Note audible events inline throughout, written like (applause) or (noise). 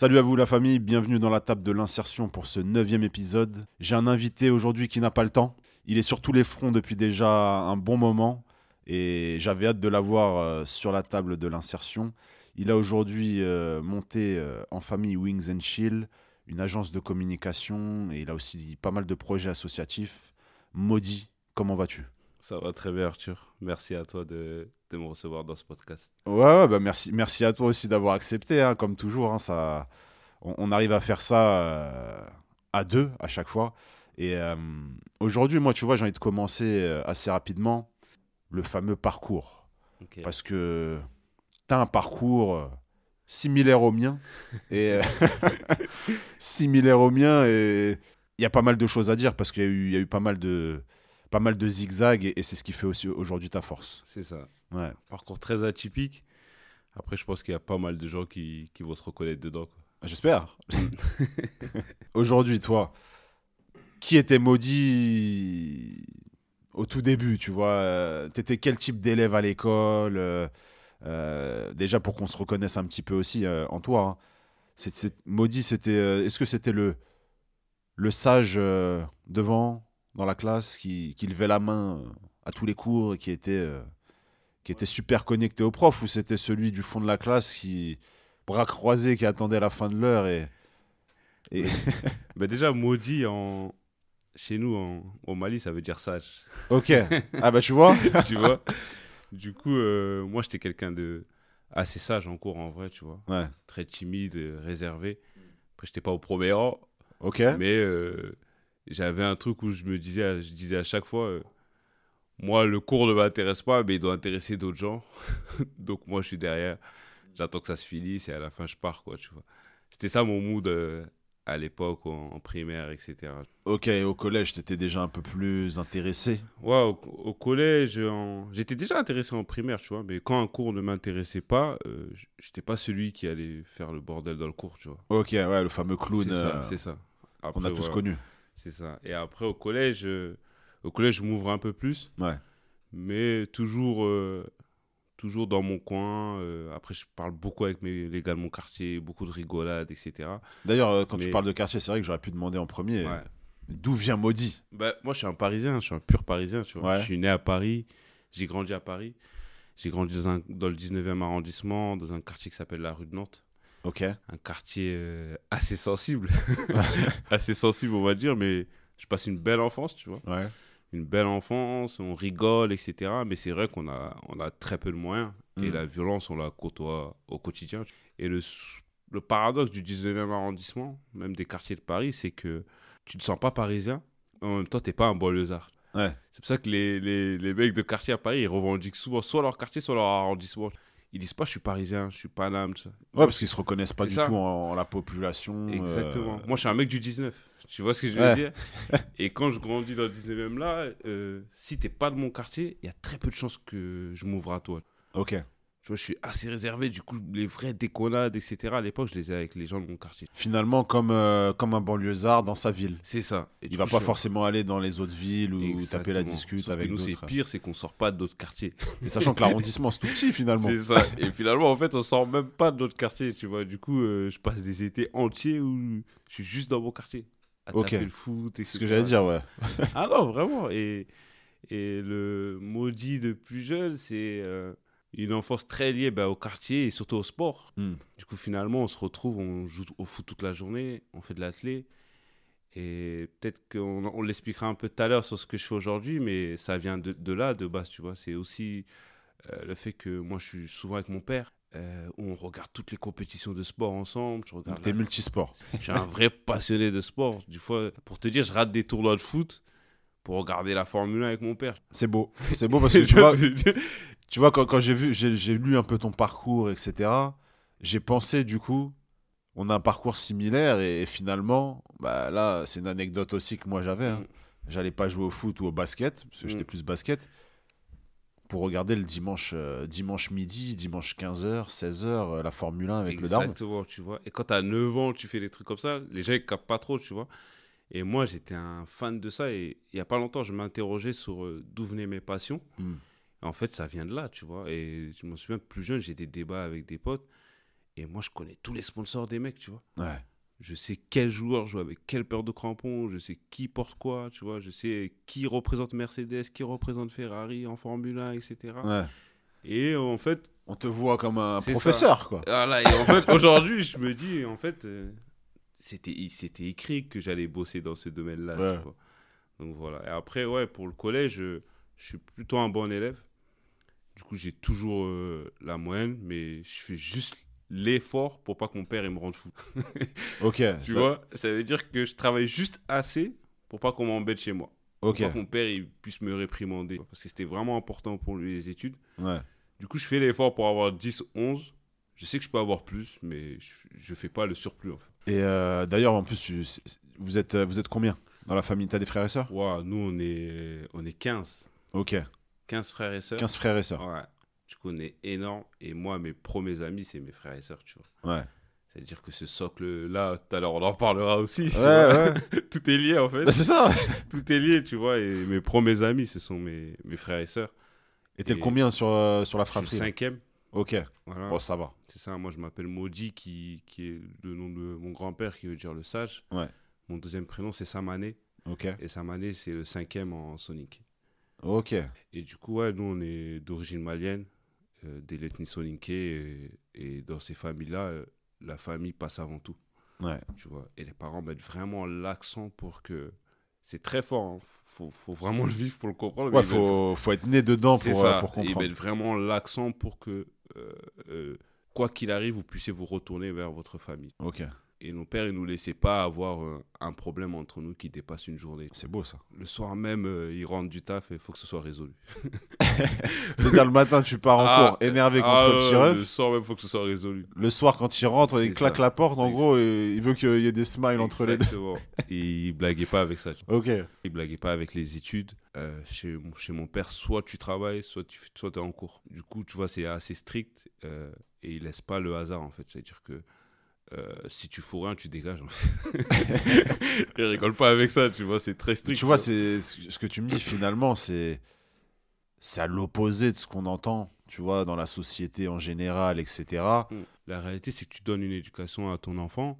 Salut à vous la famille, bienvenue dans la table de l'insertion pour ce neuvième épisode. J'ai un invité aujourd'hui qui n'a pas le temps. Il est sur tous les fronts depuis déjà un bon moment et j'avais hâte de l'avoir euh, sur la table de l'insertion. Il a aujourd'hui euh, monté euh, en famille Wings and Chill, une agence de communication et il a aussi pas mal de projets associatifs. Maudit, comment vas-tu? Ça va très bien Arthur, merci à toi de, de me recevoir dans ce podcast. Ouais, ouais bah merci, merci à toi aussi d'avoir accepté, hein, comme toujours. hein, ça, on, on arrive à faire ça euh, à deux à chaque fois. Et euh, aujourd'hui, moi, tu vois, j'ai envie de commencer euh, assez rapidement le fameux parcours. Parce que tu as un parcours similaire au mien. Et euh, (laughs) similaire au mien. Et il y a pas mal de choses à dire parce qu'il y, a eu- il y a eu pas mal de, pas mal de zigzags. Et, et c'est ce qui fait aussi aujourd'hui ta force. C'est ça. Ouais. Parcours très atypique. Après, je pense qu'il y a pas mal de gens qui, qui vont se reconnaître dedans. J'espère. (laughs) Aujourd'hui, toi, qui était maudit au tout début, tu vois? Euh, T'étais quel type d'élève à l'école euh, Déjà pour qu'on se reconnaisse un petit peu aussi euh, en toi. hein. C'est- c'est- maudit, c'était. euh, Est-ce que c'était le le sage devant dans la classe qui, qui levait la main à tous les cours et qui était qui était super connecté au prof ou c'était celui du fond de la classe qui bras croisés qui attendait la fin de l'heure et, et (laughs) Bah, déjà, maudit en... chez nous, en... au Mali, ça veut dire sage. ok ah bah tu vois (laughs) tu vois Du coup, euh, moi, j'étais quelqu'un de assez sage en cours, en vrai, tu vois. ouais Très timide, euh, réservé. Après, j'étais pas au premier rang. ok Mais euh, j'avais un truc où je me disais, je disais à chaque fois, euh, moi le cours ne m'intéresse pas, mais il doit intéresser d'autres gens. (laughs) Donc moi je suis derrière, j'attends que ça se finisse et à la fin je pars quoi, tu vois. C'était ça mon mood à l'époque en, en primaire, etc. ok au collège t'étais déjà un peu plus intéressé? Ouais, au, au collège, en- j'étais déjà intéressé en primaire, tu vois, mais quand un cours ne m'intéressait pas, euh, j'étais pas celui qui allait faire le bordel dans le cours, tu vois. ok ouais le fameux clown C'est ça, euh, ça. qu'on a tous connu C'est ça. Et après, au collège, euh, au collège, je m'ouvre un peu plus. Ouais. Mais toujours, euh, toujours dans mon coin. euh, après, je parle beaucoup avec mes, les gars de mon quartier, beaucoup de rigolades, etc. d'ailleurs euh, quand tu parles de quartier c'est vrai que j'aurais pu demander en premier Ouais. d'où vient maudit Bah, moi, je suis un Parisien, je suis un pur Parisien, tu vois. Ouais. Je suis né à Paris, j'ai grandi à Paris. J'ai grandi dans, un- dans le 19e arrondissement, dans un quartier qui s'appelle la rue de Nantes. ok Un quartier euh, assez sensible. (laughs) (laughs) assez sensible, on va dire, mais je passe une belle enfance, tu vois. ouais une belle enfance, on rigole, etc. Mais c'est vrai qu'on a, on a très peu de moyens. Et Mm. la violence, on la côtoie au quotidien. Et le, le paradoxe du 19e arrondissement, même des quartiers de Paris, c'est que tu ne te sens pas parisien, en même temps, tu n'es pas un banlieusard. ouais C'est pour ça que les, les, les mecs de quartier à Paris, ils revendiquent souvent soit leur quartier, soit leur arrondissement. Ils disent pas je suis parisien, je suis tout ça. ouais parce qu'ils se reconnaissent pas du ça. tout en, en la population euh, Exactement. Moi, je suis un mec du 19. Tu vois ce que je veux Ouais. dire (laughs) Et quand je grandis dans le 19e là, euh, si t'es pas de mon quartier, il y a très peu de chances que je m'ouvre à toi. ok Tu vois, je suis assez réservé. Du coup, les vraies déconnades, etc. À l'époque, je les ai avec les gens de mon quartier. finalement comme euh, comme un banlieusard dans sa ville C'est ça. Et il va coup, pas je- forcément aller dans les autres villes ou taper la discute Sauf que avec nous, c'est d'autres pire, c'est qu'on sort pas de notre quartier. et sachant que l'arrondissement c'est tout petit finalement C'est ça. Et finalement, en fait, on sort même pas de notre quartier, tu vois. Du coup, euh, je passe des étés entiers où je suis juste dans mon quartier. À Ok. taper le foot, c'est ce que j'allais dire ouais Ah non, vraiment. Et, et le maudit de plus jeune, c'est euh, une enfance très liée bah, au quartier et surtout au sport. Hmm. Du coup, finalement, on se retrouve, on joue au foot toute la journée, on fait de l'athlé. Et peut-être qu'on on l'expliquera un peu tout à l'heure sur ce que je fais aujourd'hui, mais ça vient de, de là, de base, tu vois. C'est aussi euh, le fait que moi, je suis souvent avec mon père. euh, où on regarde toutes les compétitions de sport ensemble. Je regarde t'es multisport je suis un vrai passionné de sport. Du fois, pour te dire, je rate des tournois de foot pour regarder la Formule 1 avec mon père. c'est beau c'est beau (laughs) parce que tu vois tu vois quand, quand j'ai vu j'ai j'ai lu un peu ton parcours etc j'ai pensé du coup on a un parcours similaire et, et finalement bah là c'est une anecdote aussi que moi j'avais hein. Mm. j'allais pas jouer au foot ou au basket parce que Mm. j'étais plus basket pour regarder le dimanche, euh, dimanche midi, dimanche 15h, 16h, la Formule 1 avec le daron. Exactement, tu vois. Et quand t'as 9 ans, tu fais des trucs comme ça, les gens ils capent pas trop, tu vois. Et moi, j'étais un fan de ça. Et il y a pas longtemps, je m'interrogeais sur euh, d'où venaient mes passions. Hmm. En fait, ça vient de là, tu vois. Et je me souviens, plus jeune, j'ai des débats avec des potes. Et moi, je connais tous les sponsors des mecs, tu vois. Ouais. Je sais quel joueur joue avec quelle paire de crampons, je sais qui porte quoi, tu vois. Je sais qui représente Mercedes, qui représente Ferrari en Formule 1, etc. ouais. Et en fait, On te voit comme un professeur, quoi. voilà, et en fait, aujourd'hui, je me dis, en fait, euh, c'était, c'était écrit que j'allais bosser dans ce domaine-là. Ouais. Donc voilà. Et après, ouais, pour le collège, euh, je suis plutôt un bon élève. Du coup, j'ai toujours euh, la moyenne, mais je fais juste l'effort pour pas que mon père il me rende fou. (laughs) Ok. Tu ça- vois Ça veut dire que je travaille juste assez pour pas qu'on m'embête chez moi. Ok. Pour pas que mon père il puisse me réprimander. Parce que c'était vraiment important pour lui les études. Ouais. Du coup, je fais l'effort pour avoir 10, 11. Je sais que je peux avoir plus, mais je, je fais pas le surplus en fait. Et euh, d'ailleurs, en plus, vous êtes, euh, vous êtes combien dans la famille? T'as des frères et sœurs? Ouah, nous, on est, on est 15. Ok. 15 frères et sœurs. 15 frères et sœurs. Ouais. Du coup, on est énorme. Et moi, mes premiers amis, c'est mes frères et sœurs, tu vois. Ouais. C'est-à-dire que ce socle-là, tout à l'heure, on en parlera aussi. Ouais, ouais. (laughs) Tout est lié, en fait. Bah, c'est ça. (laughs) Tout est lié, tu vois. Et mes premiers amis, ce sont mes, mes frères et sœurs. Et t'es le combien sur, euh, sur la Je suis le fratrie? cinquième. Ok. Voilà. Bon, ça va. C'est ça, moi je m'appelle Maudit, qui, qui est le nom de mon grand-père, qui veut dire le sage. Ouais. Mon deuxième prénom, c'est Samané. Ok. Et Samané, c'est le cinquième en Sonic. Ok. Et du coup, ouais, nous, on est d'origine malienne, euh, de l'ethnie soninké. Et, et dans ces familles-là, euh, la famille passe avant tout, Ouais. tu vois. Et les parents mettent vraiment l'accent pour que... C'est très fort, hein. faut, faut vraiment le vivre pour le comprendre. Ouais, ils faut, faut être né dedans pour, ça. euh, pour Ils comprendre. mettent vraiment l'accent pour que, quoi qu'il arrive, vous puissiez vous retourner vers votre famille. Et nos pères, ils nous laissaient pas avoir euh, un problème entre nous qui dépasse une journée. C'est beau ça. Le soir même, euh, ils rentrent du taf et il faut que ce soit résolu. (laughs) C'est-à-dire le matin, tu pars en Ah, cours énervé contre Ah, le petit ref. Le soir même, il faut que ce soit résolu. Le soir, quand il rentre, il claque ça. la porte. En gros, et il veut qu'il y ait des smiles entre les deux. (laughs) Et ils blaguaient pas avec ça. Ok. Ils blaguaient pas avec les études. Euh, chez, mon- chez mon père, soit tu travailles, soit tu soit es en cours. Du coup, tu vois, c'est assez strict et ils laissent pas le hasard en fait. C'est-à-dire que euh, si tu fous rien, tu dégages. Ils (laughs) rigolent pas avec ça, tu vois, c'est très strict. Tu vois, c'est ce que tu me dis finalement, c'est c'est à l'opposé de ce qu'on entend, tu vois, dans la société en général, etc. Mm. La réalité, c'est que tu donnes une éducation à ton enfant,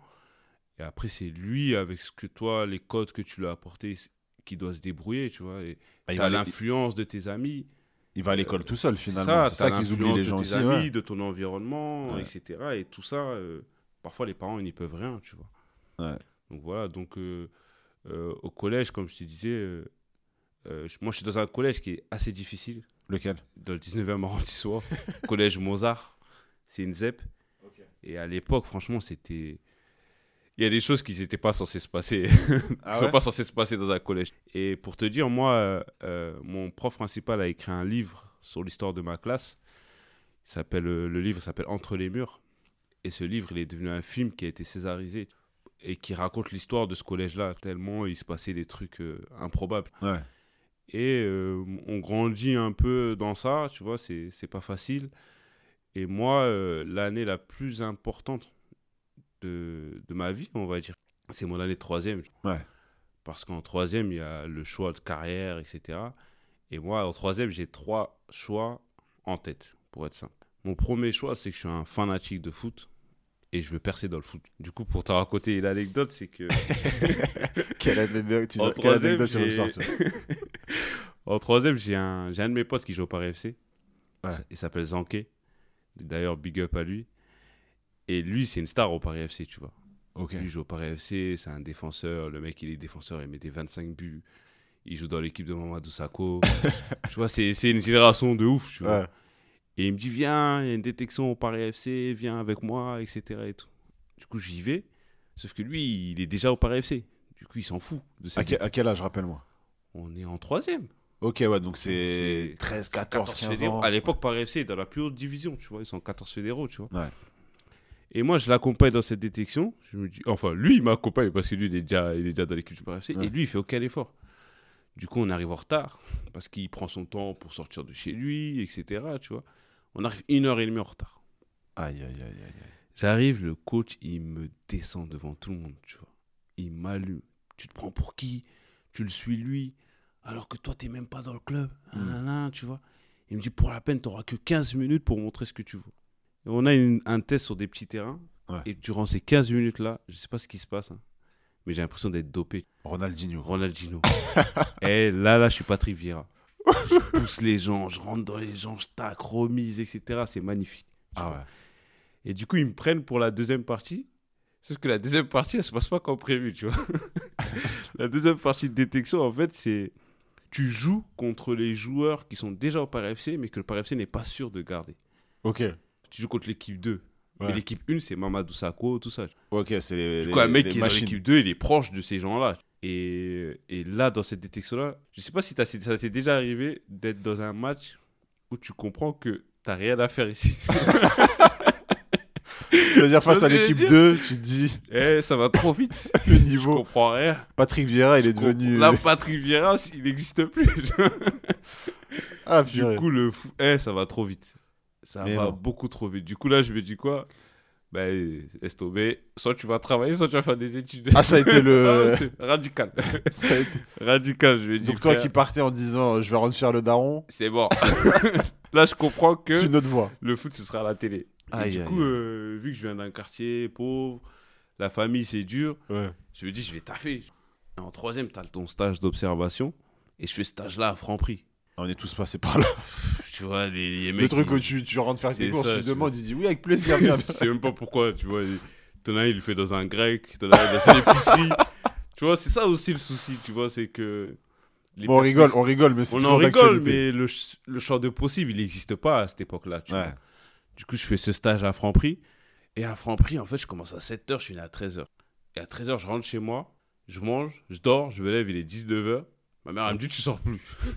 et après, c'est lui, avec ce que toi, les codes que tu lui as apportés, qui doit se débrouiller, tu vois. Et Bah, l'influence de tes amis. il va à l'école Euh, tout seul finalement. C'est ça, qu'ils oublient les gens de tes amis, ouais. de ton environnement, Ouais. etc. Et tout ça, euh, parfois, les parents, ils n'y peuvent rien, tu vois. Ouais. Donc voilà, donc euh, euh, au collège, comme je te disais, euh, euh, je- moi, je suis dans un collège qui est assez difficile, Lequel? Dans le 19e arrondissement, (laughs) collège Mozart. C'est une ZEP. Et à l'époque, franchement, c'était. Il y a des choses qui n'étaient pas censées se passer, (laughs) qui Ah sont ouais pas censées se passer dans un collège. Et pour te dire, moi, euh, euh, mon prof principal a écrit un livre sur l'histoire de ma classe. Il s'appelle, le livre s'appelle Entre les murs. Et ce livre, il est devenu un film qui a été césarisé et qui raconte l'histoire de ce collège-là, tellement il se passait des trucs euh, improbables. Ouais. Et euh, on grandit un peu dans ça, tu vois, c'est c'est pas facile. Et moi, euh, l'année la plus importante de, de ma vie, on va dire, c'est mon année de troisième. Ouais. Parce qu'en troisième, il y a le choix de carrière, etc. Et moi, en troisième, j'ai trois choix en tête, pour être simple. Mon premier choix, c'est que je suis un fanatique de foot et je veux percer dans le foot. Du coup, pour te raconter l'anecdote, c'est que (laughs) Quelle anecdote tu, En troisième, anecdote tu vas me j'ai- sortir En troisième, j'ai un, de mes potes qui joue au Paris FC. Ouais. Il s'appelle Zanké. D'ailleurs, big up à lui. Et lui, c'est une star au Paris FC, tu vois. Ok. Lui il joue au Paris FC, c'est un défenseur. Le mec, il est défenseur, il met des 25 buts. Il joue dans l'équipe de Mamadou Sakho. (laughs) tu vois, c'est c'est une génération de ouf, tu vois. Ouais. Et il me dit, viens, il y a une détection au Paris FC, viens avec moi, etc. Et tout. Du coup, j'y vais. Sauf que lui, il est déjà au Paris FC. Du coup, il s'en fout de À, cette quel, à quel âge, rappelle-moi? On est en troisième. Ok, ouais, donc c'est C'est 13, 14, 15 fédéraux. ans. À l'époque, Paris FC est dans la plus haute division, tu vois. Ils sont 14 fédéraux, tu vois. Ouais. Et moi, je l'accompagne dans cette détection. Je me dis, enfin, lui, il m'accompagne parce que lui, il est déjà, il est déjà dans l'équipe du Paris FC. Ouais. Et lui, il fait aucun effort. Du coup, on arrive en retard parce qu'il prend son temps pour sortir de chez lui, etc. Tu vois. On arrive une heure et demie en retard. Aïe, aïe, aïe, aïe. J'arrive, le coach, il me descend devant tout le monde, tu vois. Il m'allume. Tu te prends pour qui? Tu le suis lui, alors que toi, t'es même pas dans le club. Mm. Nanana, tu vois. Il me dit, pour la peine, t'auras que 15 minutes pour montrer ce que tu vaux. Et on a une- un test sur des petits terrains. Ouais. Et durant ces 15 minutes-là, je sais pas ce qui se passe, hein, mais j'ai l'impression d'être dopé. Ronaldinho. Ronaldinho. (laughs) Et là, là, je suis Patrick Vieira. Je pousse les gens, je rentre dans les gens, je tac, remise, etc. C'est magnifique. Ah ouais. Et du coup, ils me prennent pour la deuxième partie. Sauf que la deuxième partie, elle se passe pas comme prévu, tu vois. (laughs) la deuxième partie de détection, en fait, c'est tu joues contre les joueurs qui sont déjà au Paris FC, mais que le Paris FC n'est pas sûr de garder. Ok. Tu joues contre l'équipe 2. Ouais. Mais l'équipe 1, c'est Mamadou Sakho, tout ça. Ok, c'est les. Du coup, un mec les qui est dans machines. l'équipe 2, il est proche de ces gens-là. Et, et là, dans cette détection-là, je sais pas si t'as- ça t'est déjà arrivé d'être dans un match où tu comprends que t'as rien à faire ici. (laughs) C'est-à-dire, face à je l'équipe veux 2, tu te dis, Eh, ça va trop vite. (laughs) le Je niveau. comprends rien. Patrick Vieira, il est devenu. Là, Patrick Vieira, il n'existe plus. (laughs) Ah, du purée. coup, le fou... eh, ça va trop vite. Ça Mais va non. beaucoup trop vite. Du coup, là, je me dis quoi? Ben, laisse tomber. Soit tu vas travailler, soit tu vas faire des études. Ah, ça a été le. (laughs) Ah, radical. (laughs) ça a été- radical, je me dis. Donc, toi frère, qui partais en disant, je vais rendre fier le daron, C'est bon. (laughs) là, je comprends que une autre voix. le foot, ce sera à la télé. Et du coup, euh, vu que je viens d'un quartier pauvre, la famille, c'est dur. Ouais. Je me dis, je vais taffer. En troisième, tu as ton stage d'observation. Et je fais ce stage-là à Franprix. On est tous passés par là. Tu vois, les, les mecs. Le truc ils- où tu, tu rentres faire tes C'est courses, ça, tu tu demandes, il dit oui, avec plaisir, viens. (laughs) je sais même pas pourquoi, tu vois. T'en as il le fait dans un grec, t'en as dans une épicerie. (laughs) tu vois, c'est ça aussi le souci, tu vois, c'est que. Bon, on rigole, on rigole, mais c'est On en rigole, mais le, ch- le champ de possible, il n'existe pas à cette époque-là. tu Ouais. vois. Du coup, je fais ce stage à Franprix. Et à Franprix, en fait, je commence à 7h, je finis à 13h. Et à 13h, je rentre chez moi, je mange, je dors, je me lève, il est 19h. Ma mère, elle me dit, tu sors plus. (laughs)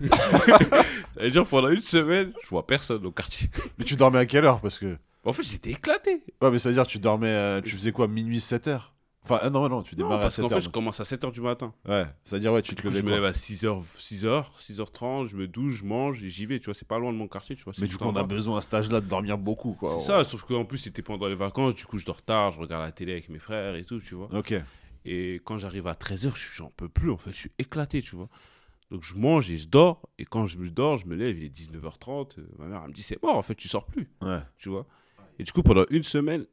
C'est-à-dire, pendant une semaine, je vois personne au quartier. (laughs) Mais tu dormais à quelle heure Parce que. En fait, j'étais éclaté. Ouais, mais c'est-à-dire, tu dormais. euh, tu faisais quoi Minuit, 7 heures? Enfin, ah, non, non, tu démarrais à parce 7 qu'en heures. fait, je commence à 7h du matin. Ouais, c'est-à-dire, ouais, tu te Du coup, levais je me quoi lève à 6h, 6h, 6h30, je me douche, je mange et j'y vais. Tu vois, c'est pas loin de mon quartier. Tu vois, c'est Mais du coup, en on a bas. besoin à cet âge-là de dormir beaucoup, quoi. C'est ça, sauf qu'en plus, c'était pendant les vacances. Du coup, je dors tard, je regarde la télé avec mes frères et tout, tu vois. Ok. Et quand j'arrive à 13h, j'en peux plus, en fait. Je suis éclaté, tu vois. Donc, je mange et je dors. Et quand je me dors, je me lève, il est 19h30. euh, Ma mère, elle me dit, c'est mort, en fait, tu sors plus, Ouais. tu vois. Et du coup, pendant une semaine,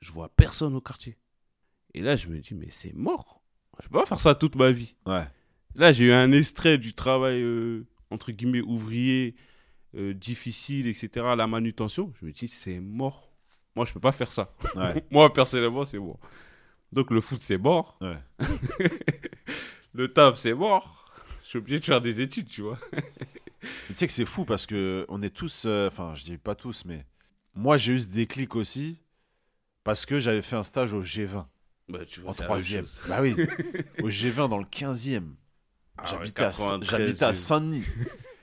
je vois personne au quartier. Et là, je me dis, mais c'est mort. Je peux pas faire ça toute ma vie. Ouais. Là, j'ai eu un extrait du travail, euh, entre guillemets, ouvrier, euh, difficile, etc., la manutention. Je me dis, c'est mort. Moi, je peux pas faire ça. Ouais. (laughs) Moi, personnellement, c'est mort. Donc, le foot, c'est mort. Ouais. (laughs) Le taf, c'est mort. Suis obligé de faire des études, tu vois. (laughs) Tu sais que c'est fou parce que on est tous, euh, enfin, je dis pas tous, mais moi j'ai eu ce déclic aussi parce que j'avais fait un stage au G20 Bah, tu vois, en troisième. Bah oui, (laughs) au G20 dans le 15e. Ah J'habitais à, 93, j'habitais à j'ai- Saint-Denis.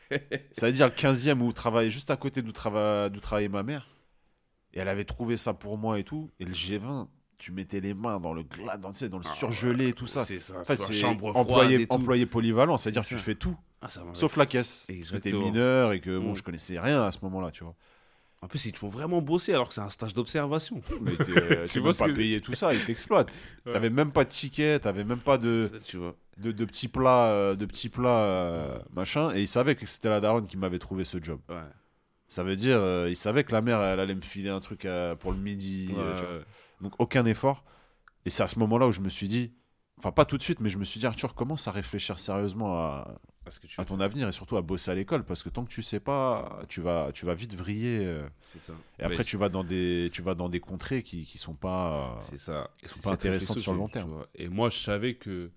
(laughs) Ça veut dire le 15e où travaillait juste à côté d'où trava- d'où travaillait ma mère. Et elle avait trouvé ça pour moi et tout. Et le G20, tu mettais les mains dans le glas, dans, tu sais, dans le Ah surgelé et tout ça. C'est ça. En fait, c'est employé, employé polyvalent, c'est-à dire que C'est tu fais tout, Ah, sauf la caisse. Parce que t'es Exactement. mineur et que bon, Mm. je connaissais rien à ce moment-là, tu vois. En plus, ils te font vraiment bosser alors que c'est un stage d'observation. (laughs) Mais euh, Tu même pas que payé tout ça, ils t'exploitent. (laughs) Ouais. T'avais même pas de ticket, t'avais même pas de, ça, tu vois. de, de petits plats, euh, de petits plats euh, machin. Et ils savaient que c'était la daronne qui m'avait trouvé ce job. Ouais. Ça veut dire, euh, ils savaient que la mère, elle allait me filer un truc euh, pour le midi. euh, tu vois. Ouais. Donc aucun effort. Et c'est à ce moment-là où je me suis dit, enfin pas tout de suite, mais je me suis dit, Arthur, commence à réfléchir sérieusement à, Parce que tu à ton avenir et surtout à bosser à l'école. Parce que tant que tu sais pas, tu vas, tu vas vite vriller. euh, C'est ça. et après, tu vas dans des, tu vas dans des contrées qui, qui sont pas. ça. Qui sont pas intéressantes sur le long terme. Et moi, je savais que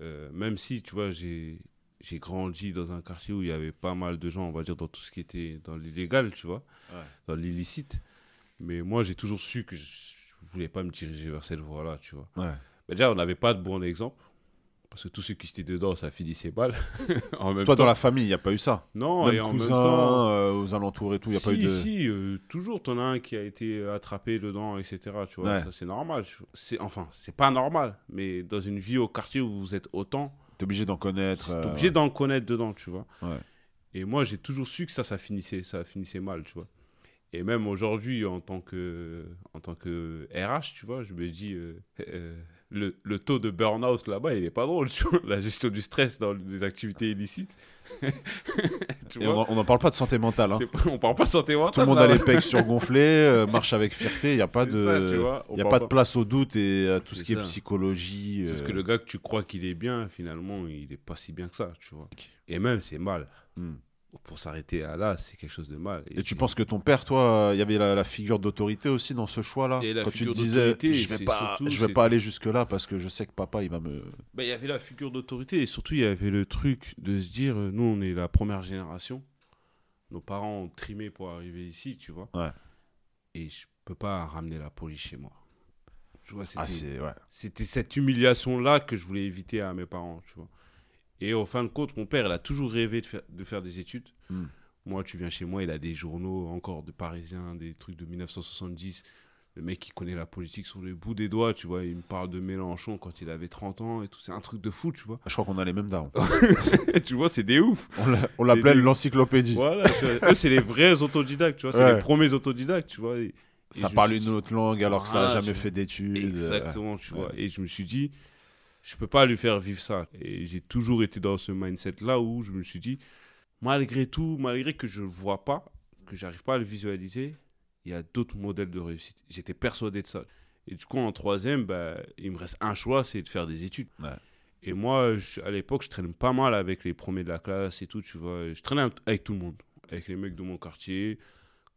euh, même si, tu vois, j'ai j'ai grandi dans un quartier où il y avait pas mal de gens, on va dire, dans tout ce qui était dans l'illégal, tu vois, Ouais. dans l'illicite. Mais moi, j'ai toujours su que je voulais pas me diriger vers cette voie-là, tu vois. Ouais. Mais déjà, on n'avait pas de bon exemple. Parce que tous ceux qui étaient dedans, ça finissait mal. (laughs) en même Toi, temps, dans la famille, il n'y a pas eu ça? Non, Même et en même temps, euh, aux alentours et tout, il n'y a si, pas eu de. si, euh, toujours, t'en as un qui a été attrapé dedans, etc. Tu vois, Ouais. ça c'est normal. C'est, enfin, c'est pas normal, mais dans une vie au quartier où vous êtes autant, T'es obligé d'en connaître. T'es euh, obligé d'en connaître dedans, tu vois. Ouais. Et moi, j'ai toujours su que ça, ça finissait, ça finissait mal, tu vois. Et même aujourd'hui, en tant que, en tant que RH, tu vois, je me dis, euh, euh, le, le taux de burn-out là-bas, il est pas drôle, (laughs) tu vois. La gestion du stress dans les activités illicites. (laughs) tu Et vois, on n'en parle pas de santé mentale. hein. on parle pas de santé mentale. Tout le monde là, a les pecs surgonflés, euh, (laughs) marche avec fierté. Il n'y a pas de, ça, y a pas pas- de place au doute et à tout ce qui est psychologie. Euh, que le gars que tu crois qu'il est bien, finalement, il est pas si bien que ça, tu vois. Et même, c'est mal. hmm. Pour s'arrêter à là, c'est quelque chose de mal. Et tu penses que ton père, toi, il y avait la, la figure d'autorité aussi dans ce choix-là Et la Quand tu te disais, je vais pas, surtout, je vais pas aller jusque là parce que je sais que papa, il va me. Ben, il y avait la figure d'autorité et surtout il y avait le truc de se dire euh, nous on est la première génération nos parents ont trimé pour arriver ici tu vois Ouais. et je peux pas ramener la police chez moi tu vois Ah, c'était c'est ouais. c'était cette humiliation là que je voulais éviter à mes parents tu vois et au fin de compte mon père il a toujours rêvé de faire, de faire des études Hmm. moi tu viens chez moi il a des journaux encore de parisiens des trucs de 1970 le mec qui connaît la politique sur le bout des doigts, tu vois, il me parle de Mélenchon quand il avait 30 ans et tout, c'est un truc de fou, tu vois. Je crois qu'on a les mêmes darons. (laughs) tu vois, c'est des oufs. On l'a- On l'appelait des- l'encyclopédie. Voilà, eux, c'est les vrais autodidactes, tu vois, c'est Ouais. les premiers autodidactes, tu vois. et- Ça parle une autre langue alors que ça n'a jamais fait d'études. Exactement, tu ouais. vois. Et je me suis dit, je peux pas lui faire vivre ça. Et j'ai toujours été dans ce mindset-là où je me suis dit, malgré tout, malgré que je le vois pas, que j'arrive pas à le visualiser, il y a d'autres modèles de réussite. J'étais persuadé de ça. Et du coup, en troisième, bah, il me reste un choix, c'est de faire des études. Ouais. Et moi, je- à l'époque, je traîne pas mal avec les premiers de la classe et tout, tu vois. Je traînais avec tout le monde, avec les mecs de mon quartier,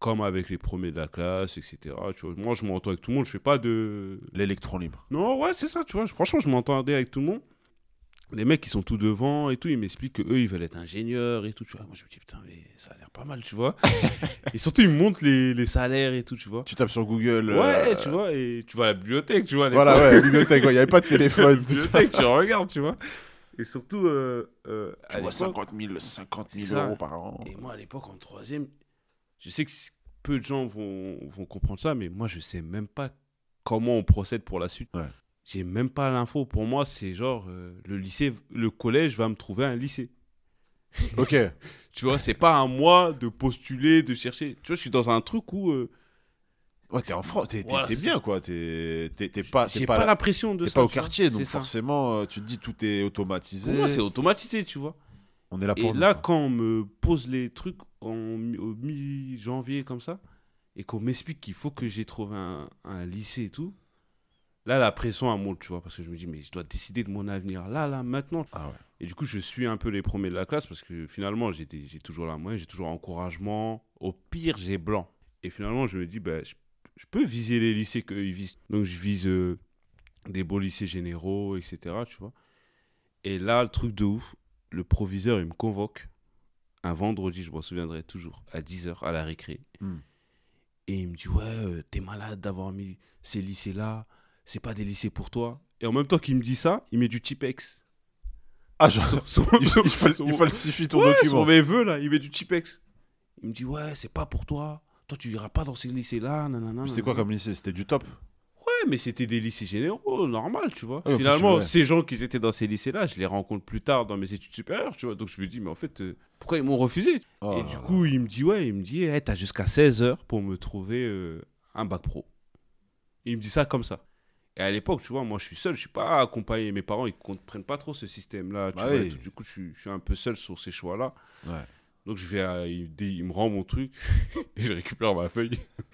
comme avec les premiers de la classe, etc. Tu vois. Moi, je m'entends avec tout le monde, je fais pas de... L'électron libre. Non, ouais, c'est ça, tu vois. Franchement, je m'entendais avec tout le monde. Les mecs qui sont tout devant et tout, ils m'expliquent qu'eux, ils veulent être ingénieurs et tout, tu vois. Moi, je me dis, putain, mais ça a l'air pas mal, tu vois. (laughs) et surtout, ils me montrent les, les salaires et tout, tu vois. Tu tapes sur Google. Ouais, euh, tu vois, et tu vas à la bibliothèque, tu vois. Voilà, ouais, bibliothèque. ouais, Il n'y avait pas de (laughs) téléphone, tout ça. bibliothèque, tu regardes, tu vois. Et surtout, euh, euh, Tu vois l'époque- 50 000, 50 000 C'est ça. euros par an. Et moi, à l'époque, en troisième, je sais que peu de gens vont, vont comprendre ça, mais moi, je sais même pas comment on procède pour la suite. Ouais. J'ai même pas l'info. Pour moi, c'est genre, euh, le lycée, le collège va me trouver un lycée. (laughs) Ok. Tu vois, c'est pas à moi de postuler, de chercher. Tu vois, je suis dans un truc où euh, Ouais, t'es en France, t'es Voilà, bien, quoi. T'es pas, j'ai pas, pas, la pression de t'es pas au quartier, donc ça. forcément, euh, tu te dis tout est automatisé. Pour moi, c'est automatisé, tu vois. On est là pour Et là, quand on me pose les trucs en, au mi-janvier comme ça, et qu'on m'explique qu'il faut que j'ai trouvé un, un lycée et tout, là, la pression, elle monte, tu vois, parce que je me dis, mais je dois décider de mon avenir là, là, maintenant. Ah ouais. Et du coup, je suis un peu les premiers de la classe, parce que finalement, j'ai toujours la moyenne, j'ai toujours encouragement. Au pire, j'ai blanc. Et finalement, je me dis, ben, je, je peux viser les lycées qu'eux, ils visent. Donc, je vise euh, des beaux lycées généraux, etc., tu vois. Et là, le truc de ouf, le proviseur, il me convoque un vendredi, je m'en souviendrai toujours, à 10h à la récré. Hmm. Et il me dit, ouais, euh, t'es malade d'avoir mis ces lycées-là, c'est pas des lycées pour toi. Et en même temps qu'il me dit ça, il met du Tipex. Ah, genre, Sur- sur- (laughs) il, sur- il fal- il falsifie ton Ouais, document. mes vœux, là, il met du Tipex. Il me dit, ouais, c'est pas pour toi. Toi, tu iras pas dans ces lycées-là. C'était quoi comme lycée? C'était du top mais c'était des lycées généraux, normal, tu vois. Ouais, plus, Finalement, ouais. ces gens qui étaient dans ces lycées-là, je les rencontre plus tard dans mes études supérieures, tu vois. Donc je me dis, mais en fait, euh, pourquoi ils m'ont refusé? Oh Et du coup, il me dit, ouais, il me dit, hey, t'as jusqu'à 16 heures pour me trouver euh, un bac pro. Il me dit ça comme ça. Et à l'époque, tu vois, moi, je suis seul, je suis pas accompagné. Mes parents, ils comprennent pas trop ce système-là. Bah oui. Du coup, je suis, je suis un peu seul sur ces choix-là. Ouais. Donc je vais, à- il, me rend mon truc (laughs) et je récupère ma feuille. (laughs)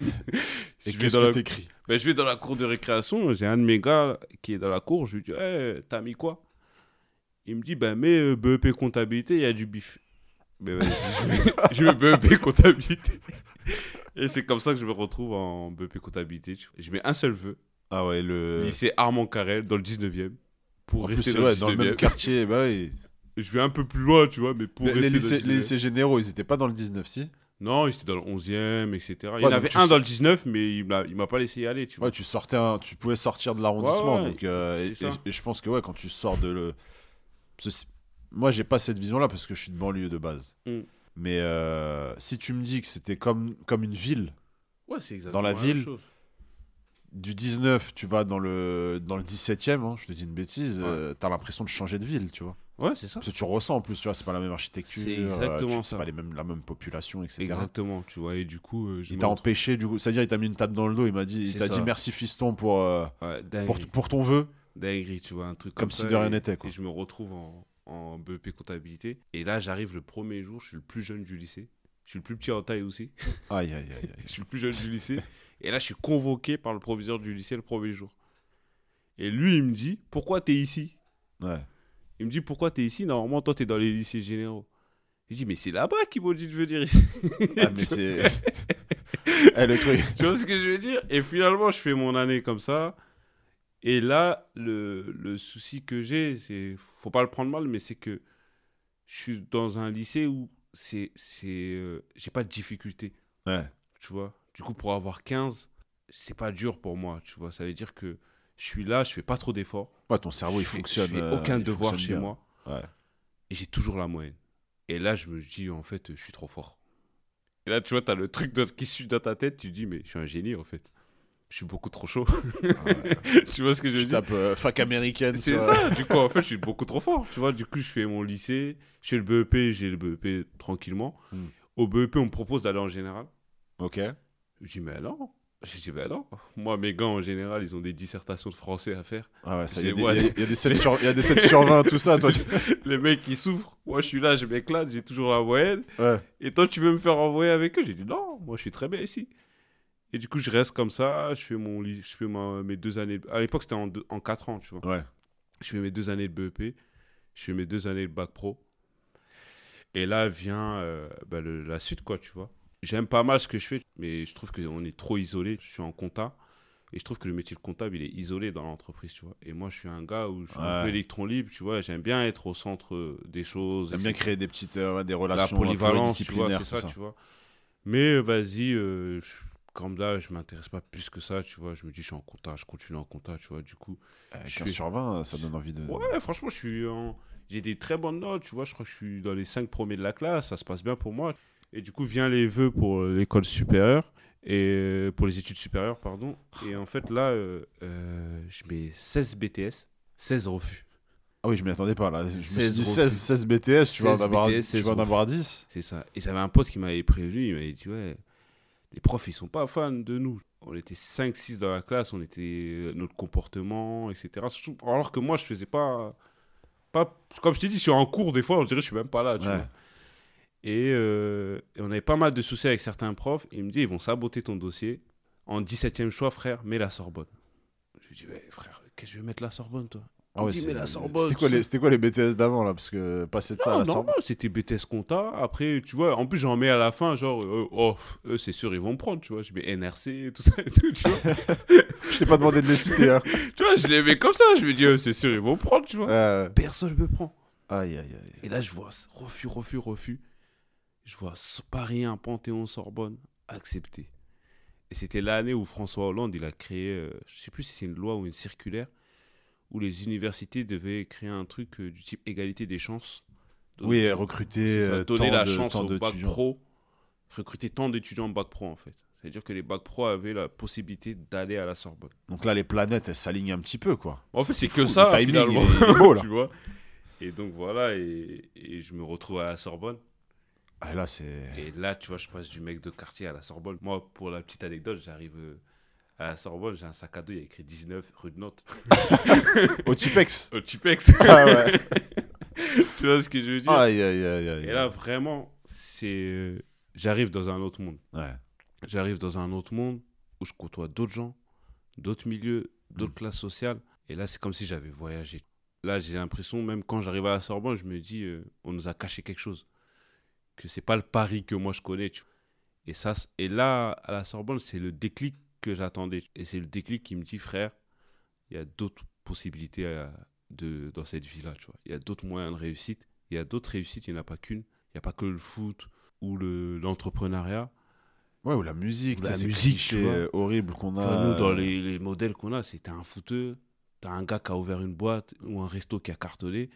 Et je, vais qu'est-ce dans que la, ben, je vais dans la cour de récréation, j'ai un de mes gars qui est dans la cour, je lui dis hey, t'as mis quoi? Il me dit ben mets euh, BEP comptabilité, il y a du bif. Ben, je, mets, (laughs) BEP comptabilité. Et c'est comme ça que je me retrouve en BEP comptabilité. Je mets un seul vœu, Ah ouais, le. lycée Armand Carrel dans le 19e. Pour En rester dans, ouais, le dans le 19e. même quartier, bah oui. Je vais un peu plus loin, tu vois, mais pour Mais rester les, lycées, les 19e. lycées généraux, ils étaient pas dans le 19, si? Non, il était dans le 11e, etc. Il y Ouais, en avait tu un dans le 19, mais il il m'a pas laissé y aller, tu vois. Ouais, tu sortais, un- tu pouvais sortir de l'arrondissement, Ouais, ouais, donc euh, et, je pense que ouais, quand tu sors de le, que moi j'ai pas cette vision-là parce que je suis de banlieue de base. Mm. Mais euh, si tu me dis que c'était comme comme une ville, Ouais, exactement Dans la ville, chose. du 19 tu vas dans le dans le 17e, hein, je te dis une bêtise, Ouais. euh, t'as l'impression de changer de ville, tu vois. Ouais, c'est ça. Parce que tu ressens en plus, tu vois, c'est pas la même architecture. C'est euh, exactement ça. pas les mêmes, la même population, etc. Exactement, tu vois. Et du coup, euh, je Il t'a empêché, du coup, c'est-à-dire il t'a mis une tape dans le dos, il m'a dit, il t'a dit merci fiston pour, euh, Ouais, pour, pour ton vœu, Dinguerie, tu vois, un truc comme comme, si ça, de rien n'était, quoi. Et je me retrouve en, en BEP comptabilité. Et là, j'arrive le premier jour, je suis le plus jeune du lycée. Je suis le plus petit en taille aussi. Aïe, aïe, aïe, aïe. (laughs) je suis le plus jeune du lycée. Et là, je suis convoqué par le proviseur du lycée le premier jour. Et lui, il me dit Pourquoi t'es ici? Ouais. Il me dit Pourquoi t'es ici? Normalement, toi, t'es dans les lycées généraux. Il dit Mais c'est là-bas qu'ils m'ont dit de venir ici. Ah, mais (laughs) c'est. (laughs) Eh, le truc. tu vois ce que je veux dire? Et finalement, je fais mon année comme ça. Et là, le, le souci que j'ai, c'est. Faut pas le prendre mal, mais c'est que je suis dans un lycée où c'est. c'est euh, J'ai pas de difficulté. Ouais. tu vois? Du coup, pour avoir 15, c'est pas dur pour moi, tu vois? Ça veut dire que je suis là, je fais pas trop d'efforts. Ouais, ton cerveau, il fais- fonctionne. Je fais euh, aucun il devoir chez bien. moi. Ouais. Et j'ai toujours la moyenne. Et là, je me dis, en fait, je suis trop fort. Et là, tu vois, t'as le truc qui suit dans ta tête, tu dis, mais je suis un génie, en fait. Je suis beaucoup trop chaud. Ouais. (laughs) tu vois ce que je veux Tu dire? tapes euh, fac américaine. C'est ça, du coup, en fait, je suis beaucoup trop fort. Tu vois, du coup, je fais mon lycée, je fais le BEP, j'ai le BEP tranquillement. Hmm. Au BEP, on me propose d'aller en général. Ok. Je dis, mais non. Je dis, ben non. Moi, mes gars, en général, ils ont des dissertations de français à faire. Ah ouais, ça, il y, a des- vois il y a- les- il y a des 7 sur, il y a des 7 (laughs) sur 20, tout ça. Toi, tu- (laughs) Les mecs, ils souffrent. Moi, je suis là, je m'éclate, j'ai toujours la moyenne. Ouais. Et toi, tu veux me faire envoyer avec eux? J'ai dit, non, moi, je suis très bien ici. Et du coup, je reste comme ça. Je fais, mon, je fais ma- mes deux années. À l'époque, c'était en, deux- en quatre ans, tu vois. Ouais. Je fais mes deux années de BEP. Je fais mes deux années de bac pro. Et là vient euh, bah, le- la suite, quoi, tu vois. J'aime pas mal ce que je fais, mais je trouve qu'on est trop isolé. Je suis en compta. Et je trouve que le métier de comptable, il est isolé dans l'entreprise, tu vois. Et moi, je suis un gars où je suis un Ouais. peu électron libre, tu vois. J'aime bien être au centre euh, des choses. J'aime bien créer des petites euh, des la relations polyvalence, tu vois, c'est ça, tout ça. tu vois. Mais euh, vas-y, euh, comme là, je m'intéresse pas plus que ça, tu vois. Je me dis, je suis en compta, je continue en compta, tu vois. Du coup, Euh, Je 15 fais- sur 20, ça donne envie de. Ouais, franchement, je suis en- j'ai des très bonnes notes, tu vois. Je crois que je suis dans les 5 premiers de la classe, ça se passe bien pour moi. Et du coup, vient les vœux pour l'école supérieure, et euh, pour les études supérieures, pardon. Et en fait, là, euh, euh, je mets 16 BTS, 16 refus. Ah oui, je m'y attendais pas là. Je me suis 16 dit refus. 16, 16 BTS, tu vas en 16 avoir, BTS, tu 16 vas en refus. avoir 10. C'est ça. Et j'avais un pote qui m'avait prévenu, il m'avait dit, ouais, les profs, ils sont pas fans de nous. On était 5-6 dans la classe, on était euh, notre comportement, etc. Alors que moi, je faisais pas. Pas comme je t'ai dit, je suis en cours, des fois, on dirait que je suis même pas là, tu Ouais. vois. Et, euh, et on avait pas mal de soucis avec certains profs. Et ils me disent, ils vont saboter ton dossier. En 17e choix, frère, mets la Sorbonne. Je lui dis, ouais, frère, qu'est-ce que je vais mettre la Sorbonne, toi? Ah ouais, C'était quoi, les- quoi BTS d'avant là? Parce que passer de ça à Non, la non, c'était BTS compta. Après, tu vois, en plus, j'en mets à la fin, genre, euh, oh, eux, c'est sûr, ils vont me prendre, tu vois. Je mets NRC tout ça et tout, tu vois. (laughs) Je t'ai pas demandé de les citer. Hein. (laughs) tu vois, je les mets comme ça. Je me dis, euh, c'est sûr, ils vont me prendre, tu vois. Euh, Personne me prend. Aïe, aïe, aïe. Et là, je vois refus, refus, refus. Je vois Paris 1, Panthéon, Sorbonne, accepté. Et c'était l'année où François Hollande, il a créé, euh, je sais plus si c'est une loi ou une circulaire, où les universités devaient créer un truc euh, du type égalité des chances. Oui, recruter. ça, euh, donner la de- chance au bac pro, recruter tant d'étudiants en bac pro en fait. C'est-à-dire que les bacs pro avaient la possibilité d'aller à la Sorbonne. Donc là, les planètes, elles s'alignent un petit peu, quoi. En fait, c'est que ça, timing, finalement. il est- il (laughs) est beau, là. tu vois et donc voilà, et, et je me retrouve à la Sorbonne. Ah, là, c'est. Et là, tu vois, je passe du mec de quartier à la Sorbonne. Moi, pour la petite anecdote, j'arrive euh, à la Sorbonne, j'ai un sac à dos, il y a écrit 19 rue de Nantes. (laughs) Au Tipex. (laughs) Au Tipex. Ah ouais. (laughs) tu vois ce que je veux dire? Aïe, aïe, aïe, aïe. Et là, vraiment, c'est. euh, J'arrive dans un autre monde. Ouais. J'arrive dans un autre monde où je côtoie d'autres gens, d'autres milieux, d'autres classes sociales. Et là, c'est comme si j'avais voyagé. Là, j'ai l'impression, même quand j'arrive à la Sorbonne, je me dis, euh, on nous a caché quelque chose. Que c'est pas le Paris que moi je connais. tu. Et, ça, et là, à la Sorbonne, c'est le déclic que j'attendais. Et c'est le déclic qui me dit, frère, il y a d'autres possibilités à- de, dans cette vie-là. tu vois. Il y a d'autres moyens de réussite. Il y a d'autres réussites, il n'y en a pas qu'une. Il n'y a pas que le foot ou le- l'entrepreneuriat. Ouais, ou la musique, Ou la musique, clichés, tu vois. euh, horribles qu'on a. Nous, dans euh, les, les modèles qu'on a, c'est t'as un footeux, t'as un gars qui a ouvert une boîte ou un resto qui a cartonné,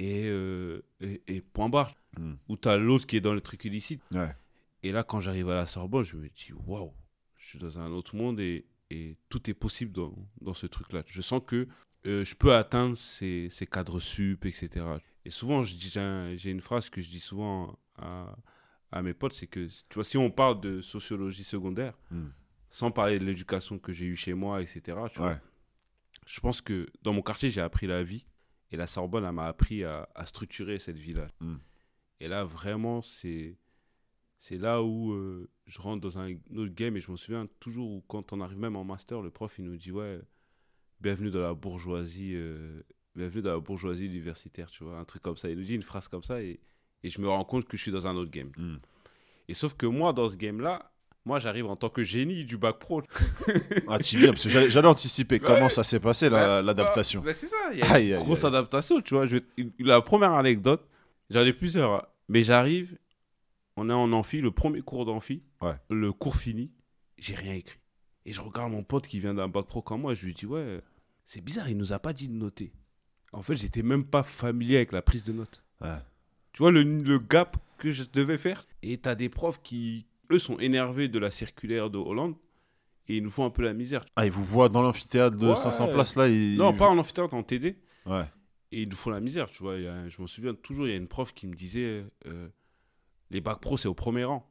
et, euh, et, et point barre. Hmm. Ou t'as l'autre qui est dans les trucs illicites. Ouais. Et là, quand j'arrive à la Sorbonne, je me dis, waouh, suis dans un autre monde et, et tout est possible dans, dans ce truc-là. Je sens que euh, je peux atteindre ces, ces cadres sup, etc. Et souvent, j'ai un- j'ai une phrase que je dis souvent à, à mes potes, c'est que, tu vois, si on parle de sociologie secondaire, Hmm. sans parler de l'éducation que j'ai eue chez moi, etc., tu vois, je pense que dans mon quartier, j'ai appris la vie. Et la Sorbonne, elle m'a appris à, à structurer cette vie-là. Mm. Et là, vraiment, c'est c'est là où euh, je rentre dans un autre game. Et je me souviens toujours où, quand on arrive même en master, le prof, il nous dit Ouais, bienvenue dans la bourgeoisie, euh, bienvenue dans la bourgeoisie universitaire, tu vois, un truc comme ça. Il nous dit une phrase comme ça. Et, et je me rends compte que je suis dans un autre game. Hmm. Et sauf que moi, dans ce game-là, moi, j'arrive en tant que génie du bac pro. Ah, tu viens, parce que j'allais anticiper comment ça s'est passé, l'adaptation. bah, bah, c'est ça, il y a une aïe, grosse aïe. adaptation, tu vois. Je La première anecdote, j'en ai plusieurs, hein. mais j'arrive, on est en amphi, le premier cours d'amphi, Ouais. le cours fini, j'ai rien écrit. Et je regarde mon pote qui vient d'un bac pro comme moi, je lui dis, ouais, c'est bizarre, il nous a pas dit de noter. En fait, j'étais même pas familier avec la prise de notes. Ouais. Tu vois le, le gap que je devais faire Et t'as des profs qui, eux, sont énervés de la circulaire de Hollande et ils nous font un peu la misère. Ah, ils vous voient dans l'amphithéâtre de Ouais. 500 places là ils... Non, pas en amphithéâtre, en TD. Ouais. Et ils nous font la misère, tu vois. A- je m'en souviens toujours, il y a une prof qui me disait euh, les bacs pro, c'est au premier rang.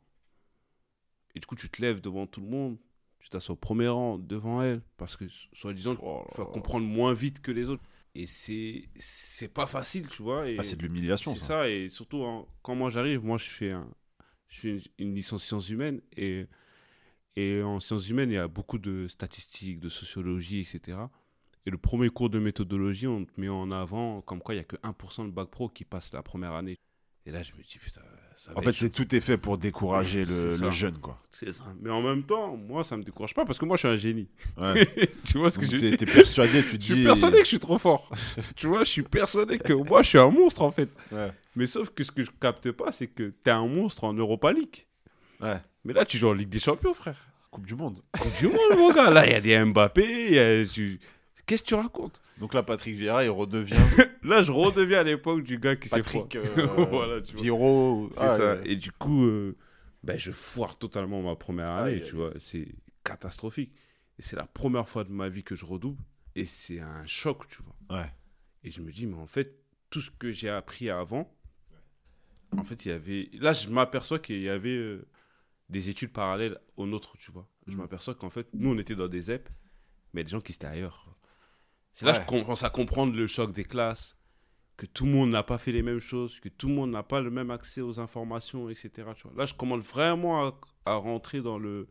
Et du coup, tu te lèves devant tout le monde, tu t'assois au premier rang devant elle, parce que, soi-disant, Oh tu vas comprendre moins vite que les autres. Et c'est c'est pas facile, tu vois. Ah, c'est de l'humiliation, c'est ça. ça. Et surtout, hein, quand moi j'arrive, moi je fais, un, je fais une, une licence sciences humaines. Et, et en sciences humaines, il y a beaucoup de statistiques, de sociologie, etc. Et le premier cours de méthodologie, on te met en avant comme quoi il n'y a que 1% de bac pro qui passe la première année. Et là, je me dis, putain, ça En fait, c'est tout est fait pour décourager le, jeune, quoi. c'est ça. Mais en même temps, moi, ça me décourage pas parce que moi, je suis un génie. Ouais. (laughs) tu vois ce que je veux dire? t'es persuadé, tu te Je dis. suis persuadé que je suis trop fort. (laughs) tu vois, je suis persuadé que moi, je suis un monstre, en fait. Ouais. Mais sauf que ce que je capte pas, c'est que t'es un monstre en Europa League. Ouais. Mais là, tu joues en Ligue des Champions, frère. Coupe du monde. Coupe du monde, mon gars. Là, il y a des Mbappé. il y a- tu- Qu'est-ce que tu racontes Donc là, Patrick Vieira, il redevient (laughs) Là, je redeviens à l'époque du gars qui s'est foiré. Patrick euh, (laughs) Voilà, tu vois. Viro. C'est Ah, ça. ouais. Et du coup, euh, ben, je foire totalement ma première année, tu vois. C'est catastrophique. Et c'est la première fois de ma vie que je redouble. Et c'est un choc, tu vois. Ouais. Et je me dis, mais en fait, tout ce que j'ai appris avant, en fait, il y avait. Là, je m'aperçois qu'il y avait euh, des études parallèles aux nôtres, tu vois. Je Mm. m'aperçois qu'en fait, nous, on était dans des ZEP, mais il y a des gens qui étaient ailleurs. C'est là que Ouais. je commence à comprendre le choc des classes, que tout le monde n'a pas fait les mêmes choses, que tout le monde n'a pas le même accès aux informations, etc. Tu vois. Là, je commence vraiment à, à rentrer dans le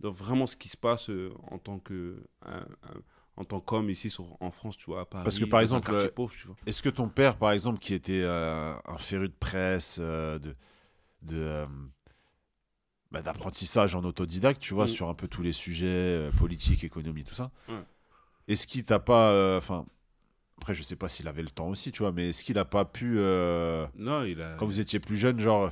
dans vraiment ce qui se passe euh, en tant que un- un- en tant qu'homme ici sur, en France, tu vois, à Paris, Parce que, par exemple, euh. Est-ce que ton père, par exemple, qui était euh, un féru de presse, euh, de, de, euh, bah, d'apprentissage en autodidacte, tu vois, Mm. sur un peu tous les sujets, euh, politique, économie, tout ça. Est-ce qu'il t'a pas. euh, Enfin, après, je sais pas s'il avait le temps aussi, tu vois, mais est-ce qu'il a pas pu, euh, Non, il a. quand vous étiez plus jeune, genre,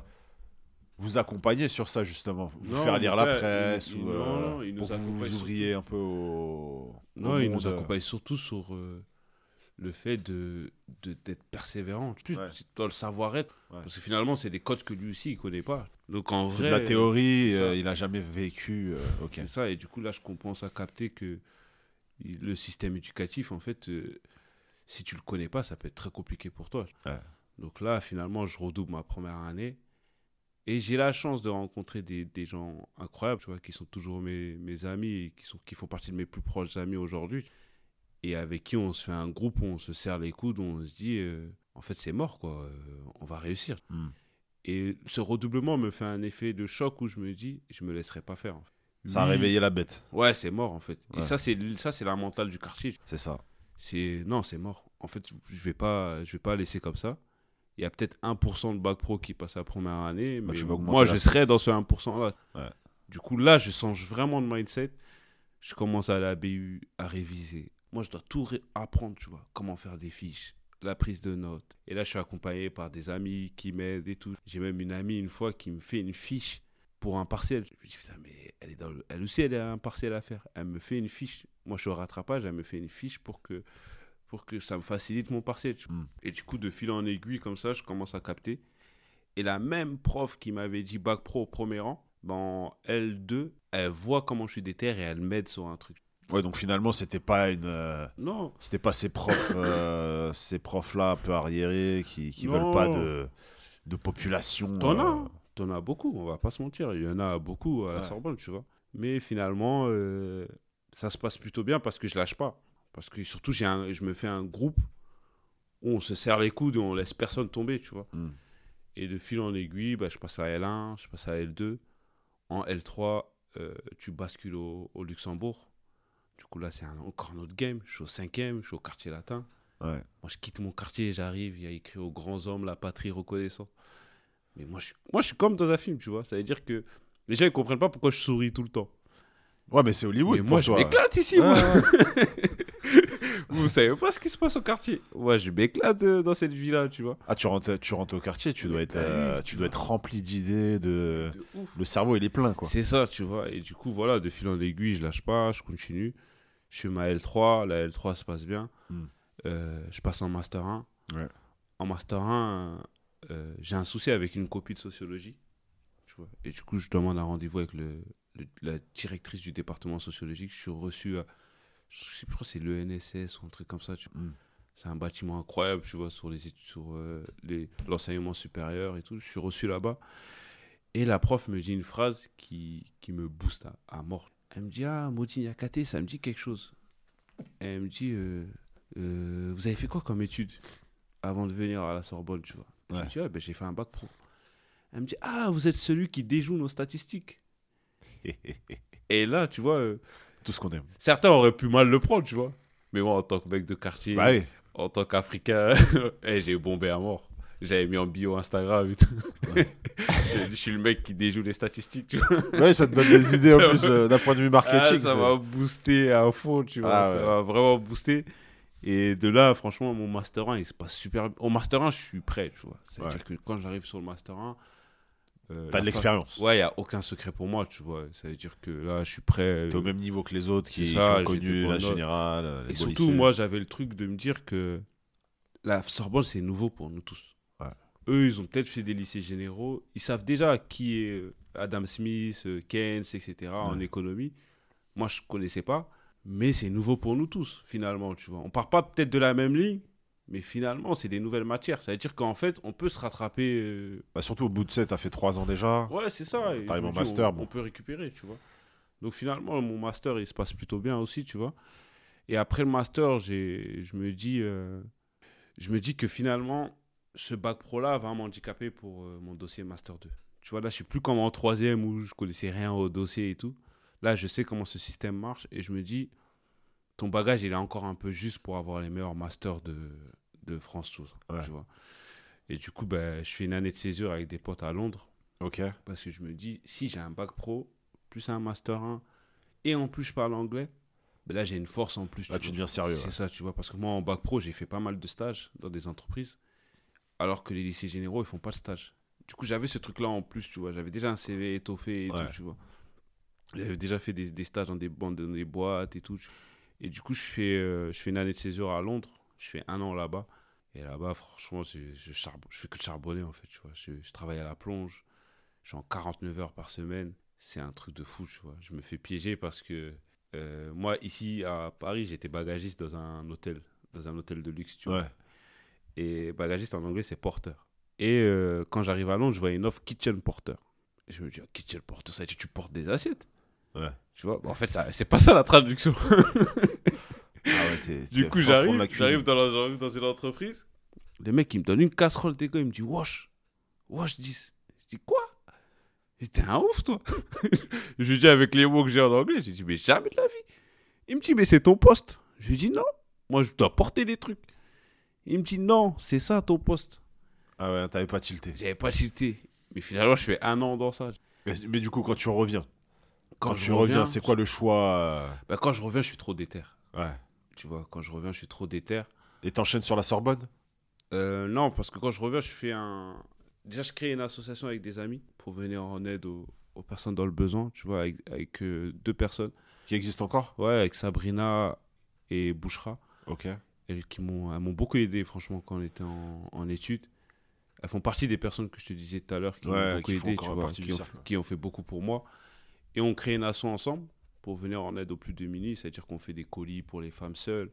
vous accompagner sur ça, justement Vous Non, faire lire la presse il- ou. il- euh, non, non, il nous pour que vous vous ouvriez un peu au. Non, au il monde, nous accompagne surtout sur euh, le fait de, d'être persévérant. Plus Ouais. dans le savoir-être. Ouais. Parce que finalement, c'est des codes que lui aussi, il connaît pas. Donc en C'est de la théorie, il a jamais vécu. C'est ça. Et du coup, là, je commence à capter que le système éducatif, en fait, euh, si tu le connais pas, ça peut être très compliqué pour toi. Ouais. Donc là, finalement, je redouble ma première année. Et j'ai la chance de rencontrer des, des gens incroyables, tu vois, qui sont toujours mes, mes amis et qui, sont, qui font partie de mes plus proches amis aujourd'hui. Et avec qui on se fait un groupe, où on se serre les coudes, où on se dit, euh, en fait, c'est mort, quoi, euh, on va réussir. Hmm. Et ce redoublement me fait un effet de choc où je me dis, je me laisserai pas faire. en fait. Ça a réveillé la bête, Ouais, c'est mort, en fait. Ouais. Et ça, c'est ça, c'est la mentale du quartier. c'est ça. C'est non, c'est mort. En fait, je vais pas, je vais pas laisser comme ça. Il y a peut-être 1% de bac pro qui passe la première année, Bah, mais moi, je cible. serai dans ce 1% là. Ouais. Du coup, là, je change vraiment de mindset. Je commence à la BU à réviser. Moi, je dois tout apprendre, tu vois, comment faire des fiches, la prise de notes. Et là, je suis accompagné par des amis qui m'aident et tout. J'ai même une amie une fois qui me fait une fiche pour un partiel. Je me dis, putain, mais elle, est dans le- elle aussi, elle a un partiel à faire. Elle me fait une fiche. Moi, je suis au rattrapage, elle me fait une fiche pour que, pour que ça me facilite mon partiel. tu vois. Mm. Et du coup, de fil en aiguille, comme ça, je commence à capter. Et la même prof qui m'avait dit bac pro au premier rang, ben, en L2, elle voit comment je suis déter et elle m'aide sur un truc. Ouais, donc finalement, c'était pas une. euh, Non, C'était pas ces profs, euh, ces profs-là un peu arriérés qui, qui veulent pas de, de population. T'en as, euh, hein. T'en as beaucoup, on va pas se mentir. Il y en a beaucoup à la Ouais. Sorbonne, tu vois. Mais finalement, euh, ça se passe plutôt bien parce que je lâche pas. Parce que surtout, j'ai un, je me fais un groupe où on se serre les coudes et on laisse personne tomber, tu vois. Hmm. Et de fil en aiguille, bah, je passe à L1, je passe à L2. En L3, euh, tu bascules au, au Luxembourg. Du coup, là, c'est un- encore un autre game. Je suis au cinquième, je suis au quartier latin. Ouais. Moi, je quitte mon quartier, j'arrive, il y a écrit aux grands hommes, la patrie reconnaissante. Mais moi je, suis, moi, je suis comme dans un film, tu vois. Ça veut dire que les gens, ils comprennent pas pourquoi je souris tout le temps. Ouais, mais c'est Hollywood. Mais pour moi, je toi. m'éclate ici, moi. ouais. (laughs) Vous savez pas ce qui se passe au quartier. Moi, je m'éclate euh, dans cette vie-là, tu vois. Ah, tu rentres, tu rentres au quartier, tu dois être, Bah euh, tu dois être rempli d'idées, de... De ouf. le cerveau il est plein quoi. C'est ça, tu vois. Et du coup, voilà, de fil en aiguille, je lâche pas, je continue. Je fais ma L3, la L3 se passe bien. Hmm. Euh, je passe en Master 1. Ouais. En Master 1, euh, j'ai un souci avec une copie de sociologie. Tu vois. Et du coup, je demande un rendez-vous avec le, le- la directrice du département sociologique. Je suis reçu à. Je sais plus, c'est l'ENSS ou un truc comme ça. tu vois. Hmm. C'est un bâtiment incroyable, tu vois, sur les sur euh, l'enseignement supérieur et tout. Je suis reçu là-bas. Et la prof me dit une phrase qui, qui me booste à, à mort. Elle me dit Ah, Yakate, ça me dit quelque chose. Et elle me dit euh, Euh, Vous avez fait quoi comme étude avant de venir à la Sorbonne, tu vois? Je Ouais. lui dis Ah, ben, j'ai fait un bac pro. Elle me dit Ah, vous êtes celui qui déjoue nos statistiques. (laughs) Et là, tu vois, euh, Tout ce qu'on aime. certains auraient pu mal le prendre, tu vois. Mais moi, en tant que mec de quartier, Bah en tant qu'Africain, (laughs) eh, j'ai bombé à mort. J'avais mis en bio Instagram et tout. (laughs) je suis le mec qui déjoue les statistiques, tu vois. Ouais, ça te donne des idées en Ça plus euh, d'un point de vue Ah, marketing. ça c'est- m'a boosté à fond, tu vois. Ah ça m'a vraiment boosté. Et de là, franchement, mon Master 1, il se passe super bien. Au Master 1, je suis prêt, tu vois. C'est-à-dire que quand j'arrive sur le Master 1... euh, T'as de l'expérience. Ouais, il n'y a aucun secret pour moi, tu vois. Ça veut dire que là, je suis prêt. T'es au même niveau que les autres qui, C'est qui ça, ont connu la générale, euh, les Et surtout, lycées. moi, j'avais le truc de me dire que la Sorbonne, c'est nouveau pour nous tous. Ouais. Eux, ils ont peut-être fait des lycées généraux. Ils savent déjà qui est Adam Smith, euh, Keynes, etc. en économie. Moi, je connaissais pas. Mais c'est nouveau pour nous tous, finalement, tu vois. On part pas peut-être de la même ligne, mais finalement, c'est des nouvelles matières. Ça veut dire qu'en fait, on peut se rattraper. euh, Bah, surtout au bout de 7, t'as fait 3 ans déjà. Ouais, c'est ça. Et T'arrives je me en dis, master, on, bon. on peut récupérer, tu vois. Donc finalement, mon master, il se passe plutôt bien aussi, tu vois. Et après le master, j'ai, je me dis, euh, je me dis que finalement, ce bac pro là va m'handicaper pour euh, mon dossier master 2. Tu vois, là, je suis plus comme en troisième où je connaissais rien au dossier et tout. Là, je sais comment ce système marche et je me dis, ton bagage, il est encore un peu juste pour avoir les meilleurs masters de, de France, tout ça, Ouais. tu vois. Et du coup, ben, je fais une année de césure avec des potes à Londres. Ok. Parce que je me dis, si j'ai un bac pro, plus un master 1, et en plus je parle anglais, ben là j'ai une force en plus. Là, tu vois. deviens sérieux. C'est ouais. ça, tu vois. Parce que moi, en bac pro, j'ai fait pas mal de stages dans des entreprises, alors que les lycées généraux, ils font pas de stage. Du coup, j'avais ce truc-là en plus, tu vois. J'avais déjà un CV étoffé et Ouais. tout, tu vois. J'avais déjà fait des, des stages dans des, bandes, dans des boîtes et tout. Et du coup, je fais, euh, je fais une année de césure à Londres. Je fais un an là-bas. Et là-bas, franchement, je, je, charbon- je fais que de charbonner, en fait, tu vois. Je, je travaille à la plonge. Je suis en 49 heures par semaine. C'est un truc de fou, tu vois. Je me fais piéger parce que euh, moi, ici, à Paris, j'étais bagagiste dans un hôtel, dans un hôtel de luxe, tu vois. Ouais. Et bagagiste en anglais, c'est porteur. Et euh, quand j'arrive à Londres, je vois une offre kitchen porteur. Je me dis, oh, kitchen porteur, ça veut dire que tu portes des assiettes. Ouais. Tu vois, Bon, en fait, c'est pas ça la traduction. Ah ouais, (laughs) du coup, j'arrive, dans, la- j'arrive dans une entreprise. Le mec, il me donne une casserole d'égo, il me dit, wash, wash 10. Je dis, quoi? T'es un ouf, toi. (laughs) je lui dis avec les mots que j'ai en anglais, j'ai dit, mais jamais de la vie. Il me dit, mais c'est ton poste. Je lui dis, non, moi, je dois porter des trucs. Il me dit, non, c'est ça ton poste. Ah ouais, t'avais pas tilté. J'avais pas tilté. Mais finalement, je fais un an dans ça. Mais, mais du coup, quand tu reviens, quand, je tu reviens, c'est quoi le choix euh, bah, quand je reviens, je suis trop déter. Ouais. Tu vois, quand je reviens, je suis trop déter. Et t'enchaînes sur la Sorbonne? Euh, non, parce que quand je reviens, je fais un. Déjà, je crée une association avec des amis pour venir en aide aux, aux personnes dans le besoin, tu vois, avec, avec, euh, deux personnes. qui existe encore? Ouais, avec Sabrina et Bouchra. Ok. Elles qui m'ont beaucoup aidé, franchement, quand on était en, en études. Elles font partie des personnes que je te disais tout à l'heure qui Ouais, m'ont beaucoup qui aidé, tu vois, ont, qui ont fait beaucoup pour moi. Et on crée une asso ensemble pour venir en aide aux plus démunis, c'est-à-dire qu'on fait des colis pour les femmes seules,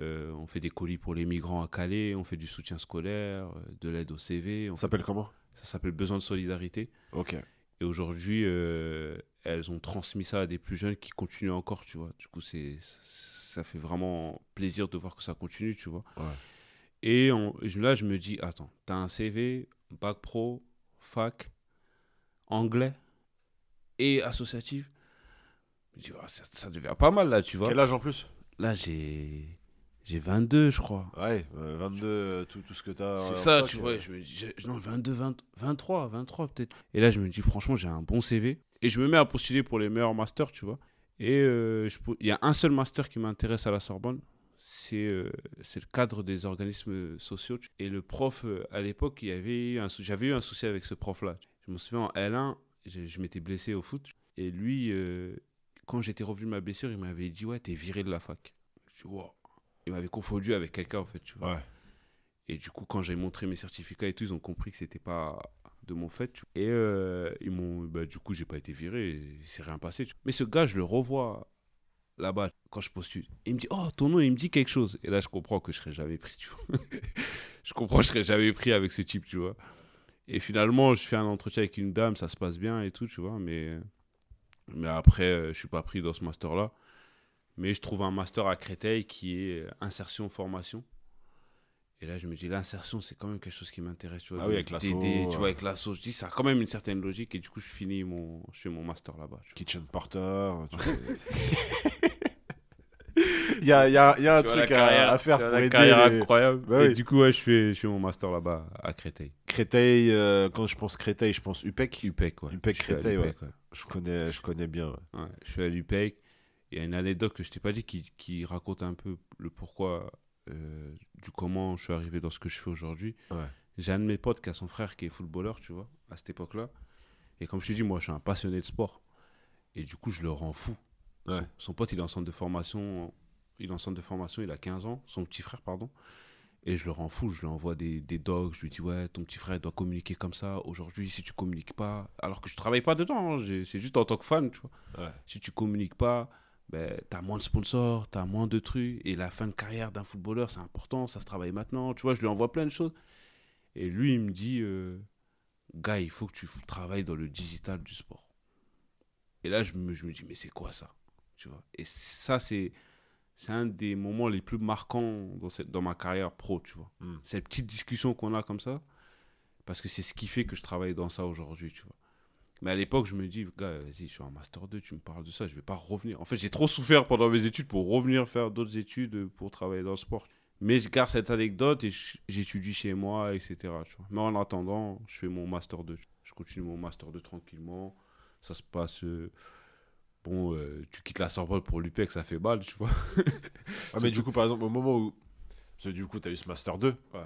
euh, on fait des colis pour les migrants à Calais, on fait du soutien scolaire, euh, de l'aide au CV. Ça s'appelle comment? Ça s'appelle Besoin de solidarité. Ok. Et aujourd'hui, euh, elles ont transmis ça à des plus jeunes qui continuent encore, tu vois. Du coup, c'est, ça fait vraiment plaisir de voir que ça continue, tu vois. Ouais. Et on- là, je me dis, attends, t'as un CV, bac pro, fac, anglais? Et associatif. Je me dis, ça, ça devient pas mal là, tu vois. Quel âge en plus? Là, j'ai, j'ai 22, je crois. Ouais, euh, 22, euh, tout, tout ce que t'as. C'est en ça, stock, tu euh. vois. Je me dis, non, 22, 20 23, 23 peut-être. Et là, je me dis, franchement, j'ai un bon CV. Et je me mets à postuler pour les meilleurs masters, tu vois. Et euh, je il y a un seul master qui m'intéresse à la Sorbonne. C'est euh, c'est le cadre des organismes sociaux. tu- Et le prof, euh, à l'époque, avait un j'avais eu un souci avec ce prof-là. Je me souviens, en L1, je, je m'étais blessé au foot. Et lui, euh, quand j'étais revenu de ma blessure, il m'avait dit, ouais, t'es viré de la fac. Je dis, wow. Il m'avait confondu avec quelqu'un, en fait, tu vois. Ouais. Et du coup, quand j'ai montré mes certificats et tout, ils ont compris que c'était pas de mon fait. tu vois. Et euh, ils m'ont, bah, du coup, j'ai pas été viré. Il s'est rien passé. tu vois. Mais ce gars, je le revois là-bas quand je postule. Il me dit, oh, ton nom, il me dit quelque chose. Et là, je comprends que je serais jamais pris, tu vois. (laughs) je comprends que je serais jamais pris avec ce type, tu vois. Et finalement, je fais un entretien avec une dame, ça se passe bien et tout, tu vois. Mais, mais après, euh, je suis pas pris dans ce master-là. Mais je trouve un master à Créteil qui est euh, insertion formation. Et là, je me dis, l'insertion, c'est quand même quelque chose qui m'intéresse. Tu vois, Ah oui, avec l'asso, d'aider, Tu vois, avec l'asso. Je dis, ça a quand même une certaine logique. Et du coup, je finis mon, je fais mon master là-bas. Kitchen Porter. tu vois. (laughs) Il y a, il y a- il y a un Tu truc la à, faire pour la aider carrière les... incroyable. Bah et oui. du coup, ouais, je fais, je fais mon master là-bas à Créteil. Créteil. euh, quand je pense Créteil, je pense UPEC. UPEC, ouais. UPEC Créteil, ouais. Je connais, je connais bien. ouais. Ouais, je suis à l'UPEC. Il y a une anecdote que je t'ai pas dit qui, qui raconte un peu le pourquoi euh, du comment je suis arrivé dans ce que je fais aujourd'hui. Ouais. J'ai un de mes potes qui a son frère qui est footballeur, tu vois, à cette époque-là. Et comme je te dis, moi, je suis un passionné de sport. Et du coup, je le rends fou. Ouais. Son, son pote, il est en centre de formation. Il est en centre de formation, il a 15 ans. Son petit frère, pardon. Et je le rends fou. Je lui envoie des, des docs. Je lui dis, ouais, ton petit frère doit communiquer comme ça. Aujourd'hui, si tu communiques pas. Alors que je travaille pas dedans. hein, C'est juste en tant que fan, tu vois. Ouais. Si tu communiques pas, ben, tu as moins de sponsors, tu as moins de trucs. Et la fin de carrière d'un footballeur, c'est important, ça se travaille maintenant. Tu vois, je lui envoie plein de choses. Et lui, il me dit, euh, gars, il faut que tu travailles dans le digital du sport. Et là, je me, je me dis, mais c'est quoi ça? Tu vois? Et ça, c'est c'est un des moments les plus marquants dans, cette, dans ma carrière pro, tu vois. Mm. Ces petites discussions qu'on a comme ça, parce que c'est ce qui fait que je travaille dans ça aujourd'hui, tu vois. Mais à l'époque, je me dis, gars, vas-y, je suis en Master 2, tu me parles de ça, je vais pas revenir. En fait, j'ai trop souffert pendant mes études pour revenir faire d'autres études pour travailler dans le sport. Mais je garde cette anecdote et j'étudie chez moi, etc. tu vois. Mais en attendant, je fais mon Master 2. Je continue mon Master 2 tranquillement. Ça se passe. euh, Bon, euh, tu quittes la Sorbonne pour l'UPEC, ça fait mal, tu vois. (laughs) Mais du coup, par exemple, au moment où. Parce que du coup, tu as eu ce Master 2. Ouais.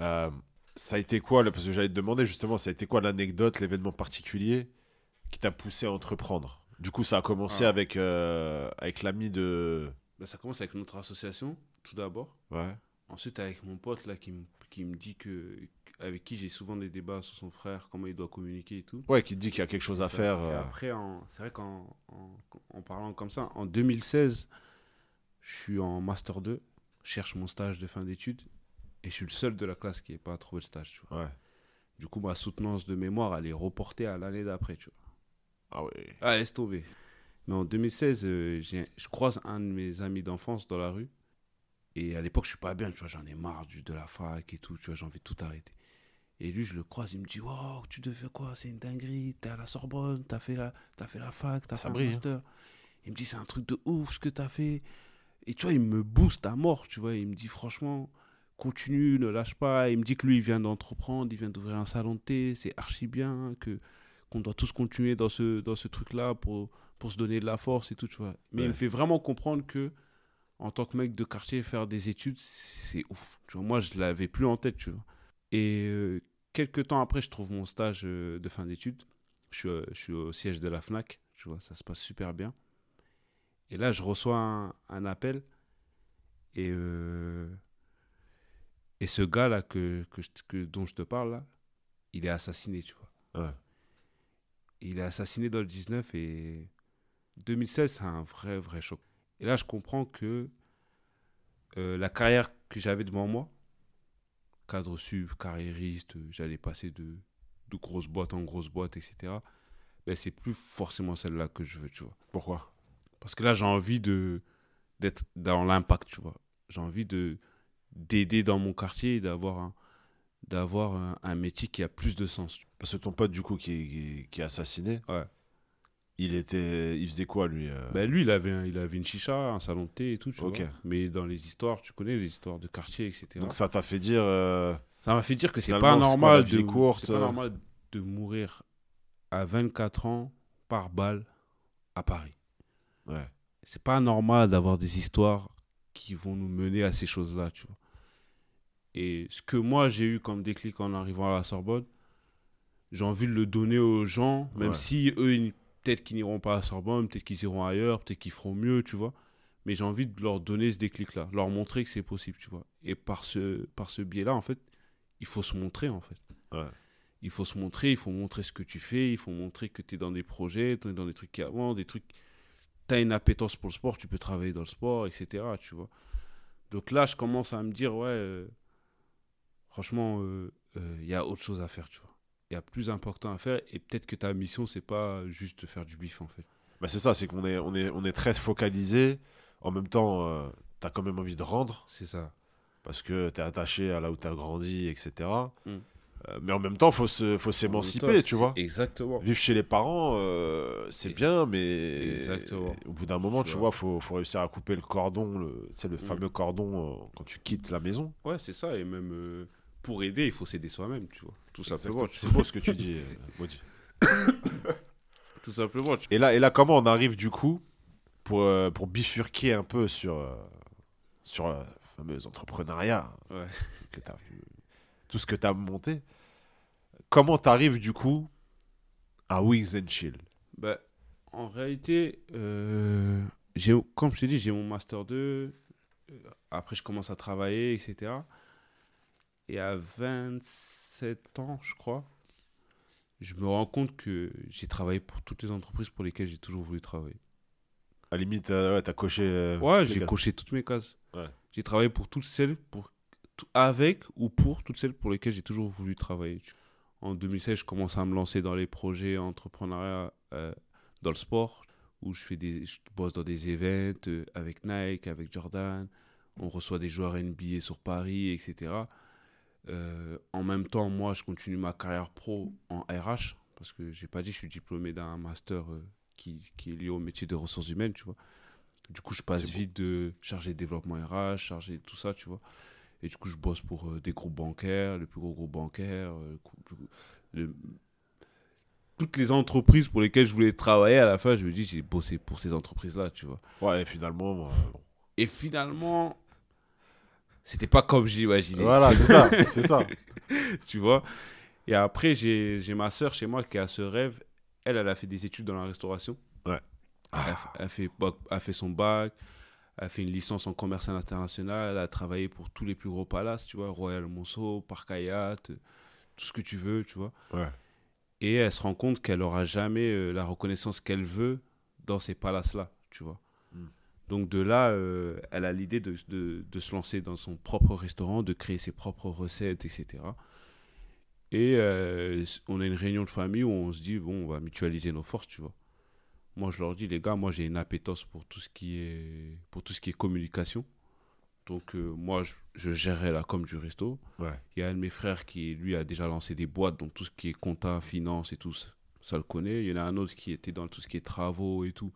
euh, ça a été quoi là Parce que j'allais te demander justement, ça a été quoi l'anecdote, l'événement particulier qui t'a poussé à entreprendre? Du coup, ça a commencé Ah. avec, euh, avec l'ami de. Bah, ça commence avec notre association, tout d'abord. Ouais. Ensuite, avec mon pote là qui me, qui me dit que. Avec qui j'ai souvent des débats sur son frère, comment il doit communiquer et tout. Ouais, qui dit qu'il y a quelque chose à faire. Et euh, après, c'est vrai qu'en en, en parlant comme ça, en 2016, je suis en Master 2, je cherche mon stage de fin d'études, et je suis le seul de la classe qui n'ait pas trouvé le stage. Tu vois. Ouais. Du coup, ma soutenance de mémoire, elle est reportée à l'année d'après. Tu vois. Ah ouais. Ah, laisse tomber. Mais en 2016, euh, je croise un de mes amis d'enfance dans la rue. Et à l'époque, je suis pas bien, tu vois, j'en ai marre du, de la fac et tout, tu vois, j'ai envie de tout arrêter. Et lui, je le croise, il me dit Waouh, tu devais quoi? C'est une dinguerie, t'es à la Sorbonne, t'as fait la, as fait la fac, t'as fait un hein. master. Il me dit C'est un truc de ouf ce que t'as fait. Et tu vois, il me booste à mort, tu vois, il me dit Franchement, continue, ne lâche pas. Il me dit que lui, il vient d'entreprendre, il vient d'ouvrir un salon de thé, c'est archi bien, que qu'on doit tous continuer dans ce, dans ce truc-là pour, pour se donner de la force et tout, tu vois. Mais Ouais. il me fait vraiment comprendre que, en tant que mec de quartier, faire des études, c'est ouf. Tu vois, moi, je l'avais plus en tête, tu vois. Et euh, quelques temps après, je trouve mon stage euh, de fin d'études. Je suis, euh, je suis au siège de la FNAC, tu vois, ça se passe super bien. Et là, je reçois un, un appel. Et, euh, et ce gars-là que, que, dont je te parle, là, il est assassiné, tu vois. Ouais. Il est assassiné dans le 19 et 2016, c'est un vrai, vrai choc. Et là, je comprends que euh, la carrière que j'avais devant moi, cadre sub, carriériste, j'allais passer de, de grosse boîte en grosse boîte, etc. Ben, c'est plus forcément celle-là que je veux, tu vois. Pourquoi? Parce que là, j'ai envie de d'être dans l'impact, tu vois. J'ai envie de d'aider dans mon quartier et d'avoir un, d'avoir un, un métier qui a plus de sens. Parce que ton pote, du coup, qui est, qui est- qui est assassiné, Ouais. Il, était, il faisait quoi, lui Ben, lui, il avait, un- il avait une chicha, un salon de thé et tout, tu vois. Mais dans les histoires, tu connais les histoires de quartier, etc. Donc ça t'a fait dire. euh, Ça m'a fait dire que c'est pas normal de courte, euh. normal de mourir à 24 ans par balle à Paris. Ouais. C'est pas normal d'avoir des histoires qui vont nous mener à ces choses-là, tu vois. Et ce que moi j'ai eu comme déclic en arrivant à la Sorbonne, j'ai envie de le donner aux gens, même Ouais. si eux, ils- peut-être qu'ils n'iront pas à Sorbonne, peut-être qu'ils iront ailleurs, peut-être qu'ils feront mieux, tu vois. Mais j'ai envie de leur donner ce déclic-là, leur montrer que c'est possible, tu vois. Et par ce, par ce biais-là, en fait, il faut se montrer, en fait. Ouais. Il faut se montrer, il faut montrer ce que tu fais, il faut montrer que tu es dans des projets, tu es dans des trucs qui avancent, des trucs. Tu as une appétence pour le sport, tu peux travailler dans le sport, etc. Tu vois. Donc là, je commence à me dire, ouais, euh, franchement, il y a autre chose à faire, tu vois. Il y a plus important à faire et peut-être que ta mission, c'est pas juste de faire du bif, en fait. Bah, c'est ça, c'est qu'on est, on est, on est très focalisé. En même temps, euh, t'as quand même envie de rendre C'est ça. parce que t'es attaché à là où t'as grandi, etc. Mm. Euh, mais en même temps, faut se, faut s'émanciper, tu C'est- vois. Exactement. Vivre chez les parents, euh, c'est bien, mais Exactement. au bout d'un moment, Tu tu vois. vois, faut, faut réussir à couper le cordon, le, tu sais, le Mm. fameux cordon euh, quand tu quittes la maison. Ouais, c'est ça. Et même pour aider, il faut s'aider soi-même, tu vois. Tout simplement. C'est beau ce que tu dis, euh, Maudit. (coughs) Tout simplement. tu- Et là, et là, comment on arrive du coup pour, euh, pour bifurquer un peu sur, euh, sur le fameux entrepreneuriat Ouais. que t'as vu, tout ce que tu as monté. Comment tu arrives du coup à Wings and Chill? Bah, en réalité, euh, comme je t'ai dit, j'ai mon Master 2. euh, Après, je commence à travailler, etc. Et à 27 ans, je crois, je me rends compte que j'ai travaillé pour toutes les entreprises pour lesquelles j'ai toujours voulu travailler. À la limite, euh, ouais, t'as coché. euh, Ouais, j'ai coché toutes mes cases. Ouais. J'ai travaillé pour toutes celles, pour, avec ou pour toutes celles pour lesquelles j'ai toujours voulu travailler. En 2016, je commence à me lancer dans les projets entrepreneuriat euh, dans le sport, où je, fais des, je bosse dans des events euh, avec Nike, avec Jordan. On reçoit des joueurs NBA sur Paris, etc. Euh, en même temps, moi, je continue ma carrière pro en RH, parce que j'ai pas dit, je suis diplômé d'un master euh, qui, qui est lié au métier de ressources humaines, tu vois. Du coup, je passe vite de chargé de développement RH, chargé de tout ça, tu vois. Et du coup, je bosse pour euh, des groupes bancaires, le plus gros groupe bancaire, euh, le toutes les entreprises pour lesquelles je voulais travailler. À la fin, je me dis, j'ai bossé pour ces entreprises-là, tu vois. Ouais, et finalement. bon. Et finalement, c'était pas comme j'imaginais. Voilà, c'est ça, c'est ça. (laughs) tu vois? Et après, j'ai ma soeur chez moi qui a ce rêve. Elle, elle a fait des études dans la restauration. Ouais. Elle, a- elle fait, elle fait son bac, elle a fait une licence en commerce international, elle a travaillé pour tous les plus gros palaces, tu vois, Royal Monceau, Parc Hyatt, euh, tout ce que tu veux, tu vois. Ouais. Et elle se rend compte qu'elle aura jamais euh, la reconnaissance qu'elle veut dans ces palaces-là, tu vois. Donc de là, euh, elle a l'idée de, de- de se lancer dans son propre restaurant, de créer ses propres recettes, etc. Et euh, on a une réunion de famille où on se dit, bon, on va mutualiser nos forces, tu vois. Moi, je leur dis, les gars, moi, j'ai une appétence pour tout ce qui est, pour tout ce qui est communication. Donc, euh, moi, je, je gérerai la com du resto. Ouais. Il y a un de mes frères qui, lui, a déjà lancé des boîtes, donc tout ce qui est compta, finance et tout, ça, ça le connaît. Il y en a un autre qui était dans tout ce qui est travaux et tout.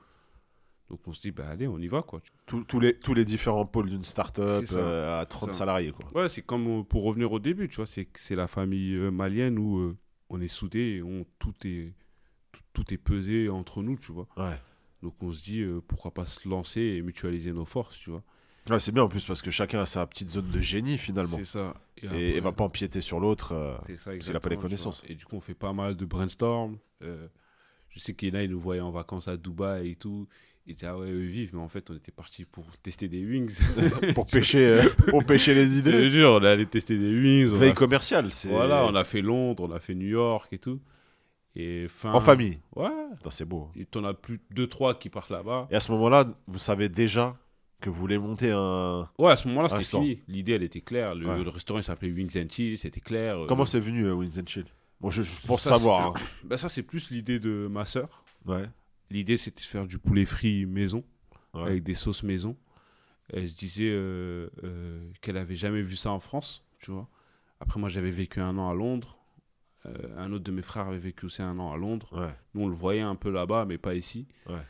Donc, on se dit, bah, allez, on y va, quoi. Tous- tous les, tous les différents pôles d'une start-up euh, à 30 ça. salariés, quoi. Ouais, c'est comme euh, pour revenir au début, tu vois, c'est la famille euh, malienne où euh, on est soudés et on, tout, est, tout, tout est pesé entre nous, tu vois. Ouais. Donc on se dit euh, pourquoi pas se lancer et mutualiser nos forces, tu vois. Ouais, c'est bien en plus parce que chacun a sa petite zone de génie finalement. C'est ça. Et, après, et va pas empiéter sur l'autre. s'il a pas les connaissances. Et du coup, on fait pas mal de brainstorm. Je sais qu'il y en a, ils nous voyaient en vacances à Dubaï et tout. Ils disaient, ah ouais, eux vivent, mais en fait, on était partis pour tester des wings. (laughs) pour, (laughs) pêcher, euh, pour pêcher les Je te idées. jure, on est allé tester des wings. Veille commerciale. c'est- Voilà, on a fait Londres, on a fait New York et tout. Et fin... En famille. Ouais. C'est beau. Et t'en as plus deux, trois qui partent là-bas. Et à ce moment-là, vous savez déjà que vous voulez monter un. Ouais, à ce moment-là, c'était Restaurant. fini. L'idée, elle était claire. Le, Ouais. le restaurant, il s'appelait Wings and Chill, c'était clair. Euh, Comment c'est venu, euh, Wins and Chill? Bon, je, je pense Ça, savoir. hein. (coughs) bah, Ça, c'est plus l'idée de ma sœur. Ouais. L'idée, c'était de faire du poulet frit maison, Ouais. avec des sauces maison. Elle se disait euh, euh, qu'elle avait jamais vu ça en France, tu vois. Après, moi, j'avais vécu un an à Londres. Euh, un autre de mes frères avait vécu aussi un an à Londres. Ouais. Nous, on le voyait un peu là-bas, mais pas ici. Ouais.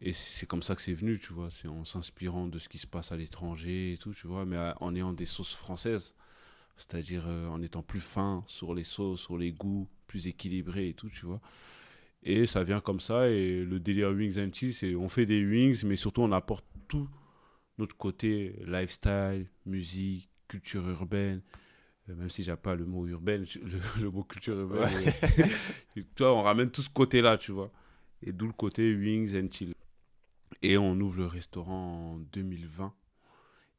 Et c'est comme ça que c'est venu, tu vois. C'est en s'inspirant de ce qui se passe à l'étranger et tout, tu vois. Mais en ayant des sauces françaises. C'est-à-dire en étant plus fin sur les sauces, sur les goûts, plus équilibré et tout, tu vois. Et ça vient comme ça. Et le délire Wings and Cheese, c'est on fait des wings, mais surtout on apporte tout notre côté lifestyle, musique, culture urbaine. Euh, même si j'aime pas le mot urbaine, (laughs) le, le mot culture urbaine. euh, (laughs) tu vois, on ramène tout ce côté-là, tu vois. Et d'où le côté Wings and Chill. Et on ouvre le restaurant en 2020.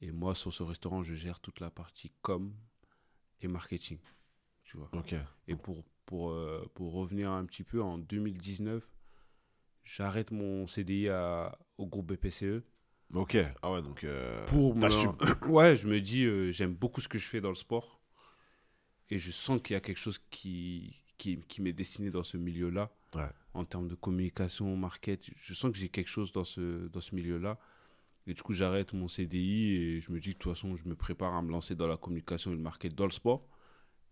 Et moi, sur ce restaurant, je gère toute la partie com et marketing. Tu vois. Ok. Et pour, pour, euh, pour revenir un petit peu, en 2019, j'arrête mon CDI à, au groupe BPCE. Ok. Ah ouais, donc. euh, Pour me... (coughs) Ouais, je me dis, euh, j'aime beaucoup ce que je fais dans le sport. Et je sens qu'il y a quelque chose qui, qui, qui m'est destiné dans ce milieu-là. Ouais. En termes de communication, market. Je sens que j'ai quelque chose dans ce, dans ce milieu-là. Et du coup, j'arrête mon CDI et je me dis, de toute façon, je me prépare à me lancer dans la communication et le market dans le sport.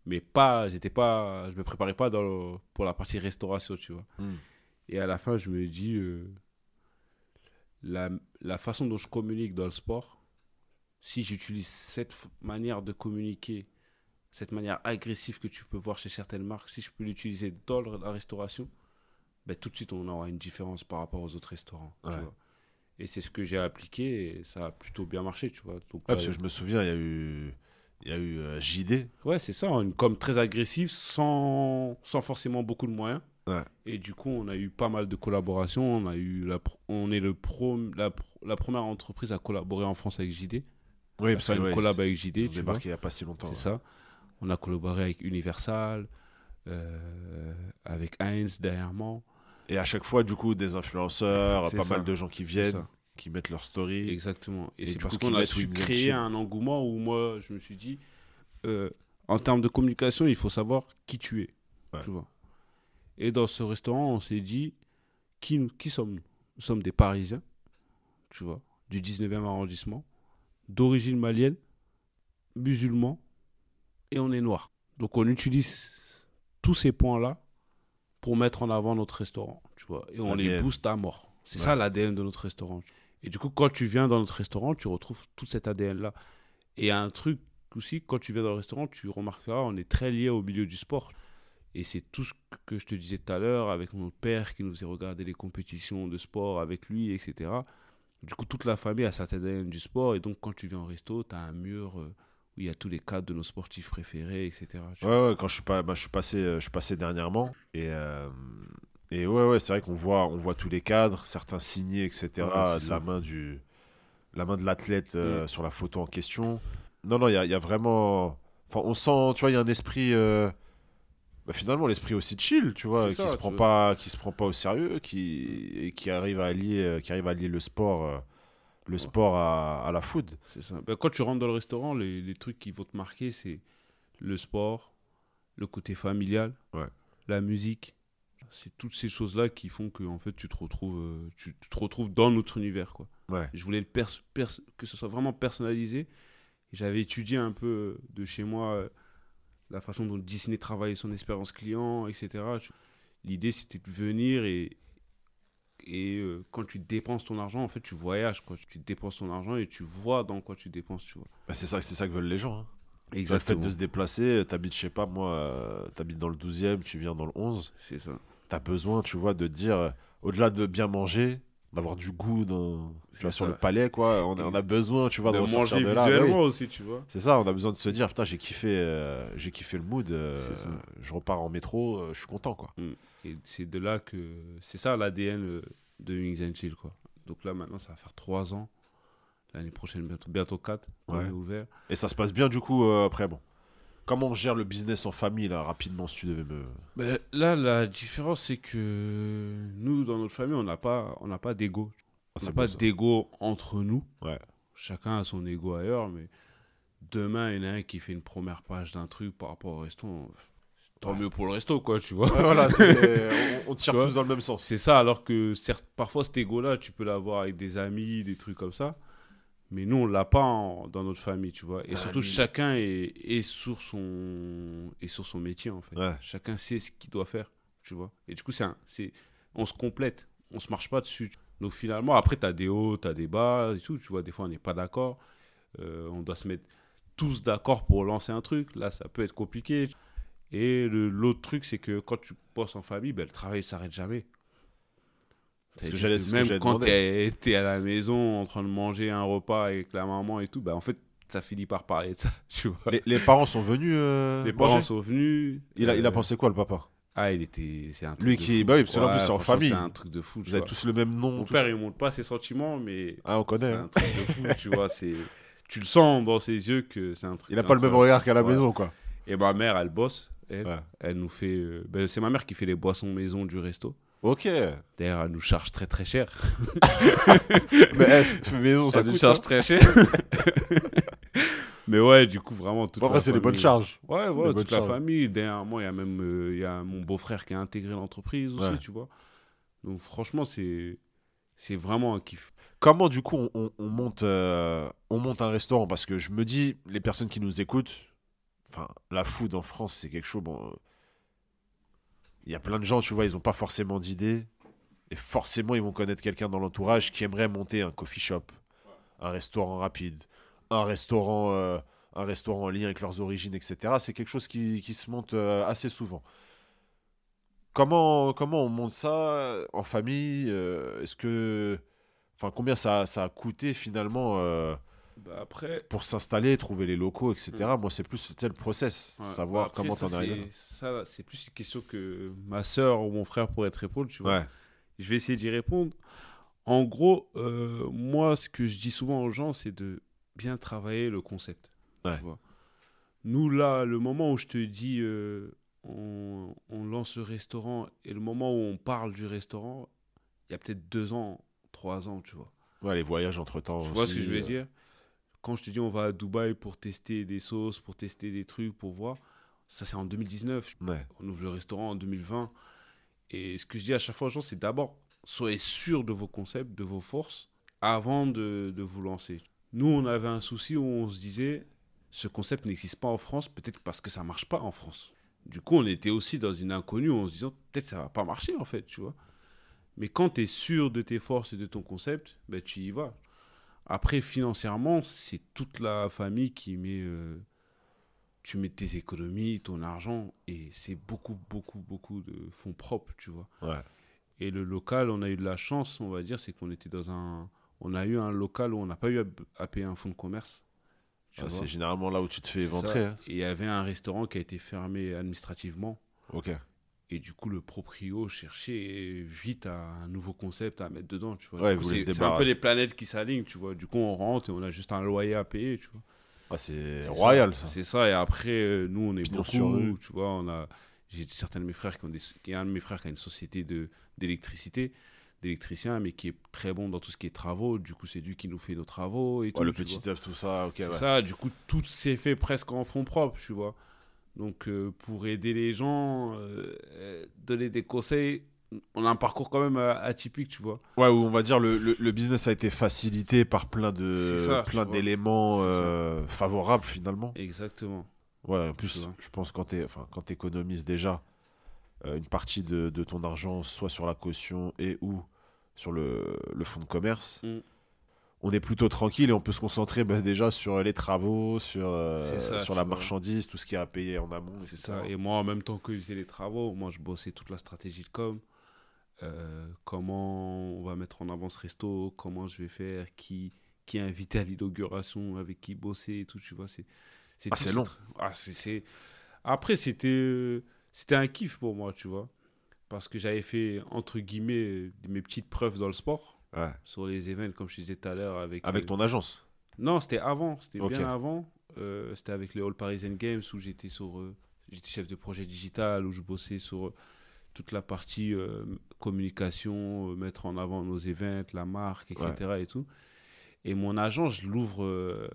Mais pas, j'étais pas, je me préparais pas dans le- pour la partie restauration, tu vois. Hmm. Et à la fin, je me dis, euh, la, la façon dont je communique dans le sport, si j'utilise cette manière de communiquer, cette manière agressive que tu peux voir chez certaines marques, si je peux l'utiliser dans la restauration, ben, tout de suite, on aura une différence par rapport aux autres restaurants. tu Ouais. vois. Et c'est ce que j'ai appliqué et ça a plutôt bien marché, tu vois. Donc, Ouais, parce que je me souviens, il y a eu. Il y a eu euh, JD. Ouais, c'est ça, une com très agressive, sans, sans forcément beaucoup de moyens. Ouais. Et du coup, on a eu pas mal de collaborations. On, a eu la, on est le pro, la, pr- la première entreprise à collaborer en France avec JD. Oui, Enfin, une ouais, collab avec JD, ils tu débarqué il n'y a pas si longtemps. C'est ouais. ça. On a collaboré avec Universal, euh, avec Heinz derrière moi. Et à chaque fois, du coup, des influenceurs, pas ça. mal de gens qui viennent. Qui mettent leur story. Exactement. Et, Et c'est parce qu'on a su créer un engouement où moi, je me suis dit, euh, en termes de communication, il faut savoir qui tu es. Ouais. Tu vois. Et dans ce restaurant, on s'est dit, qui, qui sommes-nous Nous? Sommes des Parisiens, tu vois, du 19e arrondissement, d'origine malienne, musulmans, et on est noirs. Donc on utilise tous ces points-là pour mettre en avant notre restaurant, tu vois. Et on les booste à mort. C'est Ouais. ça l'ADN de notre restaurant. Et du coup, quand tu viens dans notre restaurant, tu retrouves tout cet ADN-là. Et un truc aussi, quand tu viens dans le restaurant, tu remarqueras, on est très lié au milieu du sport. Et c'est tout ce que je te disais tout à l'heure avec mon père qui nous faisait regarder les compétitions de sport avec lui, etc. Du coup, toute la famille a cet ADN du sport. Et donc, quand tu viens au resto, tu as un mur euh, où il y a tous les cadres de nos sportifs préférés, etc. Ouais, ouais, quand je suis, pas, bah, je suis, passé, euh, je suis passé dernièrement. Et, euh, et ouais, ouais, c'est vrai qu'on voit, on voit tous les cadres, certains signés, etc. Ouais, c'est de la main, du, la main de l'athlète euh, sur la photo en question. Non, non, il y a, il y a vraiment. Enfin, on sent, tu vois, il y a un esprit. euh, bah, finalement, l'esprit aussi chill, tu vois, qui ça, se prend pas, qui se prend pas au sérieux, qui et qui arrive à lier, euh, qui arrive à lier le sport, le sport à, à la food. C'est ça. Ben, quand tu rentres dans le restaurant, les, les trucs qui vont te marquer, c'est le sport, le côté familial, Ouais. la musique. C'est toutes ces choses-là qui font que en fait, tu, te retrouves, euh, tu, tu te retrouves dans notre univers. Quoi. Ouais. Je voulais le pers- pers- que ce soit vraiment personnalisé. J'avais étudié un peu euh, de chez moi euh, la façon dont Disney travaillait son expérience client, etc. L'idée, c'était de venir et, et euh, quand tu dépenses ton argent, en fait, tu voyages. Quoi. Tu dépenses ton argent et tu vois dans quoi tu dépenses. Tu vois. Bah, c'est ça, c'est ça que veulent les gens. hein. Le fait Exactement. de se déplacer, t'habites, je sais pas, moi, euh, t'habites dans le 12e, tu viens dans le 11, C'est ça. t'as besoin, tu vois, de dire, euh, au-delà de bien manger, d'avoir du goût dans, tu vois, sur le palais, quoi, on a, on a besoin, tu vois, de, de manger de là. bah oui. aussi, tu vois. C'est ça, on a besoin de se dire, putain, j'ai kiffé, euh, j'ai kiffé le mood, euh, je repars en métro, euh, je suis content, quoi. Et c'est de là que. C'est ça l'ADN euh, de Wings and Chill, quoi. Donc là, maintenant, ça va faire trois ans. L'année prochaine, bientôt, bientôt quatre. qu'on Ouais. est ouvert. Et ça se passe bien, du coup, euh, après, bon. Comment on gère le business en famille, là, rapidement, si tu devais me. Ben, là, la différence, c'est que nous, dans notre famille, on n'a pas, on pas d'ego. Ah, On n'a pas d'ego entre nous. Ouais. Chacun a son ego ailleurs, mais demain, il y en a un qui fait une première page d'un truc par rapport au resto. Tant Ouais. mieux pour le resto, quoi, tu vois. Ouais, voilà, (laughs) on, on tire tous dans le même sens. C'est ça, alors que certes, parfois cet ego-là, tu peux l'avoir avec des amis, des trucs comme ça. Mais nous, on l'a pas en- dans notre famille, tu vois. Et Ah, surtout, lui- chacun est, est, sur son, est sur son métier, en fait. Ouais. Chacun sait ce qu'il doit faire, tu vois. Et du coup, c'est on se complète. On se marche pas dessus. Donc finalement, après, tu as des hauts, tu as des bas et tout. Tu vois, des fois, on n'est pas d'accord. Euh, on doit se mettre tous d'accord pour lancer un truc. Là, ça peut être compliqué. Et l'autre truc, c'est que quand tu bosses en famille, ben, le travail ne s'arrête jamais. Que j'allais- que même quand demander. tu es, à la maison en train de manger un repas avec la maman et tout, ben, en fait, ça finit par parler de ça. (laughs) Tu vois. Les, les parents sont venus. euh, Les manger parents sont venus. il, a, il a euh, pensé quoi, le papa? Ah, il était. C'est un truc Lui de qui- bah oui, parce que là, en plus, c'est en famille. C'est un truc de fou. Vous avez tous le même nom. Mon père, ça. il montre pas ses sentiments, mais Ah, on connaît. c'est hein. un truc de fou, tu vois. C'est, tu le sens dans ses yeux que c'est un truc. Il a pas le même regard qu'à la Ouais. maison, quoi. Et ma mère, elle bosse. Elle, Ouais. elle nous fait. euh, ben, c'est ma mère qui fait les boissons maison du resto. Ok. D'ailleurs, elle nous charge très très cher. (laughs) Mais eh, f- maison, ça elle nous charge hein. très cher. (laughs) mais ouais, du coup, vraiment. Toute après, c'est des bonnes charges. Ouais, ouais, toute la charges. famille. Derrière moi, il y a même euh, il y a mon beau-frère qui a intégré l'entreprise aussi, Ouais. tu vois. Donc, franchement, c'est, c'est vraiment un kiff. Comment, du coup, on, on- on monte, euh, on monte un restaurant? Parce que je me dis, les personnes qui nous écoutent, enfin, la food en France, c'est quelque chose. Bon, il y a plein de gens, tu vois, ils n'ont pas forcément d'idées. Et forcément, ils vont connaître quelqu'un dans l'entourage qui aimerait monter un coffee shop, un restaurant rapide, un restaurant, euh, un restaurant en lien avec leurs origines, etc. C'est quelque chose qui, se monte euh, assez souvent. Comment, comment on monte ça en famille euh, Est-ce que. Enfin, combien ça, ça a coûté finalement Bah, après, pour s'installer, trouver les locaux, etc. Mm. Moi, c'est plus le process, Ouais. savoir Après, comment t'en es arrivé. là. c'est- Ça, c'est plus une question que ma soeur ou mon frère pourraient te répondre, tu vois. Ouais, Je vais essayer d'y répondre. En gros, euh, moi, ce que je dis souvent aux gens, c'est de bien travailler le concept. tu vois. Nous, là, le moment où je te dis euh, on, on lance le restaurant et le moment où on parle du restaurant, il y a peut-être deux ans, trois ans, tu vois. ouais, les voyages entre temps. Tu vois ce que je veux dire? Quand je te dis on va à Dubaï pour tester des sauces, pour tester des trucs, pour voir, ça c'est en 2019. Ouais, On ouvre le restaurant en 2020. Et ce que je dis à chaque fois aux gens, c'est d'abord, soyez sûr de vos concepts, de vos forces, avant de, de vous lancer. Nous, on avait un souci où on se disait, ce concept n'existe pas en France, peut-être parce que ça marche pas en France. Du coup, on était aussi dans une inconnue en se disant, peut-être ça va pas marcher en fait, tu vois. Mais quand tu es sûr de tes forces et de ton concept, ben, tu y vas. Après, financièrement, c'est toute la famille qui met... euh, tu mets tes économies, ton argent, et c'est beaucoup, beaucoup, beaucoup de fonds propres, tu vois. ouais. Et le local, on a eu de la chance, on va dire, c'est qu'on était dans un... On a eu un local où on n'a pas eu à, à payer un fonds de commerce. Ah, c'est généralement là où tu te fais éventrer. hein. Et il y avait un restaurant qui a été fermé administrativement. Ok. Et du coup, le proprio cherchait vite à un nouveau concept à mettre dedans, tu vois. Ouais, c'est un peu les planètes qui s'alignent, tu vois. Du coup, on rentre et on a juste un loyer à payer, tu vois. Ah, c'est royal ça. C'est ça. Et après, euh, nous, on est Pignon beaucoup, tu vois. On a, j'ai certains de mes frères qui ont des, il y a un de mes frères qui a une société de d'électricité, d'électricien, mais qui est très bon dans tout ce qui est travaux. Du coup, c'est lui qui nous fait nos travaux et tout. Le petit œuf, tout ça, ok. C'est ouais. ça. Du coup, tout s'est fait presque en fonds propres, tu vois. Donc, euh, pour aider les gens, euh, donner des conseils, on a un parcours quand même euh, atypique, tu vois. Ouais, où on va dire le, le, le business a été facilité par plein de ça, plein d'éléments euh, favorables finalement. Exactement. Ouais, en plus, je pense quand tu enfin, quand économises déjà une partie de, de ton argent, soit sur la caution et ou sur le, le fonds de commerce, Mm. On est plutôt tranquille et on peut se concentrer bah, déjà sur les travaux, sur, euh, ça, sur la vois. marchandise, tout ce qui est à payer en amont. C'est ça. Et moi, en même temps que je faisais les travaux, moi, je bossais toute la stratégie de com. Euh, comment on va mettre en avant ce resto, comment je vais faire, qui, qui est invité à l'inauguration, avec qui bosser et tout, tu vois. C'est, Ah, c'est long. Ah, c'est, Après, c'était, euh, c'était un kiff pour moi, tu vois. Parce que j'avais fait, entre guillemets, euh, mes petites preuves dans le sport, Ouais. sur les événements, comme je disais tout à l'heure. Avec, Avec ton agence. Non, c'était avant, c'était bien avant. euh, c'était avec les All Parisian Games où j'étais sur, euh, j'étais chef de projet digital, où je bossais sur euh, toute la partie euh, communication, mettre en avant nos événements, la marque, etc. Et tout. Et mon agent, je l'ouvre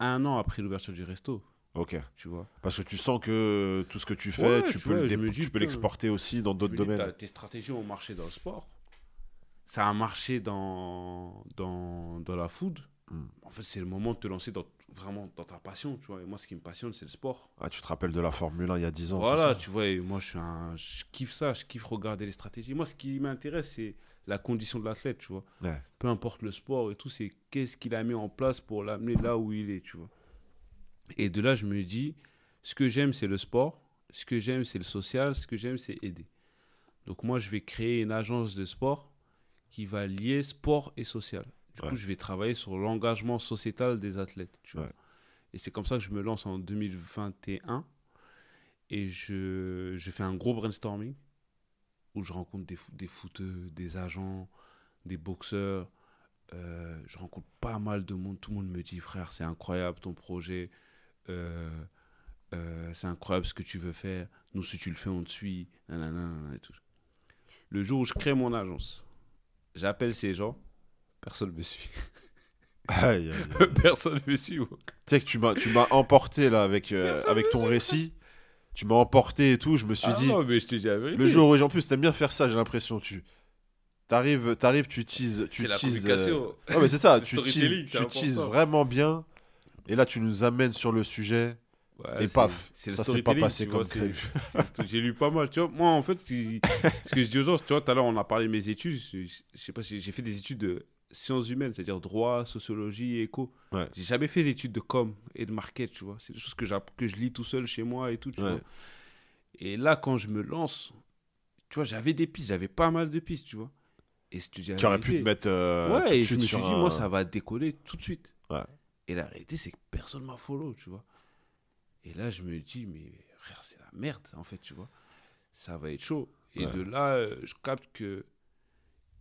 un an après l'ouverture du resto, Ok. tu vois. Parce que tu sens que tout ce que tu fais, Ouais, tu tu peux le dis, tu peux l'exporter aussi dans d'autres domaines. Tes stratégies ont marché dans le sport. Ça a marché dans, dans, dans la food. Mm. En fait, c'est le moment de te lancer dans, vraiment dans ta passion, tu vois. Et moi, ce qui me passionne, c'est le sport. Ah, tu te rappelles de la Formule 1 il y a 10 ans. Voilà, tu vois, et moi, je, suis un, je kiffe ça, je kiffe regarder les stratégies. Moi, ce qui m'intéresse, c'est la condition de l'athlète, tu vois. Ouais. Peu importe le sport et tout, c'est qu'est-ce qu'il a mis en place pour l'amener là où il est, tu vois. Et de là, je me dis, ce que j'aime, c'est le sport. Ce que j'aime, c'est le social. Ce que j'aime, c'est aider. Donc, moi, je vais créer une agence de sport qui va lier sport et social. Du Ouais. coup, je vais travailler sur l'engagement sociétal des athlètes, tu vois. Ouais. Et c'est comme ça que je me lance en 2021 et je, je fais un gros brainstorming où je rencontre des, des footeux, des agents, des boxeurs. Euh, je rencontre pas mal de monde. Tout le monde me dit, frère, c'est incroyable ton projet. Euh, euh, c'est incroyable ce que tu veux faire. Nous, si tu le fais, on te suit. Nanana, nanana et tout. Le jour où je crée mon agence, j'appelle ces gens. Personne me suit. Aïe, aïe, aïe. (laughs) Personne me suit. tu sais que tu m'as, tu m'as emporté là avec, euh, avec ton récit. Tu m'as emporté et tout. Je me suis Ah dit, non, mais je le jour où, en plus, t'aimes bien faire ça, j'ai l'impression. Tu t'arrives, t'arrives, tu teases, tu teases. euh. Ouais, mais c'est ça, (laughs) tu teases, tu teases vraiment bien. Et là, tu nous amènes sur le sujet. Ouais, Et paf, ça s'est pas passé comme prévu. (laughs) J'ai lu pas mal, tu vois. Moi, en fait, ce que je dis aux gens, tu vois, tout à l'heure, on a parlé de mes études. Je, je sais pas, j'ai fait des études de sciences humaines, c'est-à-dire droit, sociologie éco. Ouais. J'ai jamais fait d'études de com et de market, tu vois. C'est des choses que, que je lis tout seul chez moi et tout, tu Ouais. vois. Et là, quand je me lance, tu vois, j'avais des pistes, j'avais pas mal de pistes, tu vois. Et tu aurais pu te mettre. euh, tout ouais, et je me suis dit, un- moi, ça va décoller tout de suite. Ouais. Et la réalité, c'est que personne m'a follow, tu vois. Et là, je me dis, mais frère, c'est la merde, en fait, tu vois. Ça va être chaud. Et Ouais. de là, euh, je capte que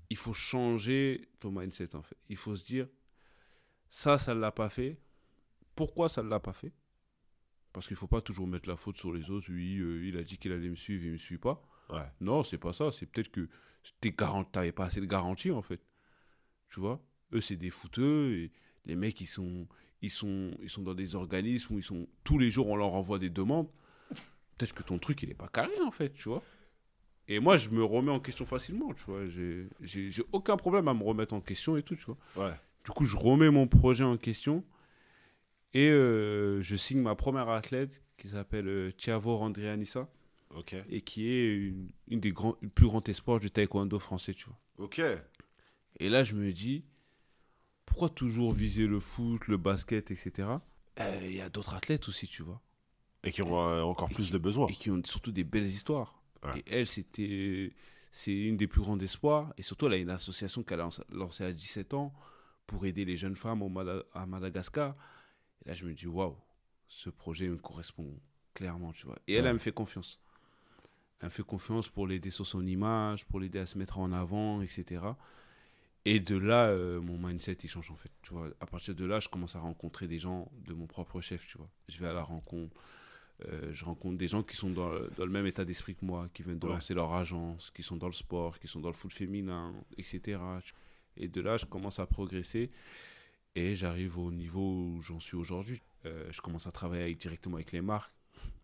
il faut changer ton mindset, en fait. Il faut se dire, ça, ça ne l'a pas fait. Pourquoi ça ne l'a pas fait? Parce qu'il faut pas toujours mettre la faute sur les autres. Oui, euh, il a dit qu'il allait me suivre, il me suit pas. Ouais. Non, c'est pas ça. C'est peut-être que tu n'avais pas assez de garantie, en fait. Tu vois? Eux, c'est des fouteux. Et les mecs, ils sont, ils, sont, ils sont dans des organismes où ils sont, tous les jours, on leur envoie des demandes. Peut-être que ton truc, il est pas carré, en fait, tu vois Et moi, je me remets en question facilement, tu vois. J'ai- aucun problème à me remettre en question et tout, tu vois. Ouais. Du coup, je remets mon projet en question et euh, je signe ma première athlète qui s'appelle euh, Thiavo Randrianissa Ok. et qui est une, une des grands, plus grand espoir du taekwondo français, tu vois. Ok. Et là, je me dis, pourquoi toujours viser le foot, le basket, etc. Euh, Il y a d'autres athlètes aussi, tu vois, Et qui ont euh, encore plus qui- de besoins. et qui ont surtout des belles histoires. Ouais. Et elle, c'était, c'est une des plus grands espoirs. Et surtout, elle a une association qu'elle a lancée à 17 ans pour aider les jeunes femmes au Mada- à Madagascar. Et là, je me dis, waouh, ce projet me correspond clairement, tu vois. Et elle, elle me fait confiance. Elle me fait confiance pour l'aider sur son image, pour l'aider à se mettre en avant, etc. Et de là, euh, mon mindset, il change en fait. Tu vois, à partir de là, je commence à rencontrer des gens de mon propre chef, tu vois. Je vais à la rencontre, euh, je rencontre des gens qui sont dans, le- dans le même état d'esprit que moi, qui viennent de Ouais. lancer leur agence, qui sont dans le sport, qui sont dans le foot féminin, etc. Et de là, je commence à progresser et j'arrive au niveau où j'en suis aujourd'hui. Euh, je commence à travailler avec- directement avec les marques.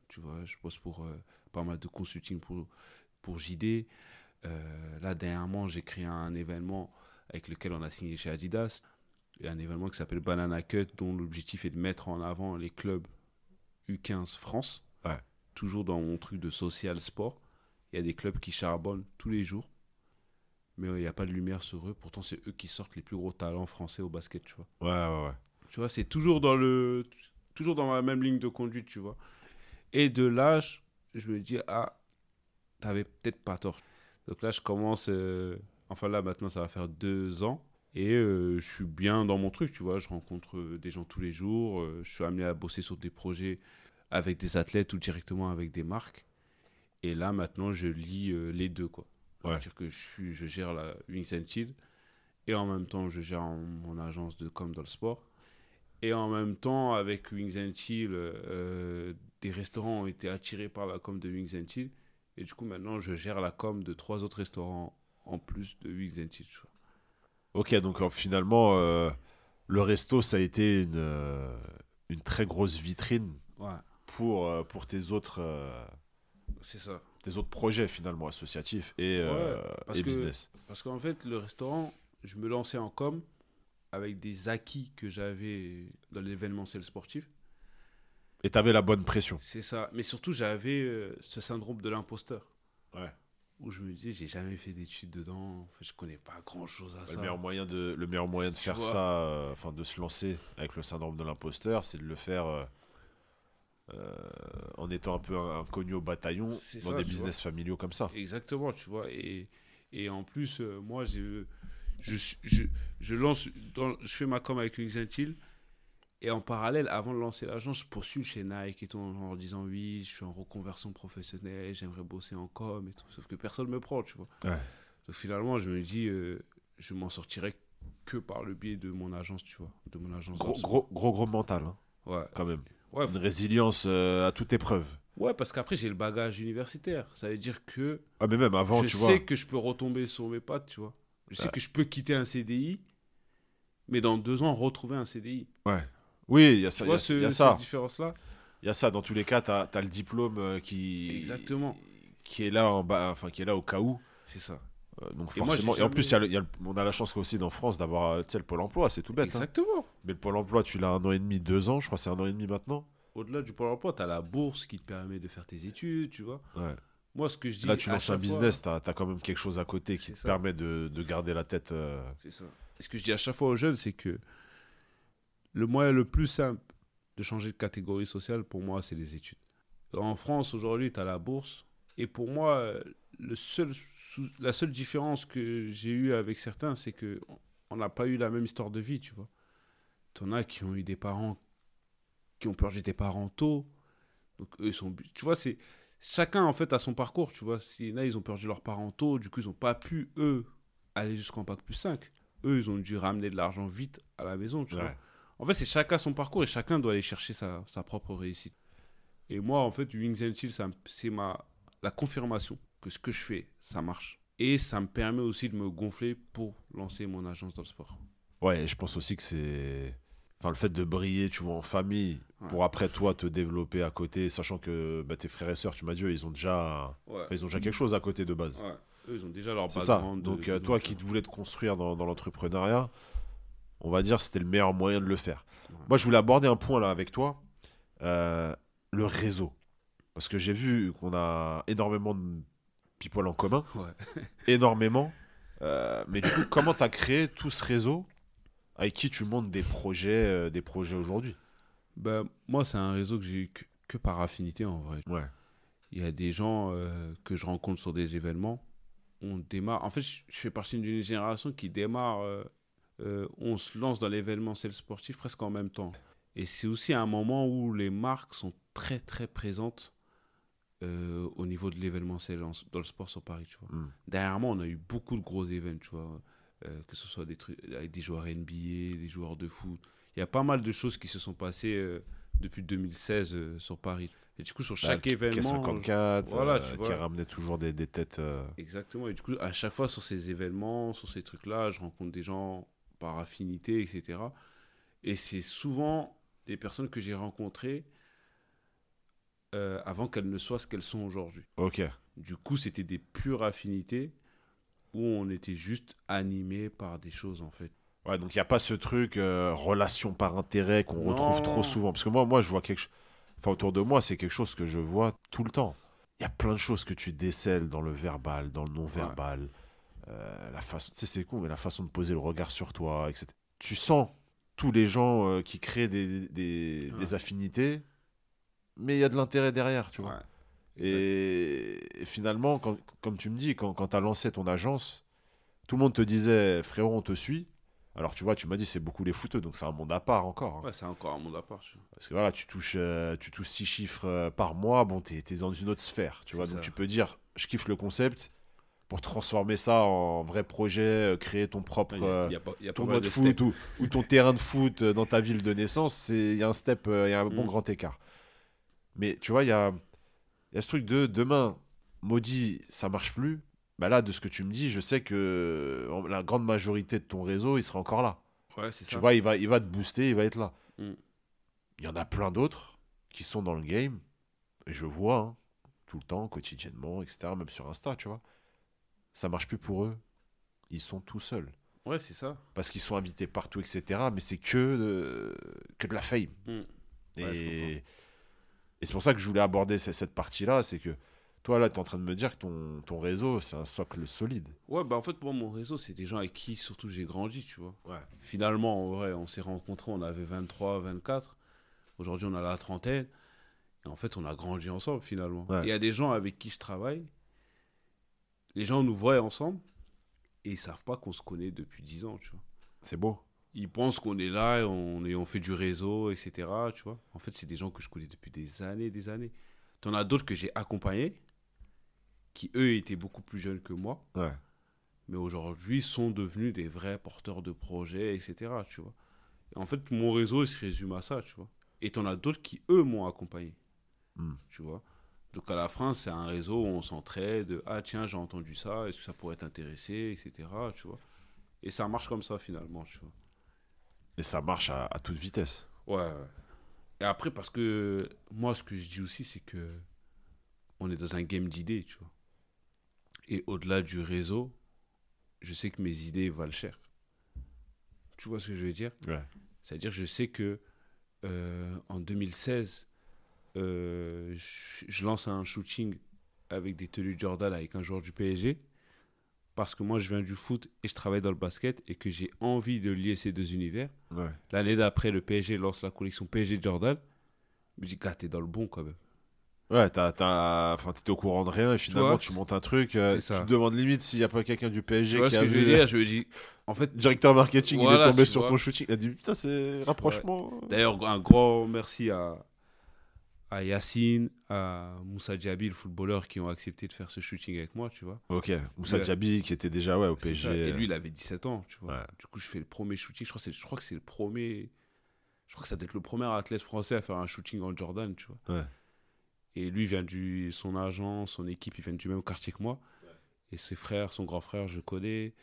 Tu vois, je bosse pour euh, pas mal de consulting pour, pour JD. Là, dernièrement, j'ai créé un événement avec lequel on a signé chez Adidas. Il y a un événement qui s'appelle Banana Cut, dont l'objectif est de mettre en avant les clubs U15 France. Ouais. Toujours dans mon truc de social sport. Il y a des clubs qui charbonnent tous les jours. Mais il n'y a pas de lumière sur eux. Pourtant, c'est eux qui sortent les plus gros talents français au basket, tu vois. Ouais, ouais, ouais. Tu vois, c'est toujours dans le toujours dans la même ligne de conduite, tu vois. Et de là, je, je me dis ah, t'avais peut-être pas tort. Donc là, je commence euh, enfin là maintenant ça va faire deux ans et euh, je suis bien dans mon truc, tu vois, je rencontre euh, des gens tous les jours, euh, je suis amené à bosser sur des projets avec des athlètes ou directement avec des marques. Et là maintenant, je lis euh, les deux quoi. Ouais. C'est-à-dire que je suis je gère la Wings and Chill et en même temps, je gère mon, mon agence de com dans le sport. Et en même temps, avec Wings and Chill, euh, des restaurants ont été attirés par la com de Wings and Chill. Et du coup, maintenant, je gère la com de trois autres restaurants en plus de vois. Ok, donc euh, finalement, euh, le resto, ça a été une, euh, une très grosse vitrine Ouais, pour, pour tes, autres, c'est ça. tes autres projets finalement associatifs et, parce et que- business. Parce qu'en fait, le restaurant, je me lançais en com avec des acquis que j'avais dans l'événementiel sportif. Et tu avais la bonne pression. C'est ça. Mais surtout, j'avais euh, ce syndrome de l'imposteur. Ouais. Où je me disais, j'ai jamais fait d'études dedans. Je connais pas grand chose à Le ça. meilleur moyen de, le meilleur moyen de Tu faire vois. ça, euh, enfin de se lancer avec le syndrome de l'imposteur, c'est de le faire euh, euh, en étant un peu inconnu au bataillon dans ça, des business familiaux comme ça. Exactement, tu vois. Et, et en plus, moi, je, je, je lance, dans- je fais ma com avec Chill. Et en parallèle, avant de lancer l'agence, je postule chez Nike et tout en leur disant oui, je suis en reconversion professionnelle, j'aimerais bosser en com et tout. Sauf que personne me prend, tu vois. Ouais. Donc finalement, je me dis, euh, je m'en sortirai que par le biais de mon agence, tu vois. De mon agence. Gros, gros, gros, gros mental, hein, Ouais. quand même. Ouais, Une résilience euh, à toute épreuve. ouais, parce qu'après, j'ai le bagage universitaire. Ça veut dire que Ah, mais même avant, je tu sais vois. que je peux retomber sur mes pattes, tu vois. Je sais Ouais. que je peux quitter un CDI, mais dans deux ans, retrouver un CDI. Ouais. Oui, il y a Tu ça. Il y vois a, ce- il y a cette ça. différence-là Il y a ça. Dans tous les cas, tu as, le diplôme euh, qui, Exactement. qui est là en bas, enfin qui est là au cas où. C'est ça. Euh, donc Et moi, forcément. Et, en plus, il y a jamais- le- il y a le- on a la chance aussi en France d'avoir euh, tu le pôle emploi, c'est tout bête. hein. Exactement. Mais le pôle emploi, tu l'as un an et demi, deux ans, je crois que c'est un an et demi maintenant. Au-delà du Pôle emploi, tu as la bourse qui te permet de faire tes études, tu vois. Ouais. Moi, ce que je dis. Là, tu lances un business, tu as, quand même quelque chose à côté qui te ça. permet de, de garder la tête. euh, C'est ça. Et ce que je dis à chaque fois aux jeunes, c'est que le moyen le plus simple de changer de catégorie sociale, pour moi, c'est les études. En France, aujourd'hui, tu as la bourse. Et pour moi, le seul sou- la seule différence que j'ai eue avec certains, c'est que on n'a pas eu la même histoire de vie, tu vois. T'en as qui ont eu des parents qui ont perdu des parents tôt. Donc, eux, sont. Tu vois, c'est. Chacun, en fait, a son parcours, tu vois. Si là, ils ont perdu leurs parents tôt, du coup, ils n'ont pas pu, eux, aller jusqu'en bac plus 5. Eux, ils ont dû ramener de l'argent vite à la maison, tu vois. En fait, c'est chacun son parcours et chacun doit aller chercher sa, sa propre réussite. Et moi, en fait, Wings and Chill, c'est ma, la confirmation que ce que je fais, ça marche. Et ça me permet aussi de me gonfler pour lancer mon agence dans le sport. Ouais, et je pense aussi que c'est. Enfin, le fait de briller, tu vois, en famille, Ouais. pour après toi te développer à côté, sachant que bah, tes frères et sœurs, tu m'as dit, ils ont déjà. Ouais. enfin, ils ont déjà quelque chose à côté de base. Ouais. Eux, ils ont déjà leur C'est ça. de- Donc, de euh, toi qui te voulais te construire dans, dans l'entrepreneuriat, on va dire c'était le meilleur moyen de le faire. Moi, je voulais aborder un point là avec toi euh, le réseau. Parce que j'ai vu qu'on a énormément de people en commun, Ouais. (laughs) énormément. Euh, mais du coup, comment tu as créé tout ce réseau avec qui tu montes des projets, euh, des projets aujourd'hui? Ben, moi, c'est un réseau que j'ai eu que, que par affinité, en vrai. Ouais. Il y a des gens que je rencontre sur des événements. On démarre. En fait, je, je fais partie d'une génération qui démarre. Euh, on se lance dans l'événementiel sportif presque en même temps. Et c'est aussi un moment où les marques sont très très présentes euh, au niveau de l'événementiel en- dans le sport sur Paris. Tu vois. Mm. Derrière moi, on a eu beaucoup de gros événements, tu vois. euh, que ce soit des trucs avec des joueurs NBA, des joueurs de foot. Il y a pas mal de choses qui se sont passées depuis 2016 euh, sur Paris. Et du coup, sur chaque Bah, événement. K54, voilà, tu qui vois. ramenait toujours des, des têtes. Exactement. Et du coup, à chaque fois sur ces événements, sur ces trucs-là, je rencontre des gens par affinité, etc. Et c'est souvent des personnes que j'ai rencontrées euh, avant qu'elles ne soient ce qu'elles sont aujourd'hui. Ok. Du coup, c'était des pures affinités où on était juste animé par des choses, en fait. Ouais, donc il n'y a pas ce truc euh, relation par intérêt qu'on retrouve trop souvent. Parce que moi, moi je vois quelque chose. Enfin, autour de moi, c'est quelque chose que je vois tout le temps. Il y a plein de choses que tu décèles dans le verbal, dans le non-verbal. Euh, la façon, tu sais, c'est con, mais la façon de poser le regard sur toi, etc. Tu sens tous les gens euh, qui créent des, des, Ouais. des affinités, mais il y a de l'intérêt derrière, tu vois. Ouais. Et, et finalement, quand- comme tu me dis, quand, quand tu as lancé ton agence, tout le monde te disait frérot, on te suit. Alors tu vois, tu m'as dit c'est beaucoup les footeux, donc c'est un monde à part encore. hein. Ouais, c'est encore un monde à part. tu vois. Parce que voilà, tu touches, euh, tu touches six chiffres euh, par mois, bon, t'es es dans une autre sphère, tu vois. Donc tu peux dire, je kiffe le concept, pour transformer ça en vrai projet, euh, créer ton propre Il y a- euh, il y a pas- il y a pas ton mal mode de foot ou, ou ton terrain de foot euh, dans ta ville de naissance, il y a un step, euh, il y a un bon Mm. grand écart. Mais tu vois, il y a, il y a ce truc de demain, maudit, ça marche plus. Bah là, de ce que tu me dis, je sais que la grande majorité de ton réseau, il sera encore là. Ouais, c'est Tu vois, il va, il va te booster, il va être là. Mm. Il y en a plein d'autres qui sont dans le game, et je vois, hein, tout le temps, quotidiennement, etc., même sur Insta, tu vois. Ça marche plus pour eux. Ils sont tout seuls. Ouais, c'est ça. Parce qu'ils sont invités partout, etc., mais c'est que de, que de la fame. Mm. Et, Ouais, je et c'est pour ça que je voulais aborder ce- cette partie-là, c'est que toi, là, tu es en train de me dire que ton, ton réseau, c'est un socle solide. Ouais, bah en fait, moi, mon réseau, c'est des gens avec qui, surtout, j'ai grandi, tu vois. Ouais. Finalement, en vrai, on s'est rencontrés, on avait 23, 24. Aujourd'hui, on a la trentaine. Et en fait, on a grandi ensemble, finalement. Ouais. Il y a des gens avec qui je travaille. Les gens nous voient ensemble et ils savent pas qu'on se connaît depuis 10 ans, tu vois. C'est beau. Ils pensent qu'on est là et on, fait du réseau, etc. Tu vois. En fait, c'est des gens que je connais depuis des années, des années. T'en as d'autres que j'ai accompagnés, qui eux étaient beaucoup plus jeunes que moi, Ouais. mais aujourd'hui sont devenus des vrais porteurs de projets, etc. Tu vois. Et en fait, mon réseau, il se résume à ça, tu vois. Et t'en as d'autres qui, eux, m'ont accompagné. Hmm. Tu vois. Donc à la fin, c'est un réseau où on s'entraide. Ah tiens, j'ai entendu ça, est-ce que ça pourrait t'intéresser, etc. Tu vois. Et ça marche comme ça finalement, tu vois. Et ça marche à, à toute vitesse. Ouais. ouais. Et après, parce que moi, ce que je dis aussi, c'est que on est dans un game d'idées, tu vois. Et au-delà du réseau, je sais que mes idées valent cher. Tu vois ce que je veux dire? Ouais. C'est-à-dire, je sais que euh, en 2016, euh, je, je lance un shooting avec des tenues Jordan avec un joueur du PSG. Parce que moi, je viens du foot et je travaille dans le basket et que j'ai envie de lier ces deux univers. Ouais. L'année d'après, le PSG lance la collection PSG Jordan. Je me dis, gars, t'es dans le bon quand même. Ouais, t'as, t'as... Enfin, t'étais au courant de rien et finalement tu montes un truc. euh, tu te demandes limite s'il n'y a pas quelqu'un du Tu PSG vois qui ce a que je vu veux dire? Je me dis, en fait, directeur marketing, il est tombé tu sur vois. ton shooting. Il a dit putain, c'est rapprochement. d'ailleurs, un grand merci à, à Yacine, à Moussa Diaby, le footballeur, qui ont accepté de faire ce shooting avec moi, tu vois. Ok, Moussa. Diaby qui était déjà ouais, au PSG. Et lui, il avait 17 ans, tu vois. Ouais. Du coup, je fais le premier shooting. Je crois, que c'est- je crois que c'est le premier. Je crois que ça doit être le premier athlète français à faire un shooting en Jordan, tu vois. Ouais. Et lui vient du. Son agent, son équipe, ils viennent du même quartier que moi. Et ses frères, son grand frère, je connais.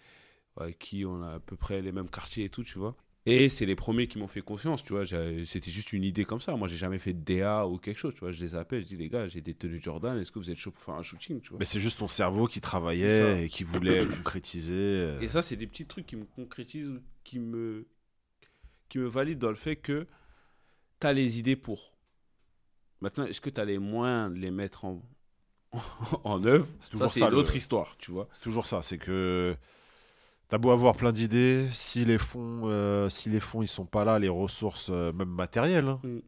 Avec qui on a à peu près les mêmes quartiers et tout, tu vois. Et c'est les premiers qui m'ont fait confiance, tu vois. C'était juste une idée comme ça. Moi, j'ai jamais fait de DA ou quelque chose, tu vois. Je les appelle, je dis, les gars, j'ai des tenues Jordan, est-ce que vous êtes chaud pour faire un shooting, tu vois? Mais c'est juste ton cerveau qui travaillait et qui voulait (coughs) concrétiser. euh. Et ça, c'est des petits trucs qui me concrétisent, qui me, qui me valident dans le fait que tu as les idées pour. Maintenant, est-ce que tu as les moyens de les mettre en, (laughs) en œuvre? C'est Ça, toujours c'est ça. une le- autre histoire, tu vois. C'est toujours ça. C'est que t'as beau avoir plein d'idées, si les fonds, euh, si les fonds ils sont pas là, les ressources euh, même matérielles, hein, Mm.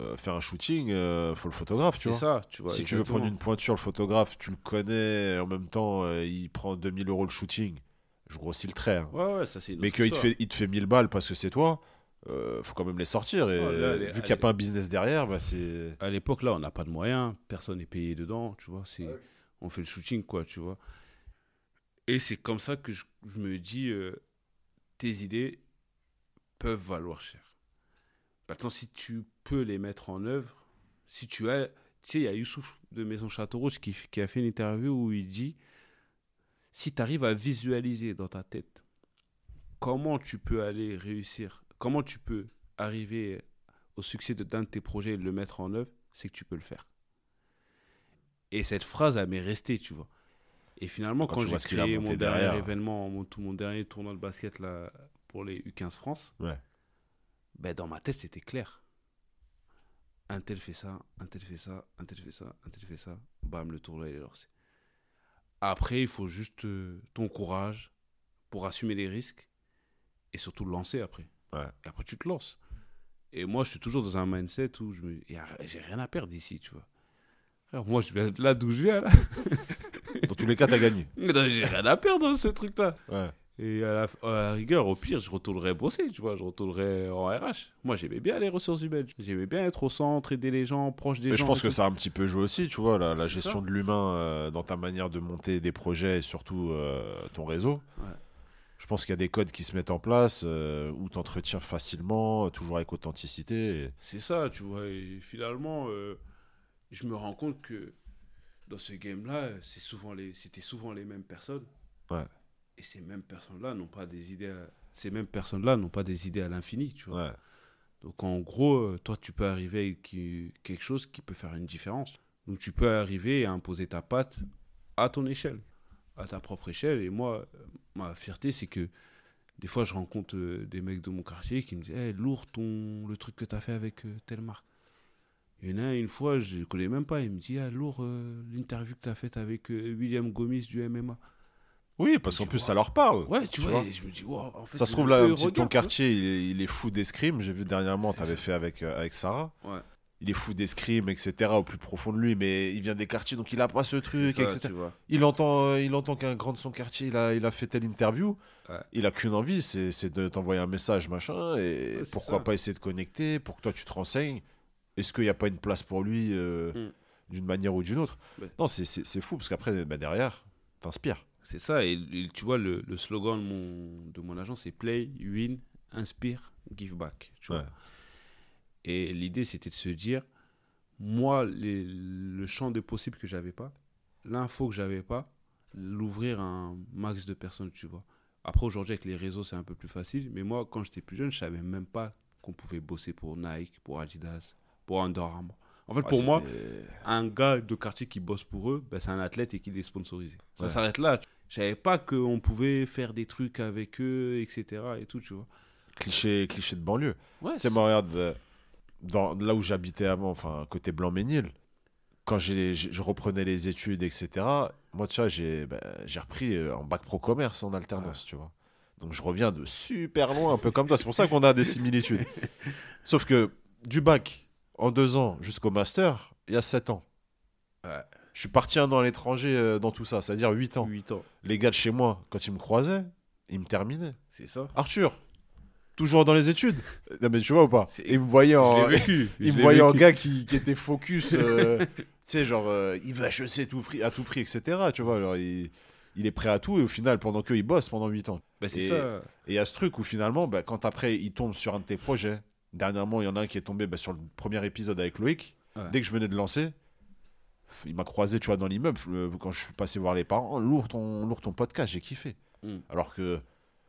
euh, faire un shooting, euh, faut le photographe, tu C'est vois. ça, tu vois. si tu veux exactement. prendre une pointure, le photographe, tu le connais, en même temps, euh, il prend 2000 euros le shooting. Je grossis le trait. hein. Ouais, ouais, ça, c'est une Mais autre qu'il te histoire. fait, il te fait 1000 balles parce que c'est toi, euh, faut quand même les sortir. Et Oh, là, vu qu'il n'y a pas un business derrière, bah, c'est. À l'époque, là, on n'a pas de moyens, personne n'est payé dedans, tu vois. C'est, On fait le shooting, quoi, tu vois. Et c'est comme ça que je, me dis, euh, tes idées peuvent valoir cher. Maintenant, si tu peux les mettre en œuvre, si tu as... Tu sais, il y a Youssouf de Maison Château Rouge qui, a fait une interview où il dit, si tu arrives à visualiser dans ta tête comment tu peux aller réussir, comment tu peux arriver au succès de d'un de tes projets et le mettre en œuvre, c'est que tu peux le faire. Et cette phrase, elle m'est restée, tu vois. Et finalement, Quand j'ai créé mon dernier derrière. événement, mon, tout mon dernier tournoi de basket là, pour les U15 France, Ouais. ben, dans ma tête, c'était clair. Un tel fait ça, un tel fait ça, un tel fait ça, un tel fait ça. Bam, le tournoi, il est lancé. Après, il faut juste euh, ton courage pour assumer les risques et surtout le lancer après. Ouais. Et après, tu te lances. Et moi, je suis toujours dans un mindset où je me... j'ai rien à perdre ici, tu vois. Frère, moi, je viens de là d'où je viens, là. (laughs) Tous les cas, t'as gagné. J'ai rien à perdre dans ce truc-là. Ouais. Et à la, à la rigueur, au pire, je retournerais bosser, tu vois, je retournerais en RH. Moi, j'aimais bien les ressources humaines. J'aimais bien être au centre, aider les gens, proche des Mais gens. je pense que ça a un petit peu joué aussi, tu vois, la, gestion ça. de l'humain euh, dans ta manière de monter des projets et surtout euh, ton réseau. Ouais. Je pense qu'il y a des codes qui se mettent en place euh, où tu entretiens facilement, toujours avec authenticité. et- C'est ça, tu vois. Et finalement, je me rends compte que dans ce game-là, c'est souvent les, c'était souvent les mêmes personnes. Ouais. Et ces mêmes personnes-là n'ont pas des idées. à- Ces mêmes personnes-là n'ont pas des idées à l'infini, tu vois. Ouais. Donc en gros, euh, toi, tu peux arriver avec quelque chose qui peut faire une différence. Donc tu peux arriver et imposer ta patte à ton échelle, à ta propre échelle. Et moi, ma fierté, c'est que des fois, je rencontre euh, des mecs de mon quartier qui me disent hey, lourd ton, le truc que tu as fait avec euh, telle marque. Il y en a un, une fois, je ne connais même pas, il me dit ah, lourd euh, l'interview que tu as faite avec euh, William Gomis du MMA. Oui, parce qu'en plus, vois. ça leur parle. Ouais, tu, Tu vois, vois. et je me dis wow, en fait, Ça se trouve là, un petit, ton quartier, il est, il est fou d'escrime. J'ai vu dernièrement, tu avais fait avec, euh, avec Sarah. Ouais. Il est fou d'escrime, etc. au plus profond de lui, mais il vient des quartiers, donc il a pas ce truc, ça, etc. Il entend, il entend qu'un grand de son quartier, il a, il a fait telle interview. Ouais. Il a qu'une envie, c'est de t'envoyer un message, machin. Et Ouais, pourquoi ça. pas essayer de connecter pour que toi tu te renseignes. Est-ce qu'il n'y a pas une place pour lui euh, Mm. d'une manière ou d'une autre? Ouais. Non, c'est- fou parce qu'après, bah, derrière, t'inspires. C'est ça, et, et tu vois, le, le slogan de mon, de mon agence, c'est Play, Win, Inspire, Give Back. Tu vois. Ouais. Et l'idée, c'était de se dire, moi, les- le champ de possibles que j'avais pas, l'info que j'avais pas, l'ouvrir à un max de personnes, tu vois. Après, aujourd'hui, avec les réseaux, c'est un peu plus facile, mais moi, quand j'étais plus jeune, je savais même pas qu'on pouvait bosser pour Nike, pour Adidas, pour Under Armour. En fait, Ouais, pour moi, un gars de quartier qui bosse pour eux, ben, c'est un athlète et qui les sponsorise. Ça Ouais. s'arrête là. Je savais pas qu'on pouvait faire des trucs avec eux, etc. et tout, tu vois. cliché, cliché de banlieue. Ouais, sais, moi, regarde, euh, dans, là où j'habitais avant, enfin, côté Blanc-Ménil, quand j'ai- j'ai- je reprenais les études, etc., moi, tu vois, j'ai j'ai repris euh, en bac pro commerce en alternance, tu vois. Donc, je reviens de super loin, un peu comme toi. C'est pour ça qu'on a des similitudes. (laughs) Sauf que du bac en deux ans jusqu'au master, il y a sept ans. Ouais. Je suis parti un an à l'étranger euh, dans tout ça, c'est-à-dire huit ans. 8 ans. Les gars de chez moi, quand ils me croisaient, ils me terminaient. C'est ça. Arthur, toujours dans les études (laughs) Non, mais tu vois ou pas Ils (laughs) en, vécu. il me voyait en gars qui, qui était focus, euh, (laughs) tu sais, genre, euh, il veut HEC tout prix, à tout prix etc. Tu vois, alors il, il est prêt à tout et au final, pendant qu'il bosse pendant 8 ans. C'est Et- ça. Et il y a ce truc où finalement, bah, quand après il tombe sur un de tes projets, dernièrement, il y en a un qui est tombé bah, sur le premier épisode avec Loïc. Ouais. Dès que je venais de lancer, il m'a croisé, tu vois, dans l'immeuble, quand je suis passé voir les parents, Oh, lourd ton, lourd ton podcast, j'ai kiffé. Mm. Alors que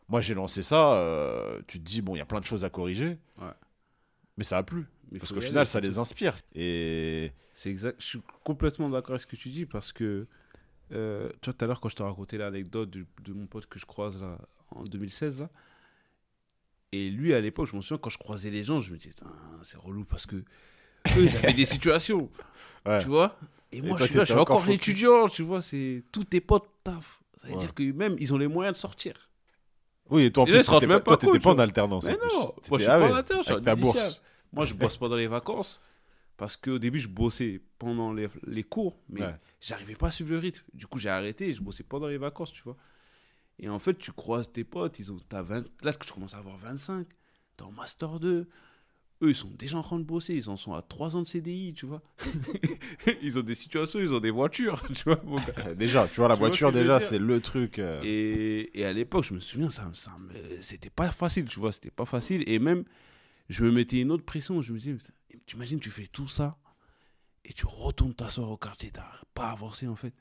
moi, j'ai lancé ça, euh, tu te dis, bon, il y a plein de choses à corriger, Ouais. mais ça a plu. Mais Parce qu'au final, ça les inspire. Et C'est exact. Je suis complètement d'accord avec ce que tu dis parce que, euh, tu vois, tout à l'heure, quand je t'ai raconté l'anecdote de, de mon pote que je croise là, en 2016, là, et lui, à l'époque, je me souviens, quand je croisais les gens, je me disais, c'est relou parce que eux, ils avaient des (laughs) situations, Ouais. tu vois. Et moi, toi, je suis là, je t'étais suis encore étudiant, tu vois, c'est tous tes potes taf. Ça veut Ouais. dire que même, ils ont les moyens de sortir. oui, et toi, en Et plus, pas, toi, pas t'étais compte, pas en alternance. Mais non, moi, je suis ah pas en en ta bourse. Moi, je bosse pendant les vacances parce qu'au début, je bossais pendant les, les cours, mais Ouais. j'arrivais pas à suivre le rythme. Du coup, j'ai arrêté et je bossais pendant les vacances, tu vois. Et en fait, tu croises tes potes, ils ont, t'as 20, là que tu commences à avoir 25, t'es en Master 2. Eux, ils sont déjà en train de bosser, ils en sont à 3 ans de CDI, tu vois. (laughs) ils ont des situations, ils ont des voitures, (laughs) tu vois, mon gars. Euh, Déjà, tu vois, la Tu vois voiture, ce déjà, c'est le truc. euh, Et, et à l'époque, je me souviens, ça, ça c'était pas facile, tu vois, c'était pas facile. Et même, je me mettais une autre pression. Je me disais, putain, tu imagines, tu fais tout ça et tu retournes t'asseoir au quartier, t'as pas avancé en fait.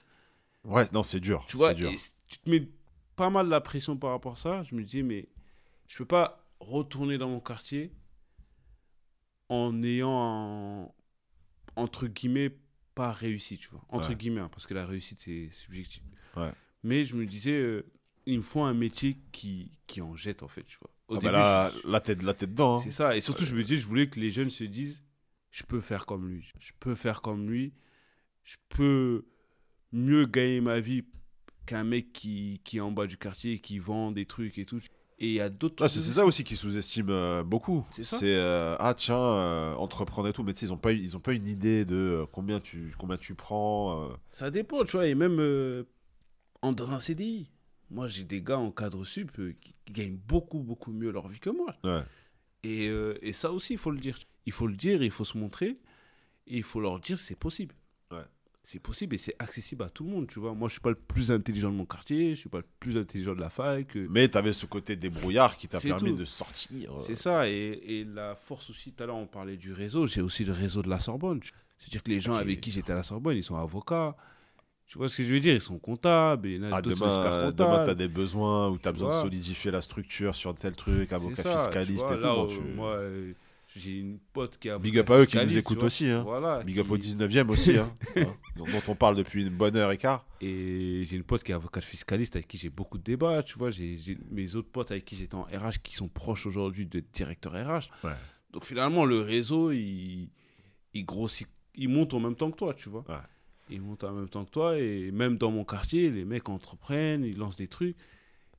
Ouais, non, c'est dur. Tu vois, c'est dur. tu te mets pas mal la pression par rapport à ça. Je me disais, mais je peux pas retourner dans mon quartier en ayant, un- entre guillemets, pas réussi, tu vois. Entre Ouais. guillemets, hein, parce que la réussite, c'est subjectif. Ouais. Mais je me disais, euh, il me faut un métier qui, qui en jette, en fait, tu vois. Au Ah bah début, là, là, t'es là, t'es dedans. hein. c'est ça. Et surtout, je me dis, je voulais que les jeunes se disent, je peux faire comme lui. Je peux faire comme lui. Je peux mieux gagner ma vie qu'un mec qui, qui est en bas du quartier qui vend des trucs et tout. Et il y a d'autres trucs. c'est ça aussi qui sous-estime euh, beaucoup. C'est ça. C'est euh, ah tiens euh, entreprendre et tout, mais tu sais ils ont pas ils ont pas une idée de euh, combien tu combien tu prends. Ça dépend, tu vois. Et même en, dans un CDI. Moi, j'ai des gars en cadre sup qui, qui gagnent beaucoup, beaucoup mieux leur vie que moi. Ouais. Et, et ça aussi, il faut le dire. Il faut le dire, il faut se montrer. Et il faut leur dire c'est possible. C'est possible et c'est accessible à tout le monde, tu vois. Moi, je suis pas le plus intelligent de mon quartier, je suis pas le plus intelligent de la fac. Mais tu avais ce côté débrouillard qui t'a permis tout. de sortir. euh, C'est ça, et, et la force aussi, tout à l'heure on parlait du réseau, j'ai aussi le réseau de la Sorbonne. C'est-à-dire que les gens avec qui j'étais à la Sorbonne, ils sont avocats. Tu vois ce que je veux dire? Ils sont comptables, et il y en a Ah, demain, tu as des besoins ou tu as besoin de solidifier la structure sur tel truc, avocat ça, fiscaliste vois, et tout. bon, tu- Moi, j'ai une pote qui a. Big up à eux qui nous écoutent aussi. Hein. Voilà. Big up qui- au 19e aussi, hein, (laughs) hein, dont dont on parle depuis une bonne heure et quart. Et j'ai une pote qui est avocate fiscaliste avec qui j'ai beaucoup de débats, tu vois. J'ai j'ai mes autres potes avec qui j'étais en RH qui sont proches aujourd'hui de directeur RH. Ouais. Donc finalement, le réseau, il, il grossit, il monte en même temps que toi, tu vois. Ouais. Il monte en même temps que toi. Et même dans mon quartier, les mecs entreprennent, ils lancent des trucs.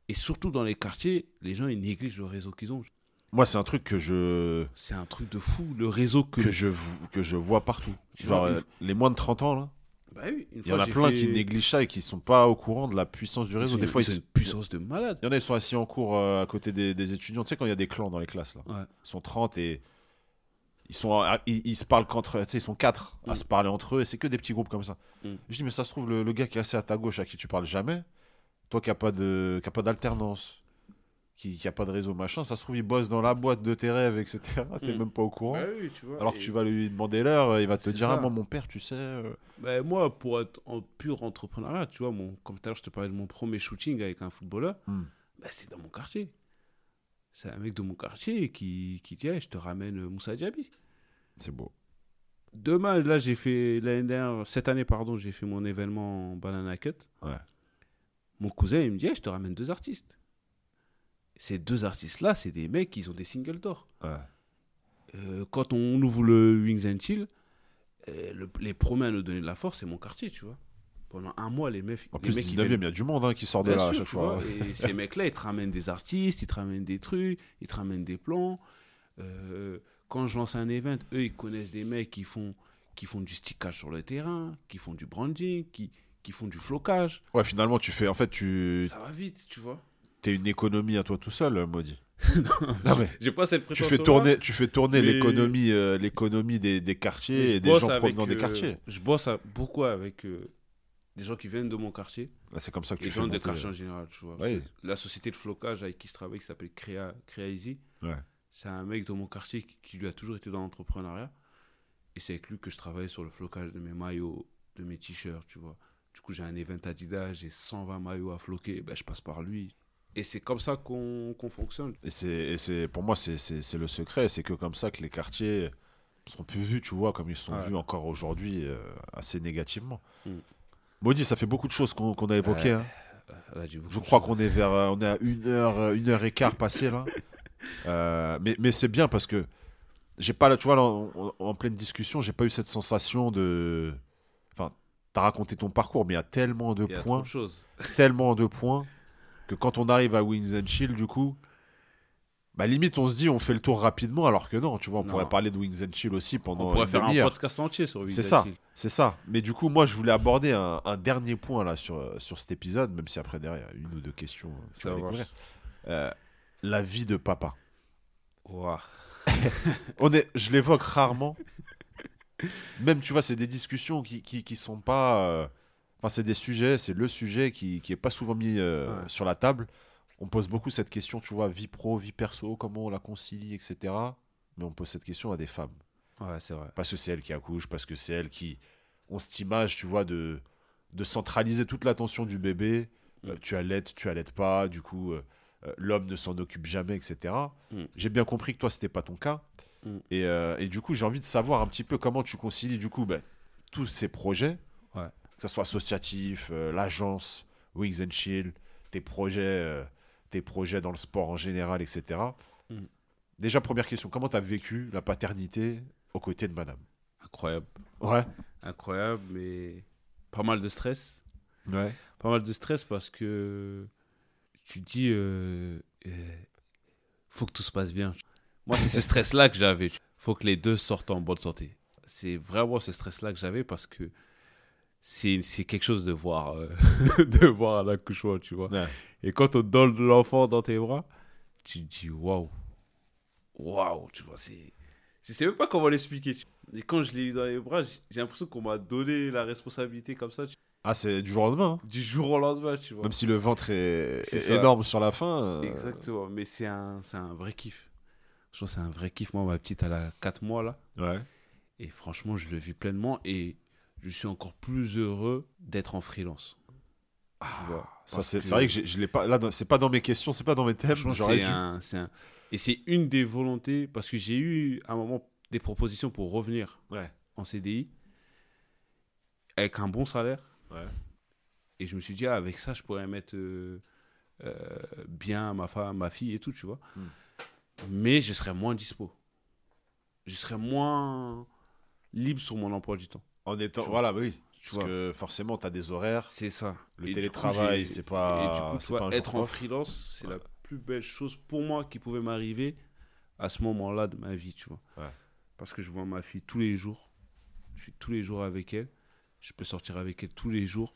Et surtout dans les quartiers, les gens, ils négligent le réseau qu'ils ont. Moi, c'est un truc que je, C'est un truc de fou, le réseau que... que je, que je vois partout. C'est Genre, euh, les moins de 30 ans, là, Bah oui, une il y en a plein fait- qui négligent ça et qui sont pas au courant de la puissance du réseau. Des une- fois, ils, une puissance de malade. il y en a, ils sont assis en cours euh, à côté des, des étudiants. Tu sais, quand il y a des clans dans les classes, là. Ouais. Ils sont 30 et ils, sont, à- ils, ils se parlent qu'entre tu sais, ils sont 4 à Mm. se parler entre eux et c'est que des petits groupes comme ça. Mm. Je dis, mais ça se trouve, le, le gars qui est assis à ta gauche, à qui tu parles jamais, toi qui n'as pas de- qui a pas de réseau, machin, ça se trouve, il bosse dans la boîte de tes rêves, etc. (laughs) T'es Mm. même pas au courant. Bah oui, tu vois. Alors que tu vas lui demander l'heure, il va te dire, ça. ah, moi, mon père, tu sais. euh, Ben, moi, pour être en pur entrepreneuriat, tu vois, mon, comme tout à l'heure, je te parlais de mon premier shooting avec un footballeur, ben, c'est dans mon quartier. C'est un mec de mon quartier qui, qui dit Je te ramène Moussa Diaby. C'est beau. Demain, là, j'ai fait, l'année dernière, cette année, pardon, j'ai fait mon événement en Banana Cut. Ouais. Mon cousin, il me dit Je te ramène deux artistes. Ces deux artistes-là, c'est des mecs qui ont des singles d'or. Ouais. Euh, quand on ouvre le Wings and Chill, euh, le- les premiers à nous donner de la force, c'est mon quartier, tu vois. Pendant un mois, les mecs. En les plus, mecs, ils 19 viennent- il y a du monde hein, qui sort de Bien là à chaque fois. vois, et ces mecs-là, ils te ramènent des artistes, ils te ramènent des trucs, ils te ramènent des plans. Euh, quand je lance un event, eux, ils connaissent des mecs qui font, qui font du stickage sur le terrain, qui font du branding, qui, qui font du flocage. Ouais, finalement, tu fais. En fait, tu Ça va vite, tu vois. Es une économie à toi tout seul, euh, maudit. (laughs) non, mais. J'ai pas cette Tu fais tourner, tu fais tourner mais- l'économie, euh, l'économie des, des quartiers et des gens provenant des quartiers. Je bosse à- beaucoup avec euh, des gens qui viennent de mon quartier, Là, C'est comme ça que tu fais gens des monter, quartiers euh, en général, tu vois. Ouais. La société de flocage avec qui je travaille, qui s'appelle Créa, Créa Easy, Ouais. c'est un mec de mon quartier qui, qui lui a toujours été dans l'entrepreneuriat. Et c'est avec lui que je travaille sur le flocage de mes maillots, de mes t-shirts, tu vois. Du coup, j'ai un event Adidas, j'ai 120 maillots à floquer, ben, je passe par lui. Et c'est comme ça qu'on fonctionne. Et c'est, pour moi, c'est, le secret. C'est que comme ça que les quartiers seront plus vus, tu vois, comme ils sont Ouais. vus encore aujourd'hui, euh, assez négativement. Mm. Maudit, ça fait beaucoup de choses qu'on, a évoquées. Ouais. hein. Je crois qu'on est vers, euh, on est à une heure, euh, une heure et quart passé là. (laughs) Euh, mais, mais c'est bien parce que j'ai pas, tu vois, là, en, en- pleine discussion, j'ai pas eu cette sensation de, enfin, t'as raconté ton parcours, mais il y a tellement de points, tellement de points que quand on arrive à Wings and Chill, du coup, bah limite on se dit on fait le tour rapidement, alors que non, tu vois, on Non. pourrait parler de Wings and Chill aussi pendant On pourrait une faire un podcast entier sur Wings C'est and ça. Chill. C'est ça. Mais du coup, moi, je voulais aborder un, un dernier point là sur, sur cet épisode, même si après derrière, il y a une ou deux questions. euh, Ça découvrir. Euh, la vie de papa. (laughs) On est, je l'évoque rarement. Même, tu vois, c'est des discussions qui, qui, qui sont pas. euh, Enfin, c'est des sujets, c'est le sujet qui, qui est pas souvent mis euh, Ouais. sur la table. On pose beaucoup cette question, tu vois, vie pro, vie perso, comment on la concilie, etc. Mais on pose cette question à des femmes. Ouais, c'est vrai. Parce que c'est elle qui accouche, parce que c'est elle qui ont cette image, tu vois, de, de centraliser toute l'attention du bébé. Euh, Mm. tu allaites, tu allaites pas, du coup, euh, l'homme ne s'en occupe jamais, etc. Mm. J'ai bien compris que toi, c'était pas ton cas. Mm. Et, et du coup, j'ai envie de savoir un petit peu comment tu concilies, du coup, bah, tous ces projets. Que ce soit associatif, euh, l'agence, Wings and Chill, tes projets, euh, tes projets dans le sport en général, etc. Mm. Déjà, première question, comment tu as vécu la paternité aux côtés de madame? Incroyable. Ouais. Incroyable, mais pas mal de stress. Ouais. Pas mal de stress parce que tu te dis, euh, euh, faut que tout se passe bien. Moi, c'est ce stress-là que j'avais. faut que les deux sortent en bonne santé. C'est vraiment ce stress-là que j'avais parce que c'est quelque chose de voir, euh, (laughs) de voir à l'accouchement, tu vois. Ouais. Et quand on donne l'enfant dans tes bras, tu te dis waouh. Waouh, tu vois, c'est. Je sais même pas comment l'expliquer. Et quand je l'ai eu dans les bras, j'ai l'impression qu'on m'a donné la responsabilité comme ça, tu- Ah, c'est du jour au lendemain. hein. du jour au lendemain, tu vois. Même si le ventre est, énorme sur la fin. euh, Exactement, mais c'est un, c'est un vrai kiff. Je pense que c'est un vrai kiff. Moi, ma petite, elle a 4 mois là. Ouais. Et franchement, je le vis pleinement et je suis encore plus heureux d'être en freelance. vois, Ça, c'est vrai que j'ai- je l'ai pas. Là, dans- c'est pas dans mes questions, c'est pas dans mes thèmes. c'est un, Et c'est une des volontés, parce que j'ai eu à un moment des propositions pour revenir Ouais. en CDI avec un bon salaire. Ouais. Et je me suis dit, ah, avec ça, je pourrais mettre euh, euh, bien ma femme, ma fille et tout, tu vois. Hmm. Mais je serais moins dispo. Je serais moins libre sur mon emploi du temps. En étant. Tu. Voilà, bah oui. Tu Parce vois. que forcément, t'as des horaires. C'est ça. Le Et télétravail, c'est pas- Et du coup, tu vois, pas être en off. freelance, c'est Ouais. la plus belle chose pour moi qui pouvait m'arriver à ce moment-là de ma vie, tu vois. Ouais. Parce que je vois ma fille tous les jours. Je suis tous les jours avec elle. Je peux sortir avec elle tous les jours.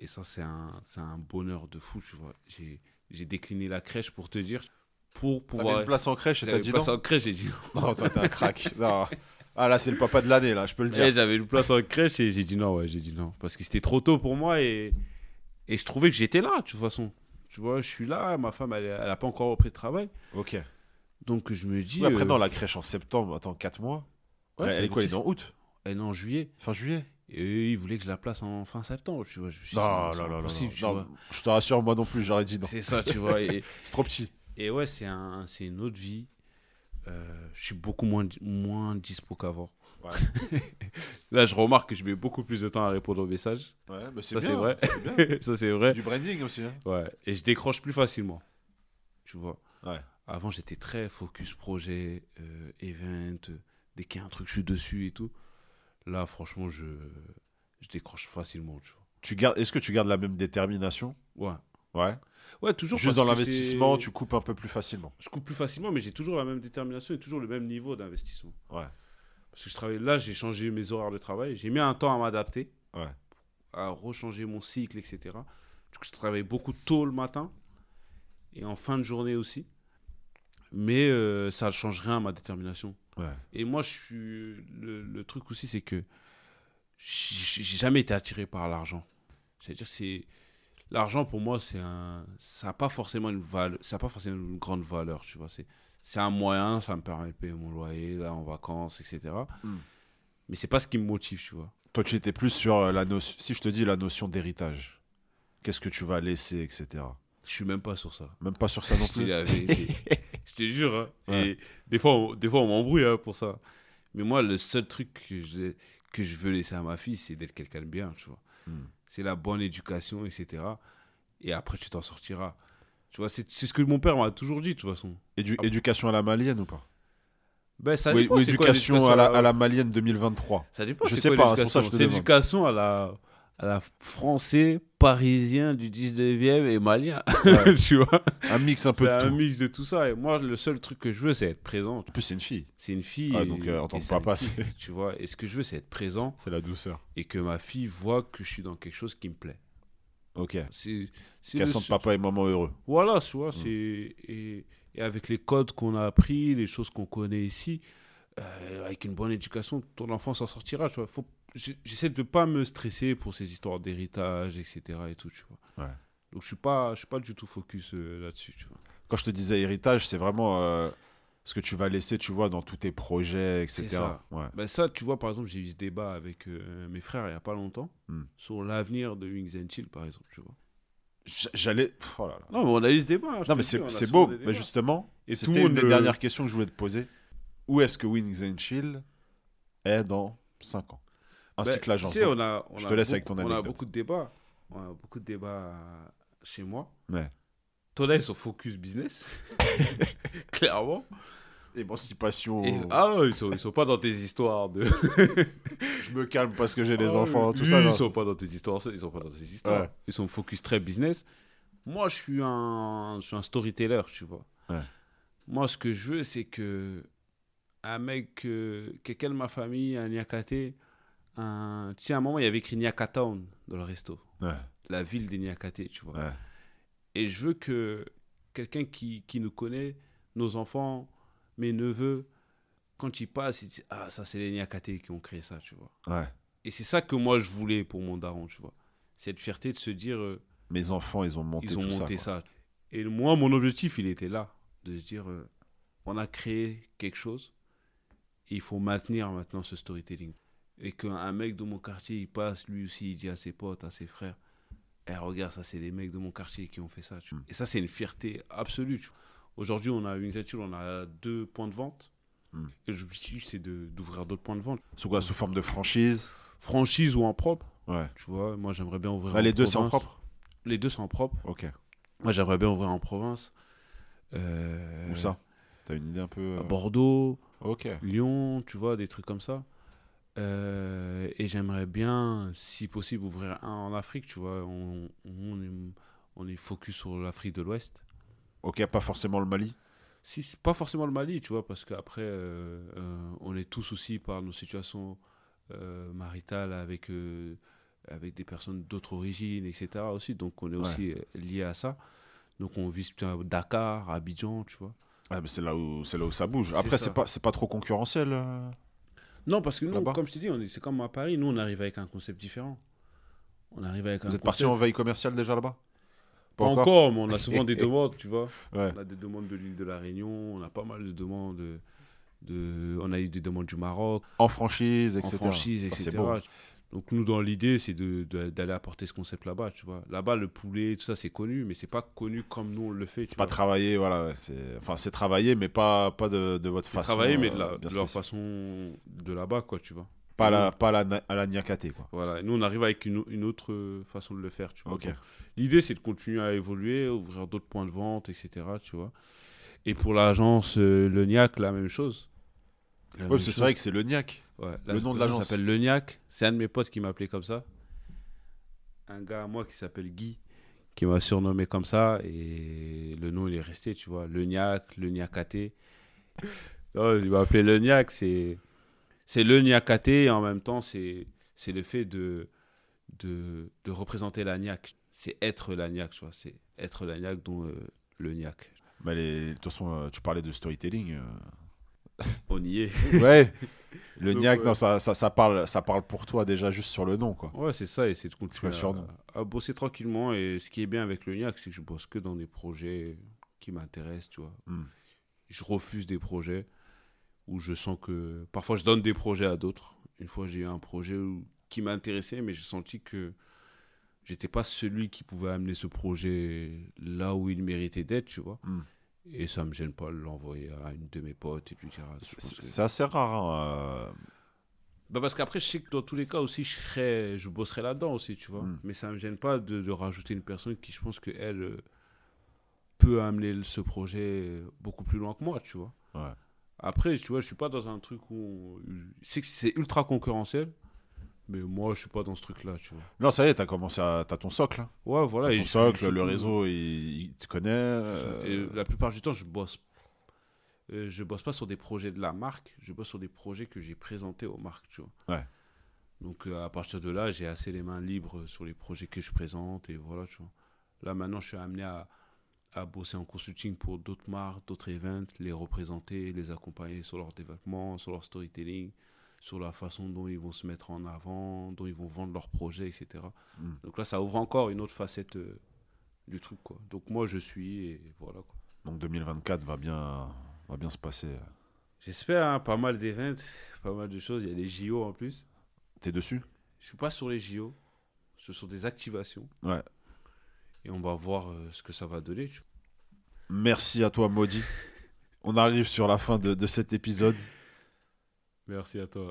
Et ça, c'est un, un bonheur de fou, tu vois. J'ai, décliné la crèche pour te dire. Pour T'avais pouvoir. une place en crèche et t'as dit une non. place en crèche, j'ai dit non. Non, toi, t'es un crack. (laughs) Non. Ah, là, c'est le papa de l'année, là, je peux le dire. Et j'avais une place en crèche et j'ai dit non, ouais, j'ai dit non. Parce que c'était trop tôt pour moi et, et je trouvais que j'étais là, de toute façon. Tu vois, je suis là, ma femme, elle, elle a pas encore repris de travail. Ok. Donc je me dis. Oui, après, euh, dans la crèche en septembre, attends, 4 mois. ouais, elle, est quoi Elle est dans août? Elle est en juillet. Fin juillet? Et eux, ils voulaient que je la place en fin septembre, tu vois. Je me suis dit, Non, c'est non, non, non. impossible, non. Je te rassure, moi non plus, j'aurais dit non. C'est ça, tu vois. Et, (laughs) C'est trop petit. et ouais, c'est un, c'est une autre vie. Euh, je suis beaucoup moins, moins dispo qu'avant. Ouais. (laughs) Là, je remarque que je mets beaucoup plus de temps à répondre aux messages. Ouais, c'est (laughs) Ça, c'est vrai. c'est bien. ça, c'est C'est vrai. du branding aussi. hein. Ouais. Et je décroche plus facilement. Tu vois. Ouais. Avant, j'étais très focus projet, euh, event. euh, dès qu'il y a un truc, je suis dessus et tout. Là, franchement, je, je décroche facilement, tu Tu gardes, est-ce que tu gardes la même détermination? Ouais. Ouais. Ouais, toujours. Juste dans l'investissement, tu coupes un peu plus facilement. Je coupe plus facilement, mais j'ai toujours la même détermination et toujours le même niveau d'investissement. Ouais. Parce que je travaille là, j'ai changé mes horaires de travail. J'ai mis un temps à m'adapter, Ouais. à rechanger mon cycle, etc. Du coup, je travaille beaucoup tôt le matin et en fin de journée aussi. Mais euh, ça ne change rien à ma détermination. Ouais. Et moi, je suis. Le, le truc aussi, c'est que j'ai j'ai jamais été attiré par l'argent. C'est-à-dire, c'est. L'argent, pour moi, c'est un. Ça n'a pas forcément une valeur. Ça a pas forcément une grande valeur, tu vois. C'est. C'est un moyen, ça me permet de payer mon loyer, là, en vacances, etc. Mm. Mais c'est pas ce qui me motive, tu vois. Toi, tu étais plus sur euh, la notion. Si je te dis la notion d'héritage, qu'est-ce que tu vas laisser, etc. Je suis même pas sur ça. Même pas sur ça non (laughs) Je te dis plus. (laughs) Je te jure. hein. Ouais. Et des fois, on, des fois, on m'embrouille hein, pour ça. Mais moi, le seul truc que je, que je veux laisser à ma fille, c'est d'être quelqu'un de bien, tu vois. Hmm. C'est la bonne éducation, etc. Et après, tu t'en sortiras. Tu vois, c'est c'est ce que mon père m'a toujours dit, de toute façon. Édu- Ah. éducation à la malienne ou pas? Ben, ça dépend, ou c'est quoi éducation à la, à la malienne 2023 Ça dépend, Je c'est sais quoi pas, c'est pour ça que je l'éducation te C'est demande. l'éducation à la, à la français, parisien du 19e et malien. (laughs) Ouais. tu vois Un mix un peu de un tout. mix de tout ça. Et moi, le seul truc que je veux, c'est être présent. En plus, c'est une fille. C'est une fille. Ah, et- donc, euh, en tant que un papa, c'est- Tu vois, et ce que je veux, c'est être présent C'est la douceur. et que ma fille voit que je suis dans quelque chose qui me plaît. Ok. Qu'elle le sente papa et maman heureux. Voilà, tu vois, Mm. c'est. Et, et avec les codes qu'on a appris, les choses qu'on connaît ici, euh, avec une bonne éducation, ton enfant s'en sortira, tu vois. Faut... J'essaie de pas me stresser pour ces histoires d'héritage, etc. et tout, tu vois. Ouais. Donc je suis pas, je suis pas du tout focus euh, là-dessus, tu vois. Quand je te disais héritage, c'est vraiment euh, ce que tu vas laisser, tu vois, dans tous tes projets, etc. Ça. Ouais. Ben ça, tu vois, par exemple, j'ai eu ce débat avec euh, mes frères il y a pas longtemps Mm. sur l'avenir de Wings and Chill, par exemple, tu vois. J'allais. Oh. Non, mais on a eu ce débat. hein, Non, mais c'est beau. Mais justement, Et c'était une des dernières questions que je voulais te poser. Où est-ce que Wings and Chill est dans 5 ans? Ainsi Ben, que l'agence. Tu sais, on a, on Je a te laisse beaucoup- avec ton On a anecdote. beaucoup de débats. On a beaucoup de débats euh, chez moi. Ouais. Toi, là, ils sont focus business? (laughs) Clairement. Émancipation. Et- ah, ils sont, ils sont pas dans tes histoires de. (laughs) Je me calme parce que j'ai des Ah, enfants, tout ça. Ils sont pas dans tes histoires. Ils sont pas dans tes histoires. Ouais. Ils sont focus très business. Moi, je suis un, je suis un storyteller, tu vois. Ouais. Moi, ce que je veux, c'est que un mec, euh, quelqu'un de ma famille, un Nyakate, un... tu sais, à un moment, il y avait écrit Nyakatown dans le resto. Ouais. La ville des Nyakate, tu vois. Ouais. Et je veux que quelqu'un qui, qui nous connaît, nos enfants, mes neveux, quand ils passent, ils disent Ah, ça, c'est les Niakaté qui ont créé ça, tu vois. Ouais. Et c'est ça que moi, je voulais pour mon daron, tu vois. Cette fierté de se dire euh, Mes enfants, ils ont monté Ils ont tout monté ça. ça. Et moi, mon objectif, il était là. De se dire euh, On a créé quelque chose. Et il faut maintenir maintenant ce storytelling. Et qu'un mec de mon quartier, il passe, lui aussi, il dit à ses potes, à ses frères Eh, regarde, ça, c'est les mecs de mon quartier qui ont fait ça. tu. Mm. Et ça, c'est une fierté absolue. Aujourd'hui, on a une initiative, on a deux points de vente. Mm. Et l'objectif, c'est d'ouvrir d'autres points de vente. Sous quoi? Sous forme de franchise? Franchise ou en propre. Ouais. Tu vois, moi, j'aimerais bien ouvrir Ah, en les deux, c'est en propre? Les deux sont en propre. Ok. Moi, j'aimerais bien ouvrir en province. Euh, Où ça? T'as une idée un peu à euh, Bordeaux. Lyon, tu vois, des trucs comme ça. Euh, et j'aimerais bien, si possible, ouvrir un en Afrique, tu vois. On, on est, on est focus sur l'Afrique de l'Ouest. Ok, pas forcément le Mali Si, pas forcément le Mali, tu vois, parce qu'après, euh, euh, on est tous aussi par nos situations maritales avec, avec des personnes d'autres origines, etc. aussi. Donc, on est aussi lié à ça. Donc, on vise putain, Dakar, Abidjan, tu vois. Mais c'est là où là où ça bouge. Après, c'est pas pas trop concurrentiel. euh Non, parce que nous, comme je t'ai dit, c'est comme à Paris, nous, on arrive avec un concept différent. On arrive avec un Vous êtes parti en veille commerciale déjà là-bas? Pas encore, mais on a souvent (laughs) des demandes, tu vois. Ouais. On a des demandes de l'île de la Réunion, on a pas mal de demandes de... de- on a eu des demandes du Maroc, En franchise, en etc. franchise, Ça, etc. beau. Donc nous, dans l'idée, c'est de- de- d'aller apporter ce concept là-bas, tu vois. Là-bas, le poulet, tout ça, c'est connu, mais c'est pas connu comme nous, on le fait. C'est pas travaillé, voilà. enfin c'est travaillé, mais pas pas de, de votre C'est façon. travaillé, mais de, euh, la, de leur façon de là-bas, quoi, tu vois. Pas à la pas la, à la Niakate, quoi. Voilà, nous, on arrive avec une, une autre euh, façon de le faire, tu vois. L'idée, c'est de continuer à évoluer, ouvrir d'autres points de vente, etc., tu vois. Et pour l'agence euh, Le Niac, la même chose. La Ouais, c'est vrai que c'est le Niac. Ouais, Le nom de l'agence. s'appelle Le Niac. C'est un de mes potes qui m'a appelé comme ça. Un gars à moi qui s'appelle Guy, qui m'a surnommé comme ça. Et le nom, il est resté, tu vois. Le Niac, le Niacaté. Non, il m'a appelé Le Niac. C'est, c'est le Niacaté et en même temps, c'est, c'est le fait de, de, de représenter. C'est être la Niac, tu vois. C'est être la Niac, dont euh, le Niac. Mais les- de toute façon, euh, tu parlais de storytelling. euh. On y est. Ouais. (laughs) Le Donc, non, ça, ça, ça parle, ça parle pour toi déjà juste sur le nom, quoi. Ouais, c'est ça, et c'est de continuer à, à bosser tranquillement. Et ce qui est bien avec le NIAC, c'est que je bosse que dans des projets qui m'intéressent, tu vois. Hmm. Je refuse des projets où je sens que... Parfois, je donne des projets à d'autres. Une fois, j'ai eu un projet où- qui m'intéressait, mais j'ai senti que j'étais pas celui qui pouvait amener ce projet là où il méritait d'être, tu vois. Hmm. Et ça me gêne pas de l'envoyer à une de mes potes et puis dire... ah, C'est assez rare. hein, euh, Bah parce qu'après, je sais que dans tous les cas aussi, je, serais, je bosserai là-dedans aussi, tu vois. Mm. Mais ça me gêne pas de, de rajouter une personne qui, je pense qu'elle euh, peut amener ce projet beaucoup plus loin que moi, tu vois. Ouais. Après, tu vois, je suis pas dans un truc où... on- C'est que c'est ultra concurrentiel, mais moi, je suis pas dans ce truc-là, tu vois. Non, ça y est, t'as commencé à. T'as ton socle. hein. Ouais, voilà. Ton socle, le réseau, il, il te connaît. euh, Et la plupart du temps, je bosse. euh, je bosse pas sur des projets de la marque, je bosse sur des projets que j'ai présentés aux marques, tu vois. Ouais. Donc euh, à partir de là, j'ai assez les mains libres sur les projets que je présente et voilà, tu vois. Là maintenant, je suis amené à, à bosser en consulting pour d'autres marques, d'autres events, les représenter, les accompagner sur leur développement, sur leur storytelling, sur la façon dont ils vont se mettre en avant, dont ils vont vendre leurs projets, etc. Mm. Donc là, ça ouvre encore une autre facette euh, du truc, quoi. Donc moi, je suis et voilà, quoi. Donc 2024 va bien, va bien se passer. J'espère, hein, pas mal d'événements, pas mal de choses. Il y a les JO en plus. T'es dessus? Je suis pas sur les JO, ce sont des activations. Ouais. Et on va voir euh, ce que ça va donner. Merci à toi, Maudit. (laughs) On arrive sur la fin de, de cet épisode. Merci à toi.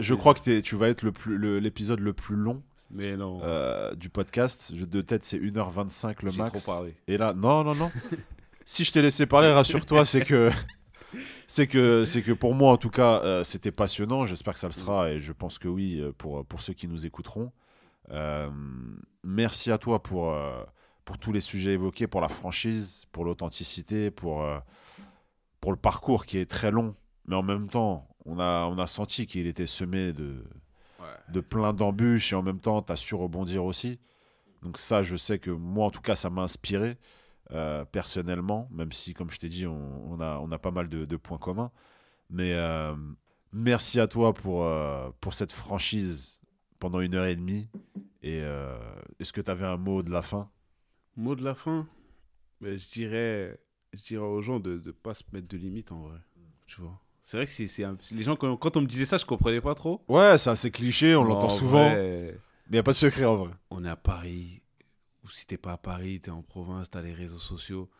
Je crois que tu vas être le plus- le- l'épisode le, plus long Mais non, euh, du podcast. Je, de tête, c'est 1h25 le max. trop parlé. Et là, non, non, non. (laughs) si je t'ai laissé parler, rassure-toi, c'est que, (laughs) c'est que, c'est que pour moi, en tout cas, euh, c'était passionnant. J'espère que ça le sera, et je pense que oui, euh, pour, pour ceux qui nous écouteront. Euh, merci à toi pour, pour tous les sujets évoqués, pour la franchise, pour l'authenticité, pour, pour le parcours qui est très long, mais en même temps, on a, on a senti qu'il était semé de, Ouais. de plein d'embûches et en même temps, tu as su rebondir aussi. Donc ça, je sais que moi, en tout cas, ça m'a inspiré. euh, personnellement, même si, comme je t'ai dit, on, on a, on a pas mal de, de points communs. Mais euh, merci à toi pour, euh, pour cette franchise pendant une heure et demie. Et est-ce que tu avais un mot de la fin? Mot de la fin, ben, je, dirais, je dirais aux gens de ne pas se mettre de limites en vrai. Tu vois? C'est vrai que c'est, un- les gens, quand, quand on me disait ça, je comprenais pas trop. Ouais, c'est assez cliché, on l'entend En souvent. vrai, Mais il n'y a pas de secret en vrai. on est à Paris, ou si t'es pas à Paris, t'es en province, t'as les réseaux sociaux,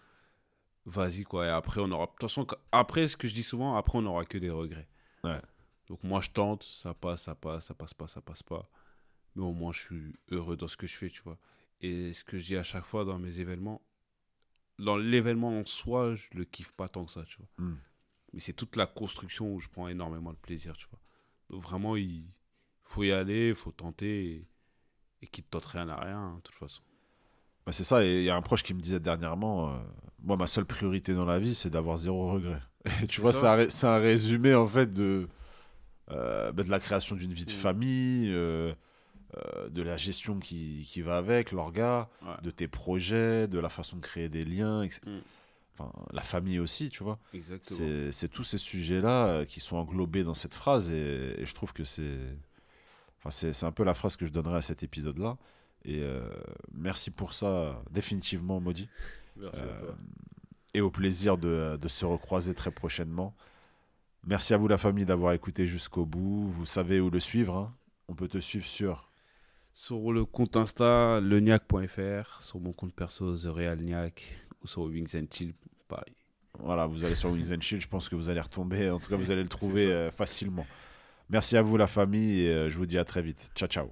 vas-y quoi. Et après, on aura. De toute façon, après, ce que je dis souvent, après, on n'aura que des regrets. Ouais. Donc moi, je tente, ça passe, ça passe, ça passe pas, ça passe pas. Mais au moins, je suis heureux dans ce que je fais, tu vois. Et ce que je dis à chaque fois dans mes événements, dans l'événement en soi, je le kiffe pas tant que ça, tu vois. Mm. Mais c'est toute la construction où je prends énormément de plaisir, tu vois. Donc vraiment, il faut y aller, il faut tenter. Et, et qui ne tente rien à rien, hein, de toute façon. Bah, c'est ça, et il y a un proche qui me disait dernièrement, euh, moi ma seule priorité dans la vie c'est d'avoir zéro regret. (laughs) Et tu vois, c'est un, ré- un résumé en fait de, euh, bah, de la création d'une vie de Mm. famille, euh, euh, de la gestion qui, qui va avec, l'orga, Ouais. de tes projets, de la façon de créer des liens, etc. Mm. Enfin, la famille aussi, tu vois. C'est tous ces sujets-là euh, qui sont englobés dans cette phrase et, et je trouve que c'est enfin, c'est un peu la phrase que je donnerais à cet épisode-là. Et euh, merci pour ça, définitivement, Maudit. Merci à Euh, toi. Et au plaisir de, de se recroiser très prochainement. Merci à vous, la famille, d'avoir écouté jusqu'au bout. Vous savez où le suivre. hein. On peut te suivre sur. Sur le compte Insta, leniac.fr, sur mon compte perso, The Real Niac, ou sur Wings and Chill, pareil. Voilà, vous allez sur Wings and Chill, je pense que vous allez retomber. En tout cas, vous allez le trouver euh, facilement. Merci à vous, la famille, et euh, je vous dis à très vite. Ciao, ciao.